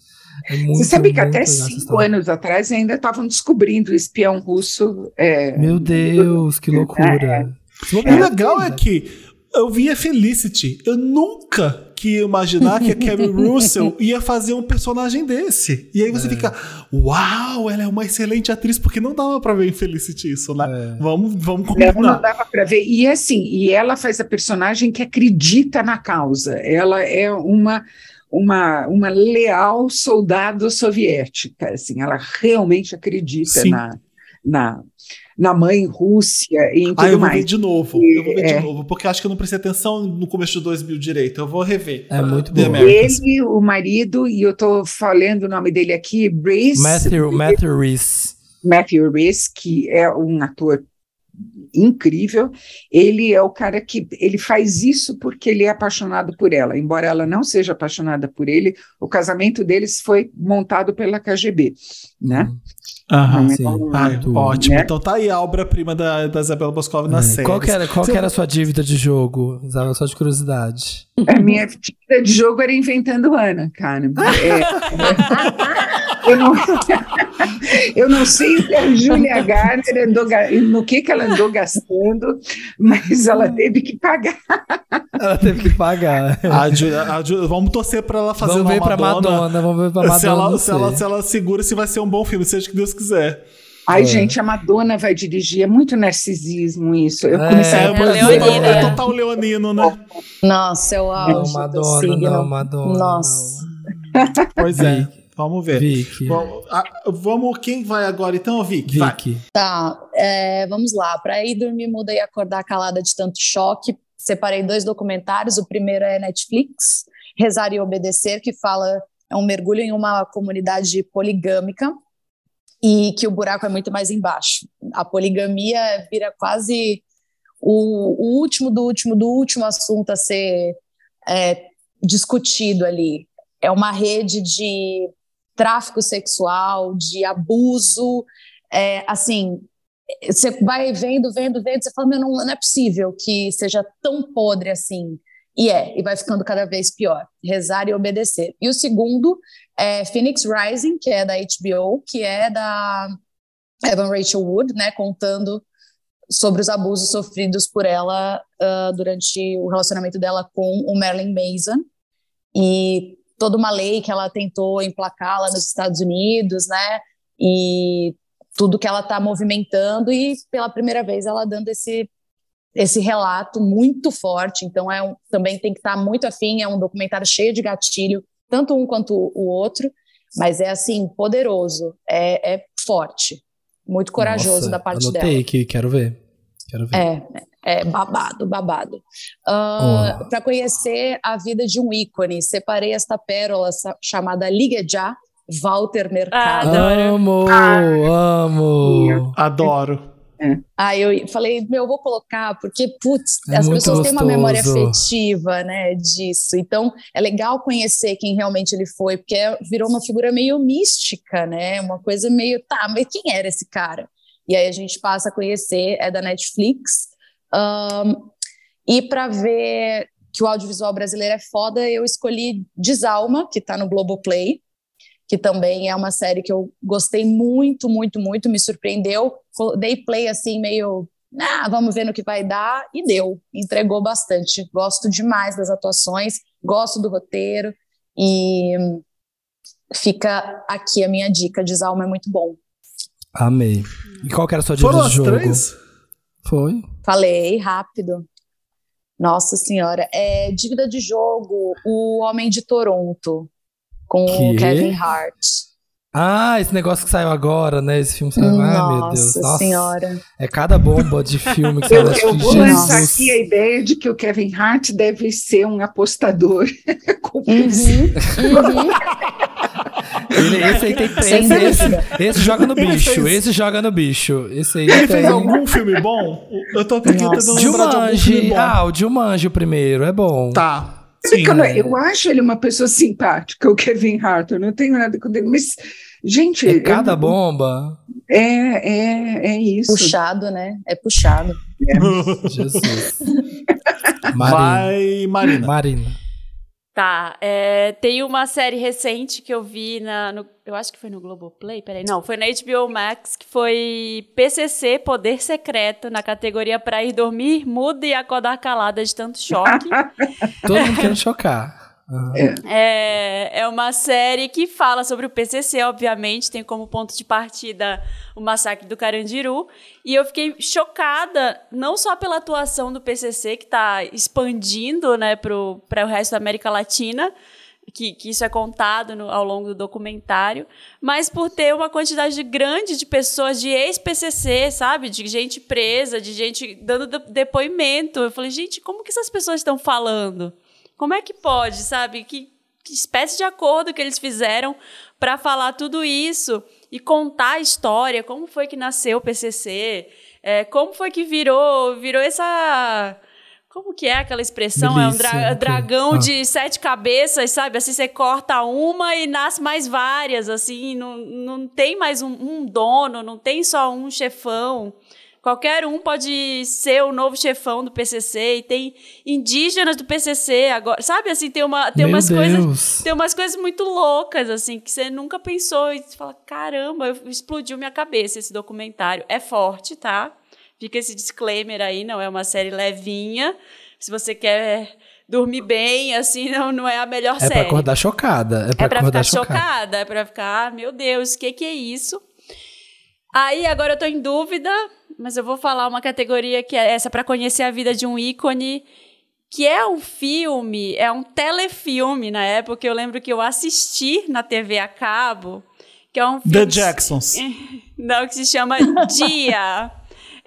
É muito, Você sabe que até cinco anos atrás ainda estavam descobrindo o espião russo. É, Meu Deus, que [laughs] loucura. É, é. O legal é que eu via Felicity. Eu nunca que imaginar que a [laughs] Carrie Russell ia fazer um personagem desse. E aí você é. fica, uau, ela é uma excelente atriz, porque não dava para ver em Felicity isso, né? É. Vamos, vamos combinar. Não, não dava para ver. E assim, e ela faz a personagem que acredita na causa. Ela é uma uma, uma leal soldado soviética, assim, ela realmente acredita na, na, na mãe Rússia e em tudo ah, eu vou mais. ver de novo, e, eu vou ver é, de novo, porque acho que eu não prestei atenção no começo de 2000 direito, eu vou rever. É muito bom. Ele, o marido, e eu estou falando o nome dele aqui, Reese. Matthew, Matthew Reese. Matthew Reese, que é um ator incrível. Ele é o cara que ele faz isso porque ele é apaixonado por ela. Embora ela não seja apaixonada por ele, o casamento deles foi montado pela KGB, né? Aham, então, ah, ótimo. Né? Então tá aí a obra-prima da, da Isabela Boscov na é. série. Qual, que era, qual que era a sua dívida de jogo, Isabela? Só de curiosidade. A minha dívida de jogo era inventando Ana, cara. É, é, eu, não, [laughs] eu não sei se a Julia Garner andou, no que, que ela andou gastando, mas ela teve que pagar. Ela teve que pagar. A Ju, a Ju, vamos torcer para ela fazer vamos uma ver Madonna. Pra Madonna. Vamos ver pra Madonna. Se ela, se ela, se ela segura se vai ser um bom filme, seja o que Deus quiser. Ai, é. gente, a Madonna vai dirigir. É muito narcisismo isso. Eu é, comecei é, a é, Leonina. É total leonino, né? Nossa, eu acho. Não, Madonna, não, Madonna. Nossa. Não. Pois é. Vamos ver. Vicky. Vamos, vamos, quem vai agora então, Vicky? Vicky. Tá, é, vamos lá. Para ir dormir muda e acordar calada de tanto choque, separei dois documentários. O primeiro é Netflix, Rezar e Obedecer, que fala é um mergulho em uma comunidade poligâmica e que o buraco é muito mais embaixo. A poligamia vira quase o, o último do último do último assunto a ser é, discutido ali. É uma rede de tráfico sexual, de abuso, é, assim, você vai vendo, vendo, vendo, você fala, meu, não, não é possível que seja tão podre assim. E é, e vai ficando cada vez pior. Rezar e obedecer. E o segundo é Phoenix Rising, que é da HBO, que é da Evan Rachel Wood, né, contando sobre os abusos sofridos por ela uh, durante o relacionamento dela com o Marilyn Mason. E toda uma lei que ela tentou emplacar lá nos Estados Unidos, né, e tudo que ela está movimentando e pela primeira vez ela dando esse esse relato muito forte, então é um, também tem que estar tá muito afim, é um documentário cheio de gatilho, tanto um quanto o outro, mas é assim, poderoso, é, é forte, muito corajoso Nossa, da parte anotei dela. que quero ver. Quero ver. É, é babado, babado. Uh, oh. Para conhecer a vida de um ícone, separei esta pérola chamada Ligue Já, Walter Mercado. Ah, amo, ah, amo. Adoro. É. Aí eu falei, meu, eu vou colocar, porque, putz, é as pessoas gostoso. têm uma memória afetiva, né, disso. Então, é legal conhecer quem realmente ele foi, porque virou uma figura meio mística, né, uma coisa meio, tá, mas quem era esse cara? E aí a gente passa a conhecer, é da Netflix. Um, e para ver que o audiovisual brasileiro é foda, eu escolhi Desalma, que tá no Globoplay, que também é uma série que eu gostei muito, muito, muito, me surpreendeu. Dei play assim, meio, ah, vamos ver no que vai dar, e deu, entregou bastante. Gosto demais das atuações, gosto do roteiro, e fica aqui a minha dica: Desalma é muito bom. Amei. E qual que era a sua dica Foram de as jogo? três? Foi. Falei rápido. Nossa senhora, é dívida de jogo, O Homem de Toronto, com Que? o Kevin Hart. Ah, esse negócio que saiu agora, né? Esse filme saiu. Ai, meu Deus. Nossa senhora. É cada bomba de filme que [laughs] sai Eu, eu vou lançar aqui a ideia de que o Kevin Hart deve ser um apostador. [laughs] com Uhum, uhum. Ele- esse aí tem Sem esse, esse, esse joga no bicho. fez- Esse joga no bicho. Esse aí Ele tem. fez algum filme bom? Eu tô aqui Nossa. tentando lembrar de algum filme bom. Ah, o Jumanji o primeiro. É bom. Tá. Sim. eu, não- eu acho ele uma pessoa simpática, o Kevin Hart. Eu não tenho nada com ele, mas, gente. É cada eu- bomba. É, é, é isso. Puxado, né? É puxado. Jesus. [laughs] Marina. Vai, Marina. Marina. Tá, é, tem uma série recente que eu vi na. no- eu acho que foi no Globoplay, peraí. Não, foi na HBO Max, que foi PCC Poder Secreto, na categoria Pra Ir Dormir, Muda e Acordar Calada de Tanto Choque. [laughs] Todo mundo querendo chocar. Aham. É, é uma série que fala sobre o PCC, obviamente, tem como ponto de partida o massacre do Carandiru. E eu fiquei chocada, não só pela atuação do PCC, que está expandindo né, para o resto da América Latina, que, que isso é contado no- ao longo do documentário, mas por ter uma quantidade grande de pessoas de ex-PCC, sabe? De gente presa, de gente dando de- depoimento. Eu falei, gente, como que essas pessoas estão falando? Como é que pode, sabe? Que, que espécie de acordo que eles fizeram para falar tudo isso e contar a história, como foi que nasceu o PCC, é, como foi que virou, virou essa como que é aquela expressão? é um dra- ok. dragão Ah. de sete cabeças, sabe? Assim, você corta uma e nasce mais várias, assim, não, não tem mais um, um dono, não tem só um chefão. Qualquer um pode ser o novo chefão do PCC e tem indígenas do PCC agora, sabe? Assim, tem, uma, tem Meu umas Deus. coisas, tem umas coisas muito loucas assim que você nunca pensou e você fala, caramba, explodiu minha cabeça esse documentário. É forte, tá? Fica esse disclaimer aí, não é uma série levinha. Se você quer dormir bem, assim, não, não é a melhor É série. pra acordar chocada. É pra É pra ficar chocada. chocada, é pra ficar, ah, meu Deus, o que, que é isso? Aí agora eu tô em dúvida, mas eu vou falar uma categoria que é essa pra conhecer a vida de um ícone, que é um filme, é um telefilme na época. Eu lembro que eu assisti na TV a cabo, que é um filme. The Jacksons. [laughs] Não, que se chama Dia.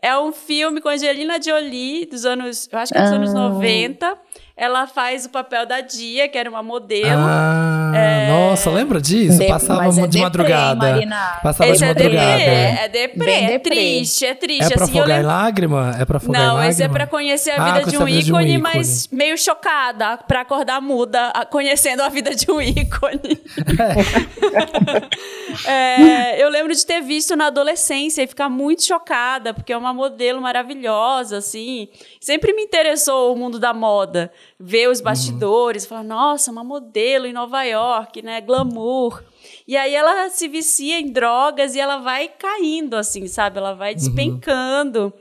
É um filme com Angelina Jolie, dos anos. Eu acho que é dos anos Ah. 90. Ela faz o papel da Dia, que era uma modelo. Ah, É. nossa, lembra disso? De- Passava mas é de madrugada. Marina. Passava Esse de é deprê, madrugada. é deprê, Bem é deprê. triste, é triste. É pra assim, eu afogar em lembro- lágrima? É pra afogar em Não, lágrima? esse é pra conhecer a Ah, vida de conhecer um, a vida de um ícone, ícone. mas meio chocada, pra acordar muda, conhecendo a vida de um ícone. [laughs] É, eu lembro de ter visto na adolescência e ficar muito chocada, porque é uma modelo maravilhosa, assim. Sempre me interessou o mundo da moda, ver os bastidores, falar, nossa, uma modelo em Nova York, né? Glamour. E aí ela se vicia em drogas e ela vai caindo, assim, sabe? Ela vai despencando.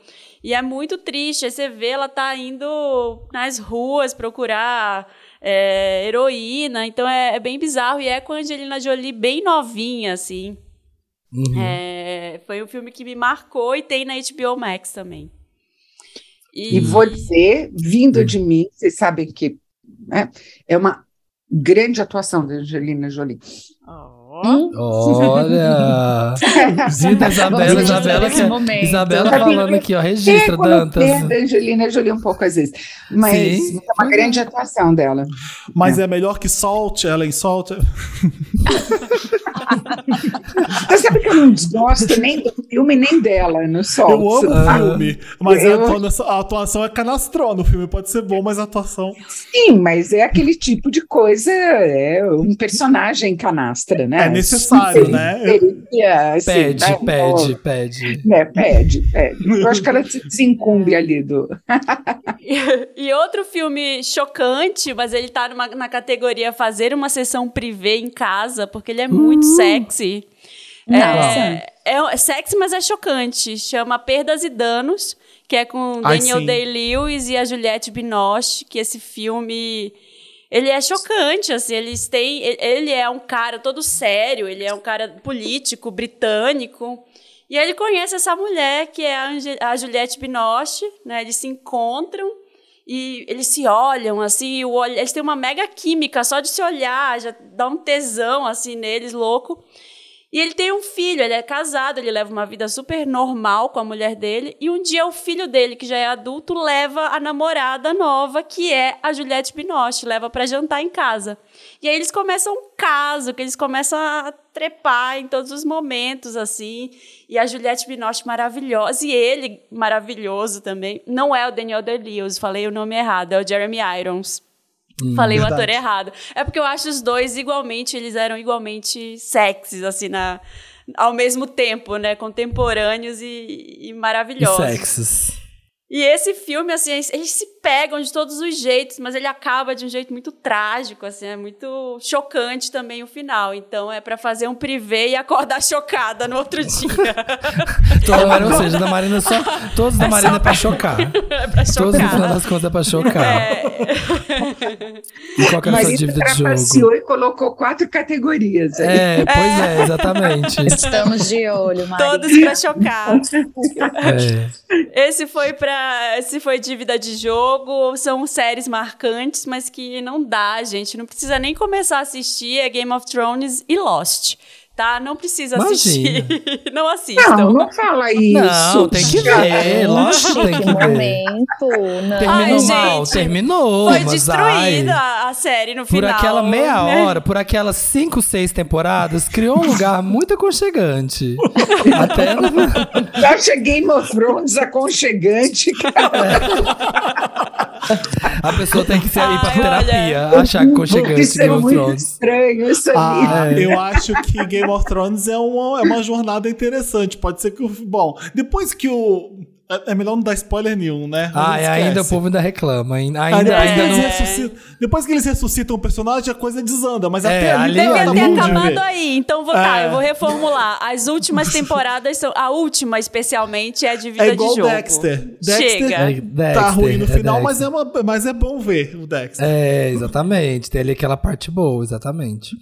E é muito triste. Aí você vê ela tá indo nas ruas procurar é, heroína. Então é, é bem bizarro. E é com a Angelina Jolie bem novinha, assim. Uhum. É, foi um filme que me marcou e tem na HBO Max também. E vou dizer, vindo de mim, vocês sabem que né, é uma grande atuação da Angelina Jolie. Ó. Olha! [laughs] Zita Isabela, Isabela, que, momento. Isabela Sabe, falando aqui, ó, registra, Dantas. da Angelina Jolie um pouco às vezes, mas Sim. é uma grande atuação dela. Mas é melhor que Salt, Ellen Salt. [laughs] [laughs] Você sabe que eu não desgosto nem do filme nem dela no sol. Eu amo o Ah, filme, mas Eu- a, atuação, a atuação é canastrona. O filme pode ser bom, mas a atuação. Sim, mas é aquele tipo de coisa, é um personagem canastra, né? É necessário, né? Seria, assim, Pede, né? pede, pede. É, pede, pede. Eu acho que ela se desencumbe ali do. E outro filme chocante, mas ele tá numa, na categoria fazer uma sessão privê em casa, porque ele é muito sexy. Nossa. É, é, é sexy, mas é chocante. Chama Perdas e Danos, que é com Daniel. Day-Lewis e a Juliette Binoche, que esse filme... Ele é chocante, assim, eles têm... Ele é um cara todo sério, ele é um cara político, britânico... E ele conhece essa mulher, que é a, Ange- a Juliette Binoche, né? Eles se encontram e eles se olham, assim, o olho, eles têm uma mega química, só de se olhar, já dá um tesão, assim, neles, louco. E ele tem um filho, ele é casado, ele leva uma vida super normal com a mulher dele. E um dia o filho dele, que já é adulto, leva a namorada nova, que é a Juliette Binoche, leva pra jantar em casa. E aí eles começam um caso, que eles começam a trepar em todos os momentos, assim. E a Juliette Binoche maravilhosa, e ele maravilhoso também. Não é o Daniel Day-Lewis, falei o nome errado, é o Jeremy Irons. Falei o verdade. ator errado. É porque eu acho os dois igualmente, eles eram igualmente sexys, assim, na, ao mesmo tempo, né? Contemporâneos e, e E maravilhosos. sexos. E esse filme, assim, eles se pegam de todos os jeitos, mas ele acaba de um jeito muito trágico, assim, é muito chocante também o final. Então é pra fazer um privê e acordar [laughs] chocada no outro dia. [laughs] Toda Marina, ou seja, da Marina só. Todos da Marina é pra chocar. [laughs] é pra Todos no final chocar. das contas é pra chocar. É, E qual que é a sua Marina dívida de jogo? trapaceou e colocou quatro categorias. aí. É, pois é, exatamente. Estamos de olho, Mari. todos pra chocar. É. Esse foi para, esse foi dívida de jogo, são séries marcantes, mas que não dá, gente, não precisa nem começar a assistir, é Game of Thrones e Lost, tá? Não precisa assistir. [laughs] não assistam. Não, não fala isso. Não, tem que ver, lógico que tem Que ver. momento. Não. Terminou Ai, mal, gente, terminou. Foi mas destruída ai, a série no Por final. aquela meia né? [laughs] hora, por aquelas cinco, seis temporadas, criou um lugar muito aconchegante. [laughs] Até no... Você acha Game of Thrones aconchegante? a pessoa tem que ser ir pra Ai, terapia, achar aconchegante Isso é Game of muito Thrones. estranho, isso Ah, É. eu acho que Game of Thrones é uma, é uma jornada interessante. Pode ser que o. Bom, depois que o. É é melhor não dar spoiler nenhum, né? Ah, e ainda o povo ainda reclama. Ainda, Aí ainda, depois, ainda que eles não. ressuscitam, depois que eles ressuscitam o personagem, a coisa desanda. Mas É, até ali, ali- tá Devia ali- ter de acabado aí. Então, vou, tá, É. eu vou reformular. As últimas temporadas são. A última, especialmente, é a dívida É igual de jogo. Dexter. Dexter Chega. É, Tá ruim no é final, mas é, uma, mas é bom ver o Dexter. É, exatamente. Tem ali aquela parte boa, exatamente.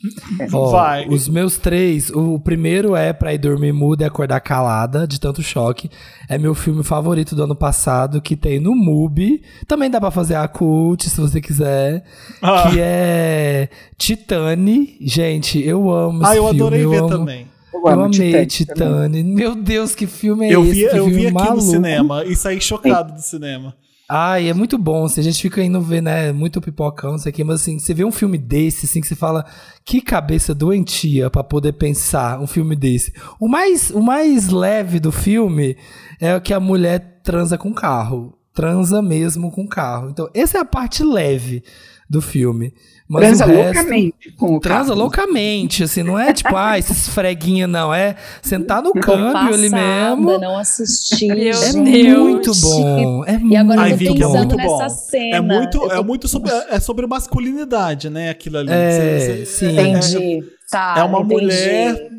Ó, Vai. Os meus três, o primeiro é Pra ir dormir muda e acordar calada, de tanto choque. É meu filme favorito do ano passado, que tem no MUBI. Também dá pra fazer a cult, se você quiser. Ah. Que é Titane. Gente, eu amo Ah, esse eu filme. adorei ver amo- também. Eu Eu amo amei Titanic Titane. Meu Deus, que filme é Eu esse? vi, Que eu filme vi aqui maluco. no cinema e saí chocado do cinema. Ai, é muito bom. Assim, a gente fica indo ver, né? Muito pipocão, não sei o quê, mas assim, você vê um filme desse, assim, que você fala, que cabeça doentia pra poder pensar um filme desse. O mais, o mais leve do filme é que a mulher transa com o carro. Transa mesmo com o carro. Então, essa é a parte leve do filme. Mas Transa o resto, loucamente com o Transa carro. loucamente, assim, não é tipo, ah, [laughs] esses freguinha, não. É sentar no câmbio ali passada, mesmo. não assisti. Meu [laughs] É Deus. muito bom. É E agora Ai, eu tô Vicky, é pensando muito nessa bom. cena. É muito, é muito sobre, é sobre masculinidade, né? Aquilo ali. É, Você- você- sim. Entendi. Tá, É uma entendi. mulher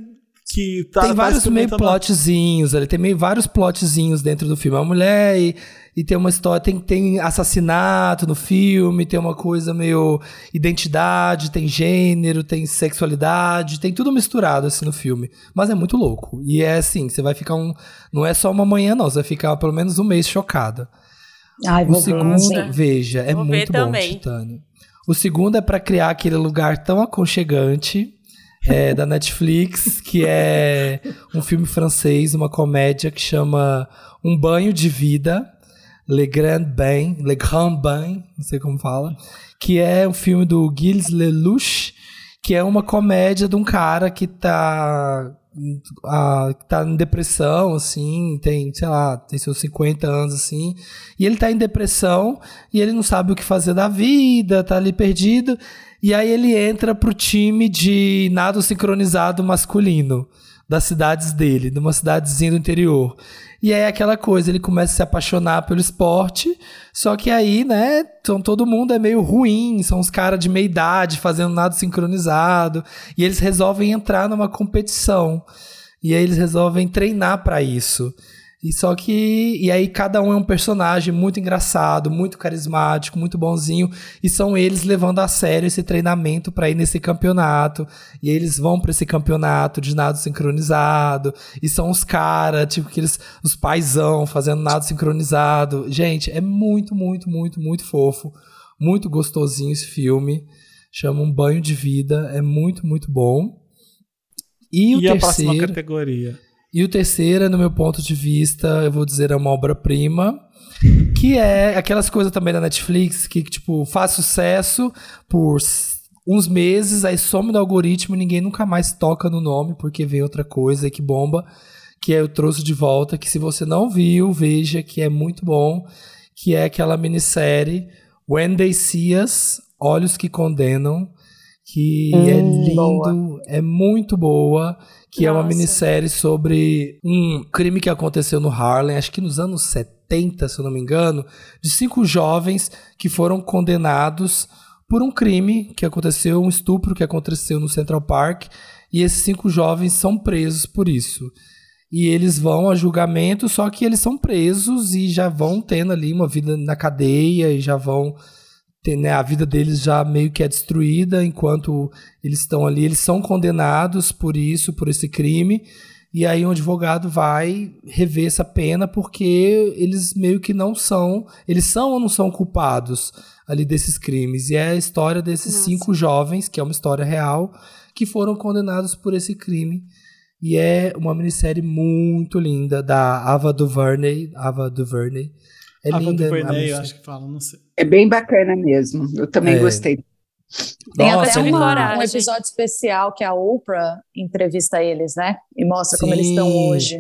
que tá. tem tá vários meio plotzinhos, ele tem meio vários plotzinhos dentro do filme. É uma mulher e, e tem uma história, tem, tem assassinato no filme, tem uma coisa meio identidade, tem gênero, tem sexualidade, tem tudo misturado assim no filme. Mas é muito louco. E é assim, você vai ficar um. Não é só uma manhã, não, você vai ficar pelo menos um mês chocada. Ai, O segundo, veja, é Vou muito bom. Titânio. O segundo é pra criar aquele lugar tão aconchegante é, da Netflix, que é um filme francês, uma comédia que chama Um Banho de Vida, Le Grand Bain, Le Grand Bain, não sei como fala, que é um filme do Gilles Lelouch, que é uma comédia de um cara que tá a, tá em depressão, assim, tem, sei lá, tem seus 50 anos, assim, e ele tá em depressão e ele não sabe o que fazer da vida, tá ali perdido, e aí ele entra pro time de nado sincronizado masculino das cidades dele, de uma cidadezinha do interior. E aí aquela coisa, ele começa a se apaixonar pelo esporte, só que aí, né, então todo mundo é meio ruim, são os caras de meia idade fazendo nada sincronizado, e eles resolvem entrar numa competição. E aí eles resolvem treinar para isso. E só que. E aí cada um é um personagem muito engraçado, muito carismático, muito bonzinho. E são eles levando a sério esse treinamento para ir nesse campeonato. E eles vão para esse campeonato de nado sincronizado. E são os caras, tipo, aqueles, os paizão fazendo nado sincronizado. Gente, é muito, muito, muito, muito fofo. Muito gostosinho esse filme. Chama Um Banho de Vida. É muito, muito bom. E, e o terceiro, a próxima categoria? E o terceiro, no meu ponto de vista, eu vou dizer, é uma obra-prima. Que é aquelas coisas também da Netflix que, tipo, faz sucesso por uns meses, aí some no algoritmo e ninguém nunca mais toca no nome porque vem outra coisa que bomba. Que é Eu Trouxe de Volta, que se você não viu, veja que é muito bom. Que é aquela minissérie When They See Us, Olhos que Condenam. Que hum, é lindo, boa. é muito boa que Nossa. é uma minissérie sobre um crime que aconteceu no Harlem, acho que nos anos 70, se eu não me engano, de cinco jovens que foram condenados por um crime que aconteceu, um estupro que aconteceu no Central Park, e esses cinco jovens são presos por isso. E eles vão a julgamento, só que eles são presos e já vão tendo ali uma vida na cadeia e já vão ter, né, a vida deles já meio que é destruída enquanto eles estão ali. Eles são condenados por isso, por esse crime. E aí um advogado vai rever essa pena porque eles meio que não são, eles são ou não são culpados ali desses crimes. E é a história desses Nossa. cinco jovens, que é uma história real, que foram condenados por esse crime. E é uma minissérie muito linda da Ava DuVernay, Ava DuVernay. É Ava linda, DuVernay, eu acho que fala, não sei. É bem bacana mesmo. Eu também é. gostei. Tem Nossa, até um, um, episódio especial que a Oprah entrevista eles, né? E mostra sim. como eles estão hoje.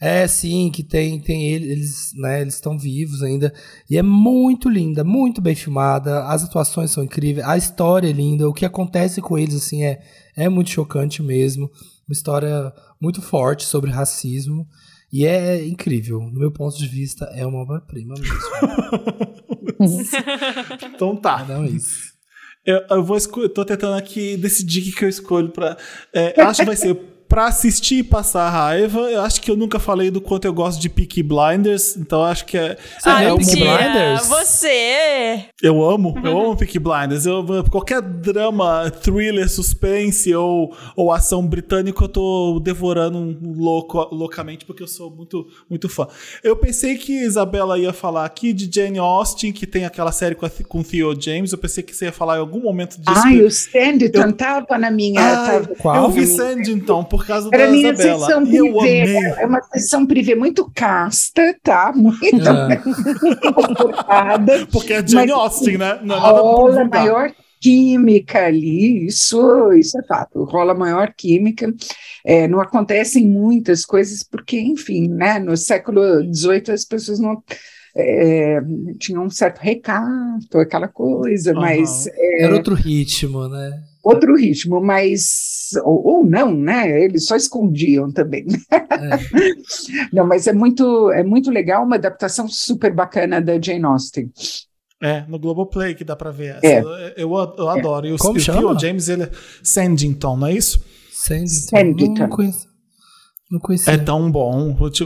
É, sim, que tem, tem eles, né? Eles estão vivos ainda. E é muito linda, muito bem filmada. As atuações são incríveis, a história é linda. O que acontece com eles, assim, é, é muito chocante mesmo. Uma história muito forte sobre racismo. E é incrível. No meu ponto de vista, é uma obra-prima mesmo. [laughs] então tá. Não, é isso. Eu, eu vou eu tô tentando aqui decidir o que, que eu escolho para. É, acho que vai ser pra assistir e passar raiva, eu acho que eu nunca falei do quanto eu gosto de Peaky Blinders, então acho que é. Ai, é Blinders? Você! Eu amo, eu amo Peaky Blinders. Eu, qualquer drama, thriller, suspense ou, ou ação britânico, eu tô devorando louco, loucamente, porque eu sou muito, muito fã. Eu pensei que Isabela ia falar aqui de Jane Austen, que tem aquela série com, a, com Theo James. Eu pensei que você ia falar em algum momento disso. Ai, o Sanditon eu... tava na minha. Ah, tava... Qual? Eu vi Sanditon, porque por causa Era da minha Isabela. Sessão privê, é uma sessão privê muito casta, tá? Muito é. comportada. [laughs] Porque é Jane mas, Austen, né? Não é nada rola maior química ali, isso, isso é fato, rola maior química. É, não acontecem muitas coisas, porque, enfim, né, no século XVIII as pessoas não é, tinham um certo recato, aquela coisa, uhum. mas... É, Era outro ritmo, né? Outro ritmo, mas ou, ou, não, né? Eles só escondiam também. É. [laughs] não, mas é muito é muito legal, uma adaptação super bacana da Jane Austen. É, no Globoplay que dá para ver. É. Eu, eu adoro. É. E o, Como chama? o James, ele é Sandington, não é isso? Sandington. Sandington. Não conhecia. É tão bom. Eu te,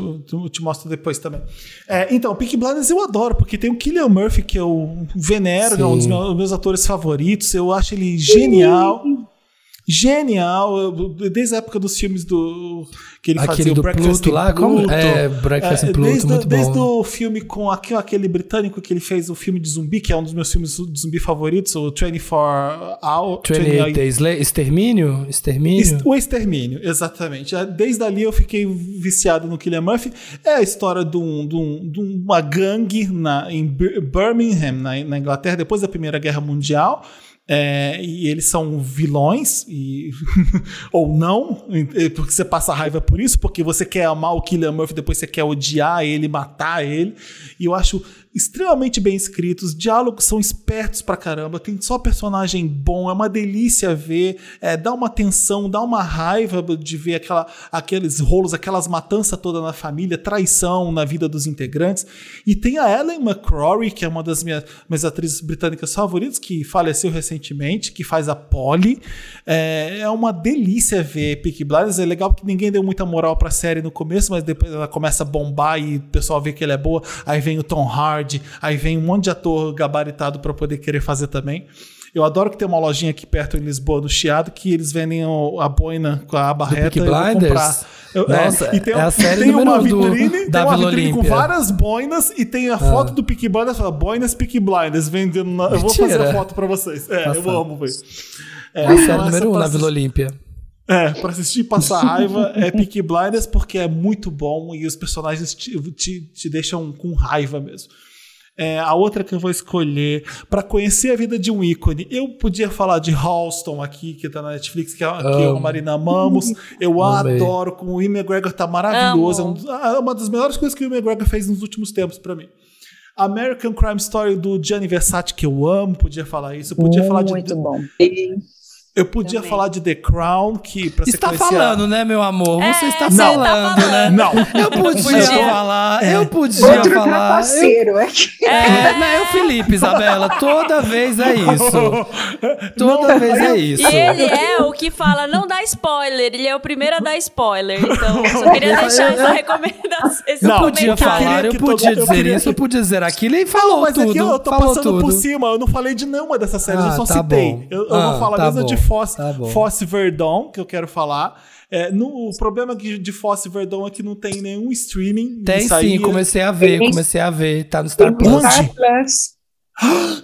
te mostro depois também. É, então, Peaky Blinders eu adoro, porque tem o Killian Murphy, que eu venero, é um dos meus, meus, atores favoritos. Eu acho ele genial. Genial. Desde a época dos filmes do que ele aquele fazia do Breakfast Pluto lá, Pluto. Como? É, Breakfast é, Pluto, desde, muito desde bom. o filme com aquele, aquele britânico que ele fez o filme de zumbi, que é um dos meus filmes de zumbi favoritos, o 24 Hours. 28 Days Extermínio? Extermínio? O Extermínio, exatamente. Desde ali eu fiquei viciado no Killian Murphy. É a história de, um, de, um, de uma gangue na, em Birmingham, na, na Inglaterra, depois da Primeira Guerra Mundial É, e eles são vilões, e, [laughs] ou não, porque você passa raiva por isso, porque você quer amar o Killian Murphy, depois você quer odiar ele, matar ele. E eu acho extremamente bem escritos, diálogos são espertos pra caramba, tem só personagem bom, é uma delícia ver, é, dá uma tensão, dá uma raiva de ver aquela, aqueles rolos, aquelas matanças toda na família, traição na vida dos integrantes. E tem a Ellen McCrory, que é uma das minhas, minhas atrizes britânicas favoritas, que faleceu recentemente, que faz a Polly. É, é uma delícia ver Peaky Blinders, é legal que ninguém deu muita moral pra série no começo, mas depois ela começa a bombar e o pessoal vê que ele é boa, aí vem o Tom Hardy, aí vem um monte de ator gabaritado para poder querer fazer também. Eu adoro que tem uma lojinha aqui perto em Lisboa, do Chiado, que eles vendem a boina com a barreta. Do Blinders? Eu, é, Nossa, e tem, é a série tem uma vitrine, do, tem uma vitrine com várias boinas e tem a ah. foto do Peaky Blinders, fala, boinas Peaky Blinders vendendo na, Eu vou fazer a foto pra vocês. É, eu amo ver. É, a série número 1 um na Vila Olímpia. É, pra assistir e passar raiva é Peaky Blinders porque é muito bom e os personagens te, te, te deixam com raiva mesmo. É, a outra que eu vou escolher para conhecer a vida de um ícone. Eu podia falar de Halston aqui, que tá na Netflix, que é, que é a Marina Amamos. Eu Amei. adoro, como o Ian McGregor tá maravilhoso. É, um, é uma das melhores coisas que o Ian McGregor fez nos últimos tempos para mim. American Crime Story do Gianni Versace, que eu amo, podia falar isso. Eu podia muito falar de. Muito bom. Eu podia Também. falar de The Crown, que pra Está falando, né, meu amor? Você é, está falando, tá falando, né? Não. Eu podia, podia. falar, é. eu podia Outro falar. Parceiro, eu, é. é, né, o Felipe, Isabela, toda vez é isso. Toda não, vez é isso. E ele é o que fala, não dá spoiler, ele é o primeiro a dar spoiler. Então, eu só queria deixar essa recomendação. Esse não, podia falar, eu podia dizer queria... isso, eu podia dizer aquilo e falou não, mas tudo. Aqui eu tô passando tudo. por cima, eu não falei de nenhuma dessas séries, ah, eu só tá citei. Bom. Eu, eu ah, vou falar tá mesmo bom. de Fosse, tá Fosse Verdon, que eu quero falar. É, no, o problema de Fosse Verdon é que não tem nenhum streaming. Tem sim, comecei a ver, comecei a ver. Tá no Star Plus. Star Plus.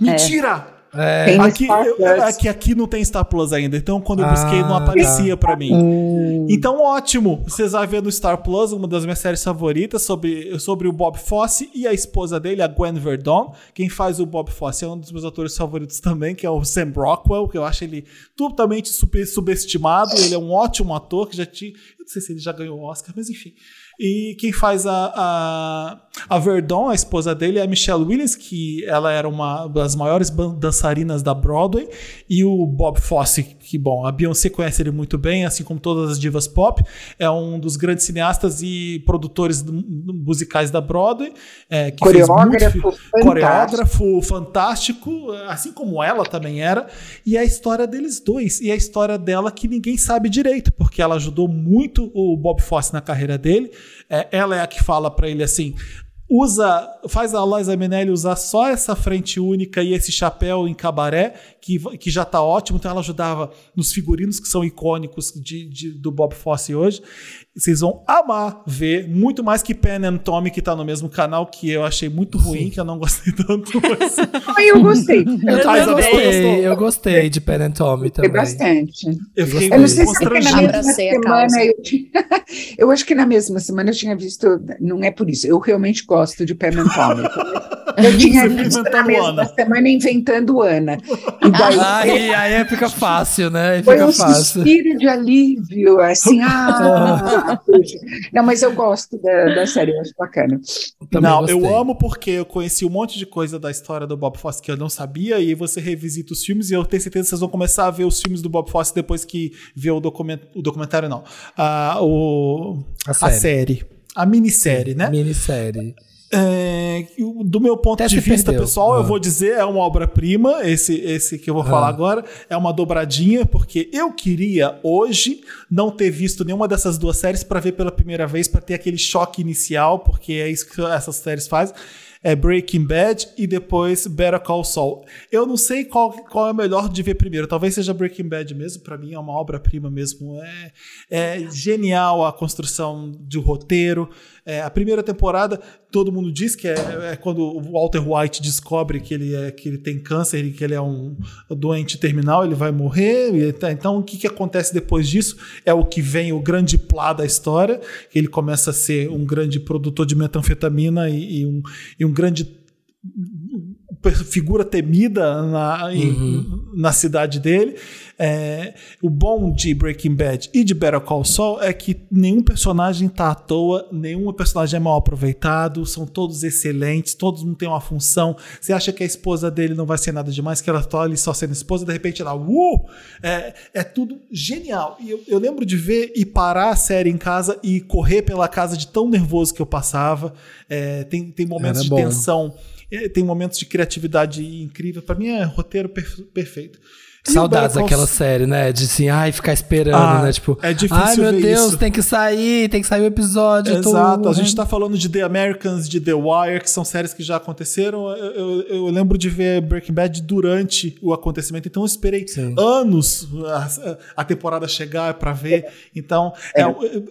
Mentira! É. Aqui, eu, aqui, aqui não tem Star Plus ainda, então quando eu busquei ah, não aparecia tá. para mim. Hum. Então, ótimo. Vocês vão ver no Star Plus uma das minhas séries favoritas sobre, sobre o Bob Fosse e a esposa dele, a Gwen Verdon. Quem faz o Bob Fosse é um dos meus atores favoritos também, que é o Sam Rockwell, que eu acho ele totalmente super, subestimado. Ele é um ótimo ator que já tinha. Eu não sei se ele já ganhou o Oscar, mas enfim. E quem faz a, a, a, Verdon, a esposa dele, é a Michelle Williams, que ela era uma das maiores dançarinas da Broadway. E o Bob Fosse, que, bom, a Beyoncé conhece ele muito bem, assim como todas as divas pop. É um dos grandes cineastas e produtores musicais da Broadway. É, que coreógrafo, muito, fantástico. coreógrafo fantástico, assim como ela também era. E é a história deles dois. E é a história dela que ninguém sabe direito, porque ela ajudou muito o Bob Fosse na carreira dele. É, ela é a que fala para ele assim: usa, faz a Liza Minnelli usar só essa frente única e esse chapéu em cabaré, que, que já tá ótimo. Então ela ajudava nos figurinos que são icônicos de, de do Bob Fosse hoje. Vocês vão amar ver, muito mais que Pen and Tommy, que tá no mesmo canal, que eu achei muito ruim, Sim. que eu não gostei tanto. [laughs] Mas... [laughs] eu gostei. [laughs] Eu, eu gostei, eu gostei de Pen and Tommy também. bastante. Eu, fiquei eu não sei se na mesma semana eu, tinha... eu acho que na mesma semana eu tinha visto, não é por isso, eu realmente gosto de Pen and Tommy. Eu tinha visto na mesma Ana. semana inventando Ana. E daí, aí, aí fica fácil, né? Aí foi um fácil. suspiro de alívio, assim, [laughs] ah... Não, mas eu gosto da, da série, eu acho bacana. Também não, gostei. eu amo porque eu conheci um monte de coisa da história do Bob Fosse que eu não sabia, e você revisita os filmes, e eu tenho certeza que vocês vão começar a ver os filmes do Bob Fosse depois que ver o, document, o documentário, não. Ah, o, a série. A, série, a minissérie, né? Minissérie. É, do meu ponto Até de vista perdeu. pessoal, ah. eu vou dizer, é uma obra-prima, esse, esse que eu vou ah. falar agora, é uma dobradinha, porque eu queria hoje não ter visto nenhuma dessas duas séries para ver pela primeira vez, para ter aquele choque inicial, porque é isso que essas séries fazem é Breaking Bad e depois Better Call Saul. Eu não sei qual, qual é o melhor de ver primeiro. Talvez seja Breaking Bad mesmo. Para mim é uma obra-prima mesmo. É, é genial a construção de roteiro. É, a primeira temporada, todo mundo diz que é, é, quando o Walter White descobre que ele, é, que ele tem câncer e que ele é um doente terminal, ele vai morrer. Tá, então, o que, que acontece depois disso é o que vem o grande plá da história. Ele começa a ser um grande produtor de metanfetamina e, e um, e um grande figura temida na, em, uhum. na cidade dele. É, o bom de Breaking Bad e de Better Call Saul é que nenhum personagem tá à toa, nenhum personagem é mal aproveitado, são todos excelentes, todos não têm uma função. Você acha que a esposa dele não vai ser nada demais, que ela tá ali só sendo esposa, de repente ela, uh! É, é tudo genial. E eu, eu lembro de ver e parar a série em casa e correr pela casa de tão nervoso que eu passava. É, tem, tem momentos Era de bom. tensão, tem momentos de criatividade incrível. Para mim é roteiro perfeito. Saudades daquela série, né? De assim, ai, ficar esperando, ah, né? Tipo, é difícil ai meu Deus, isso. tem que sair, tem que sair o episódio. Exato, a gente tá falando de The Americans, de The Wire, que são séries que já aconteceram. Eu, eu, eu lembro de ver Breaking Bad durante o acontecimento, então eu esperei Sim. anos a, a, temporada chegar para ver. Então, é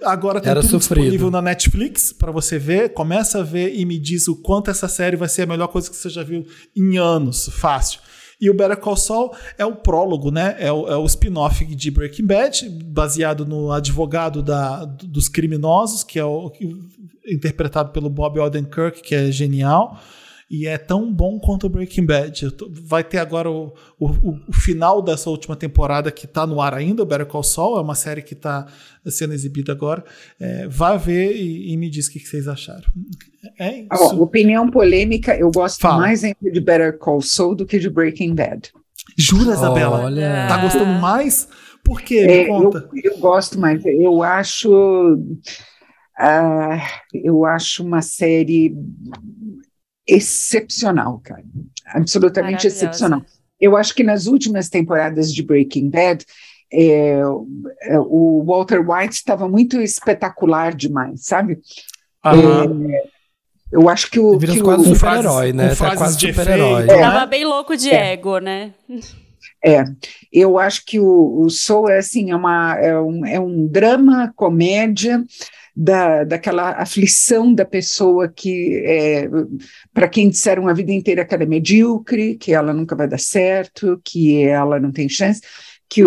agora tem Era tudo sofrido. disponível na Netflix para você ver. Começa a ver e me diz o quanto essa série vai ser a melhor coisa que você já viu em anos, fácil. E o Better Call Saul é o prólogo, né? É o, é o spin-off de Breaking Bad, baseado no advogado da, dos criminosos, que é o interpretado pelo Bob Odenkirk, que é genial e é tão bom quanto o Breaking Bad. Vai ter agora o, o, o final dessa última temporada que está no ar ainda, o Better Call Saul, é uma série que está sendo exibida agora. É, vá ver e, e, me diz o que, que vocês acharam. É isso. Oh, opinião polêmica, eu gosto Fala. mais ainda de Better Call Saul do que de Breaking Bad. Jura, Isabela? Olha. Tá gostando mais? Por quê? Me é, conta. Eu, eu, gosto mais. Eu acho... Uh, eu acho uma série excepcional, cara. Absolutamente excepcional. Eu acho que nas últimas temporadas de Breaking Bad, é, é o Walter White estava muito espetacular demais, sabe? Uhum. É, eu acho que o. Vira quase um super-herói, né? Tá quase super-herói. É. Tava bem louco de é. ego, né? É, eu acho que o, o Soul é assim, é, uma, é, um, é um drama, comédia, da, daquela aflição da pessoa que, é, para quem disseram a vida inteira que ela é medíocre, que ela nunca vai dar certo, que ela não tem chance, que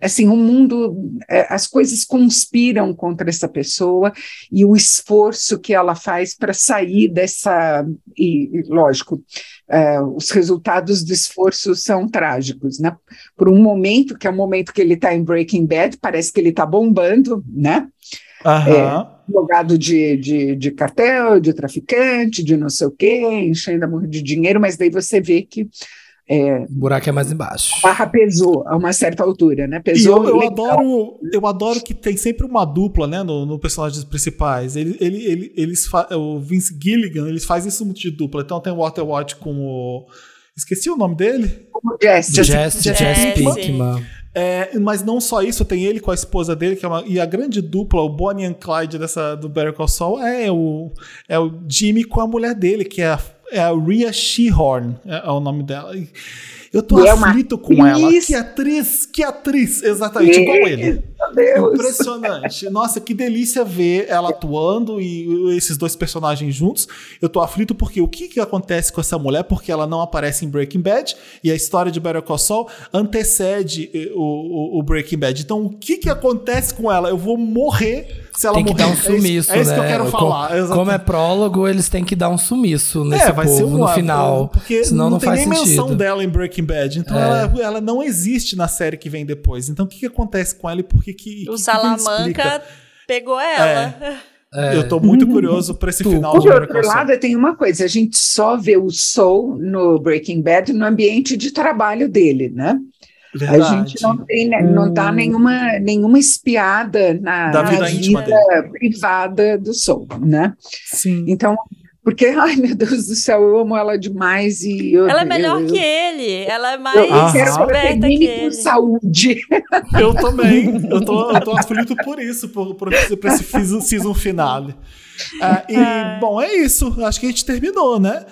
assim o mundo é, as coisas conspiram contra essa pessoa e o esforço que ela faz para sair dessa e, lógico é, os resultados do esforço são trágicos né? Por um momento que é o momento que ele está em Breaking Bad parece que ele está bombando né Uhum. É, de, de, de cartel, de traficante, de não sei o quê, enchendo a mão de dinheiro, mas daí você vê que é, o buraco é mais embaixo. A barra pesou a uma certa altura, né? Pesou. E eu, eu adoro, eu adoro que tem sempre uma dupla, né, no, no personagens principais. Ele, ele, ele, eles o Vince Gilligan, eles fazem isso muito de dupla. Então tem o Walter White com o esqueci o nome dele. O Jesse. Jesse, Jesse, Jesse, Jesse Pinkman. É, mas não só isso, tem ele com a esposa dele, que é uma, e a grande dupla, o Bonnie and Clyde dessa, do Better Call Saul, é o, é o Jimmy com a mulher dele, que é a, é a Rhea Shehorn, é, é o nome dela. E, eu tô e aflito é com ela. Que atriz, que atriz, exatamente igual ele. Impressionante. Nossa, que delícia ver ela atuando e esses dois personagens juntos. Eu tô aflito porque o que, que acontece com essa mulher? Porque ela não aparece em Breaking Bad e a história de Better Call Saul antecede eh, o, o, o Breaking Bad. Então, o que, que acontece com ela? Eu vou morrer se ela tem que morrer. dar um sumiço, é isso, é isso né? que eu quero falar. Como, como, é prólogo, eles têm que dar um sumiço nesse é, vai povo ser um, no final. Porque senão não, não tem faz nem sentido. menção dela em Breaking Bad. Então é. ela, ela não existe na série que vem depois. Então o que, que acontece com ela e por que que. O que Salamanca que pegou ela. É. [laughs] É. Eu tô muito curioso para esse final Por outro lado, tem uma coisa: a gente só vê o Soul no Breaking Bad no ambiente de trabalho dele, né? Verdade. A gente não tem, não dá hum. nenhuma, nenhuma espiada na, da vida, na vida privada do Soul, né? Sim. Então, porque, [laughs] ai meu Deus do céu, eu amo ela demais e eu, Ela é melhor eu, que ele, ela é mais eu quero esperta que ele. com saúde. [laughs] Eu também, eu tô, eu tô [laughs] aflito por isso, por, por, por esse season finale. Ah, e, bom, é isso, acho que a gente terminou, né?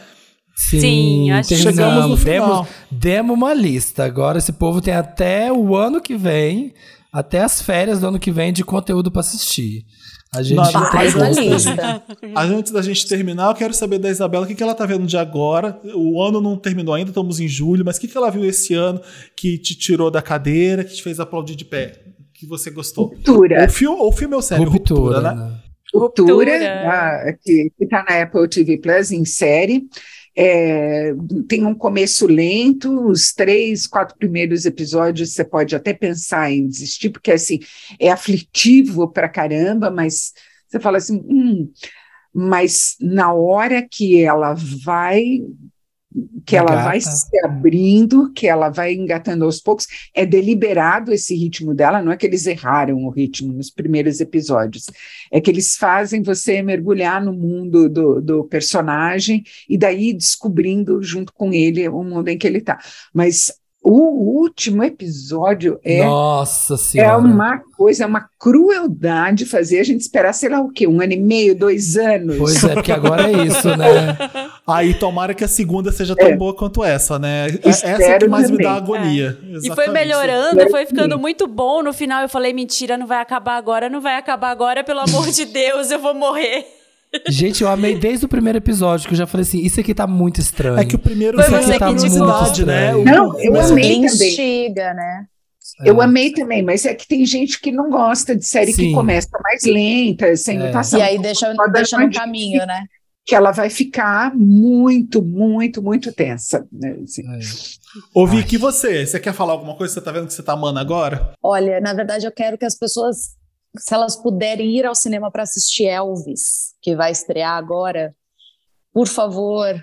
Sim, Sim acho que chegamos no final. Demos, demos uma lista. Agora esse povo tem até o ano que vem, até as férias do ano que vem de conteúdo para assistir. A gente faz uma lista. Antes da gente terminar, eu quero saber da Isabela o que, que ela tá vendo de agora. O ano não terminou ainda, estamos em julho, mas o que, que ela viu esse ano que te tirou da cadeira, que te fez aplaudir de pé? Que você gostou? Ruptura. Ou filme, ou filme ou série? Ruptura, Ruptura, né? Ruptura, Ruptura. Ah, que está na Apple TV Plus em série. É, tem um começo lento, os três, quatro primeiros episódios você pode até pensar em desistir, porque assim é aflitivo para caramba, mas você fala assim, hum, mas na hora que ela vai que ela Engata. vai se abrindo, que ela vai engatando aos poucos. É deliberado esse ritmo dela, não é que eles erraram o ritmo nos primeiros episódios, é que eles fazem você mergulhar no mundo do, do personagem e daí descobrindo junto com ele o mundo em que ele está. Mas o último episódio é, Nossa é uma coisa, é uma crueldade fazer a gente esperar, sei lá o quê, um ano e meio, dois anos. Pois é, porque agora é isso, né? [laughs] Aí tomara que a segunda seja tão é. boa quanto essa, né? Espero essa é que mais também. me dá agonia. É. E foi melhorando, foi ficando muito bom. No final eu falei, mentira, não vai acabar agora, não vai acabar agora, pelo amor de Deus, eu vou morrer. Gente, eu amei desde o primeiro episódio, que eu já falei assim, isso aqui tá muito estranho. É que o primeiro Foi você tá que muito né? Não, eu Mas amei também. Instiga, né? Eu é. amei também, mas é que tem gente que não gosta de série Sim. que começa mais lenta, sem é. mutação. E aí deixa, deixa no caminho, né? Que ela vai ficar muito, muito, muito tensa. Né? Assim. É. Ô, Vicky, você? Você quer falar alguma coisa? Você tá vendo que você tá amando agora? Olha, na verdade, eu quero que as pessoas se elas puderem ir ao cinema para assistir Elvis, que vai estrear agora, por favor.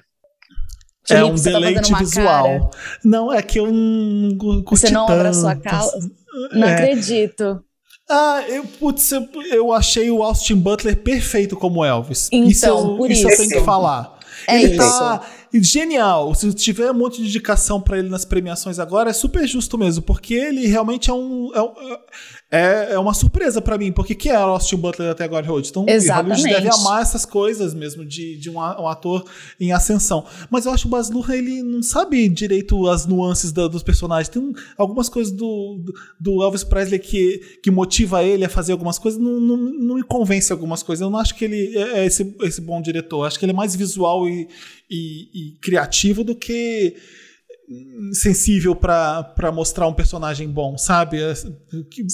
é um tá deleite tá visual. Cara. Não, é que eu não curti Você não abre a sua causa? Não é. acredito. Ah, eu, putz, eu, eu, achei o Austin Butler perfeito como Elvis. Então, isso eu, por isso, isso eu tenho que falar. É ele isso. tá genial. Se tiver um monte de indicação para ele nas premiações agora, é super justo mesmo, porque ele realmente é um, é um é, é uma surpresa para mim, porque que é Austin Butler até agora Hollywood? Então, Exatamente. Hollywood deve amar essas coisas mesmo de, de um, um ator em ascensão. Mas eu acho que o Baz Luhrmann, ele não sabe direito as nuances da, dos personagens. Tem um, algumas coisas do, do, do, Elvis Presley que, que motiva ele a fazer algumas coisas, não, não, não me convence algumas coisas. Eu não acho que ele é, é esse, esse bom diretor. Eu acho que ele é mais visual e, e, e criativo do que sensível para mostrar um personagem bom, sabe? É, Sim.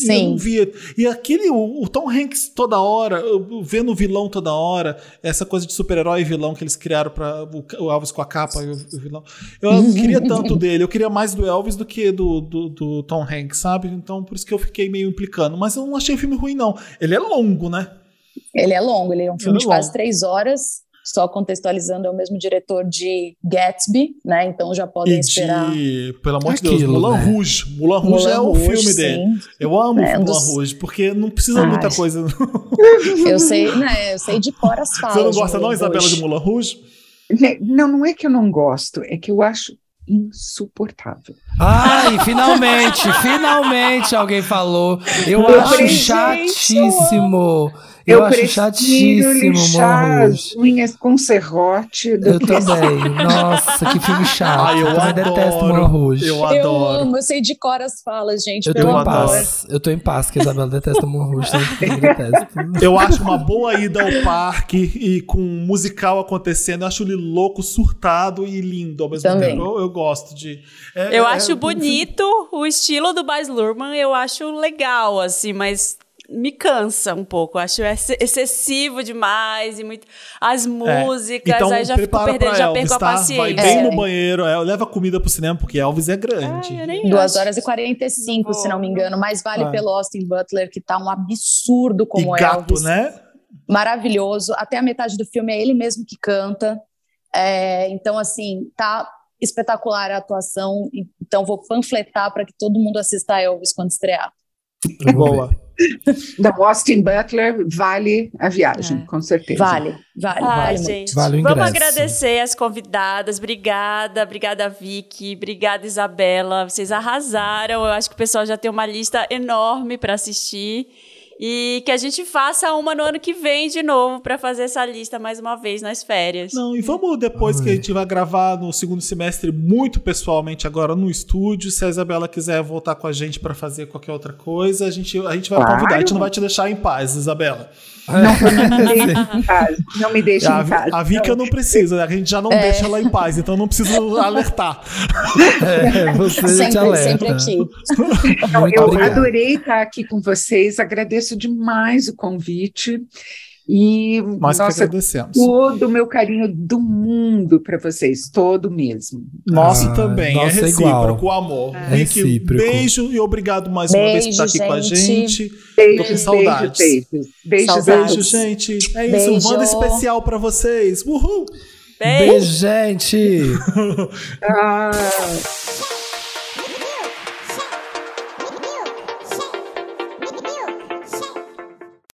Eu não via. E aquele, o, Tom Hanks toda hora, vendo o vilão toda hora, essa coisa de super-herói e vilão que eles criaram para o, Elvis com a capa e o, o vilão. Eu não [laughs] queria tanto dele, eu queria mais do Elvis do que do, do, do, Tom Hanks, sabe? Então por isso que eu fiquei meio implicando. Mas eu não achei o filme ruim, não. Ele é longo, né? Ele é longo, ele é um filme ele é de quase três horas só contextualizando, é o mesmo diretor de Gatsby, né? Então já podem de, esperar. Pelo amor de Deus, Mulan né? Rouge. Mulan Rouge é o filme sim. dele. Eu amo é, um Mulan dos... Rouge, porque não precisa Ai. muita coisa. [laughs] [laughs] eu sei, né? Eu sei de cor as falas. Você não gosta, não, Isabela, de Mulan Rouge? Não, não é que eu não gosto, é que eu acho insuportável. Ai, finalmente, finalmente alguém falou. Eu, eu acho chatíssimo. Eu, eu acho chatíssimo, lixar as unhas com serrote. Do eu que também. Nossa, que filme chato. Ai, eu, eu adoro, detesto Moulin Rouge. Eu adoro. Eu amo, eu sei de cor as falas, gente. Eu tô em paz. Eu tô em paz, que a Isabela detesta Moulin Rouge. eu acho uma boa ida ao parque e com um musical acontecendo. Eu acho ele louco, surtado e lindo ao mesmo também. tempo. Eu, eu gosto de... É, eu é, acho é, bonito o estilo do Baz Luhrmann. Eu acho legal, assim, mas me cansa um pouco. Acho excessivo demais e muito. As músicas, é. então, aí já fico perdendo, já perco tá? a paciência. Vai bem é. no banheiro, é, leva comida pro cinema, porque Elvis é grande. Ah, 2 horas e 45, não se não me engano. Mas vale ah. pelo Austin Butler, que tá um absurdo como e gato, Elvis. né? Maravilhoso. Até a metade do filme é ele mesmo que canta. É, então, assim, tá espetacular a atuação. Então, vou panfletar para que todo mundo assista a Elvis quando estrear. Boa. Da Austin Butler vale a viagem, é. com certeza. Vale, vale, Ai, vale gente. Vale Vamos agradecer as convidadas. Obrigada, obrigada, Vicky. Obrigada, Isabela. Vocês arrasaram. Eu acho que o pessoal já tem uma lista enorme para assistir. E que a gente faça uma no ano que vem de novo para fazer essa lista mais uma vez nas férias. Não, e vamos depois que a gente vai gravar no segundo semestre muito pessoalmente agora no estúdio, se a Isabela quiser voltar com a gente para fazer qualquer outra coisa, a gente, a gente vai claro. convidar, a gente não vai te deixar em paz, Isabela. Não, não me deixe em paz. Não me deixe a, em paz. A Vika não precisa, né? a gente já não é. deixa ela em paz, então não precisa [laughs] alertar. É, você sempre, alerta. sempre aqui. [laughs] Então, eu obrigado. adorei estar aqui com vocês, agradeço demais o convite. E Nós que nossa, agradecemos. todo o meu carinho do mundo para vocês, todo mesmo. Nosso Ah, também, nossa, é é recíproco o igual. amor. É Vicky, recíproco. beijo e obrigado mais uma vez por estar aqui Beijo, com a gente. gente. Beijo, com saudades. beijo, beijo. Beijos, Saudades. Beijo, gente. É isso, Beijo. um Wanda especial pra vocês. Uhul! Beijo. Beijo, gente! [laughs] Ah.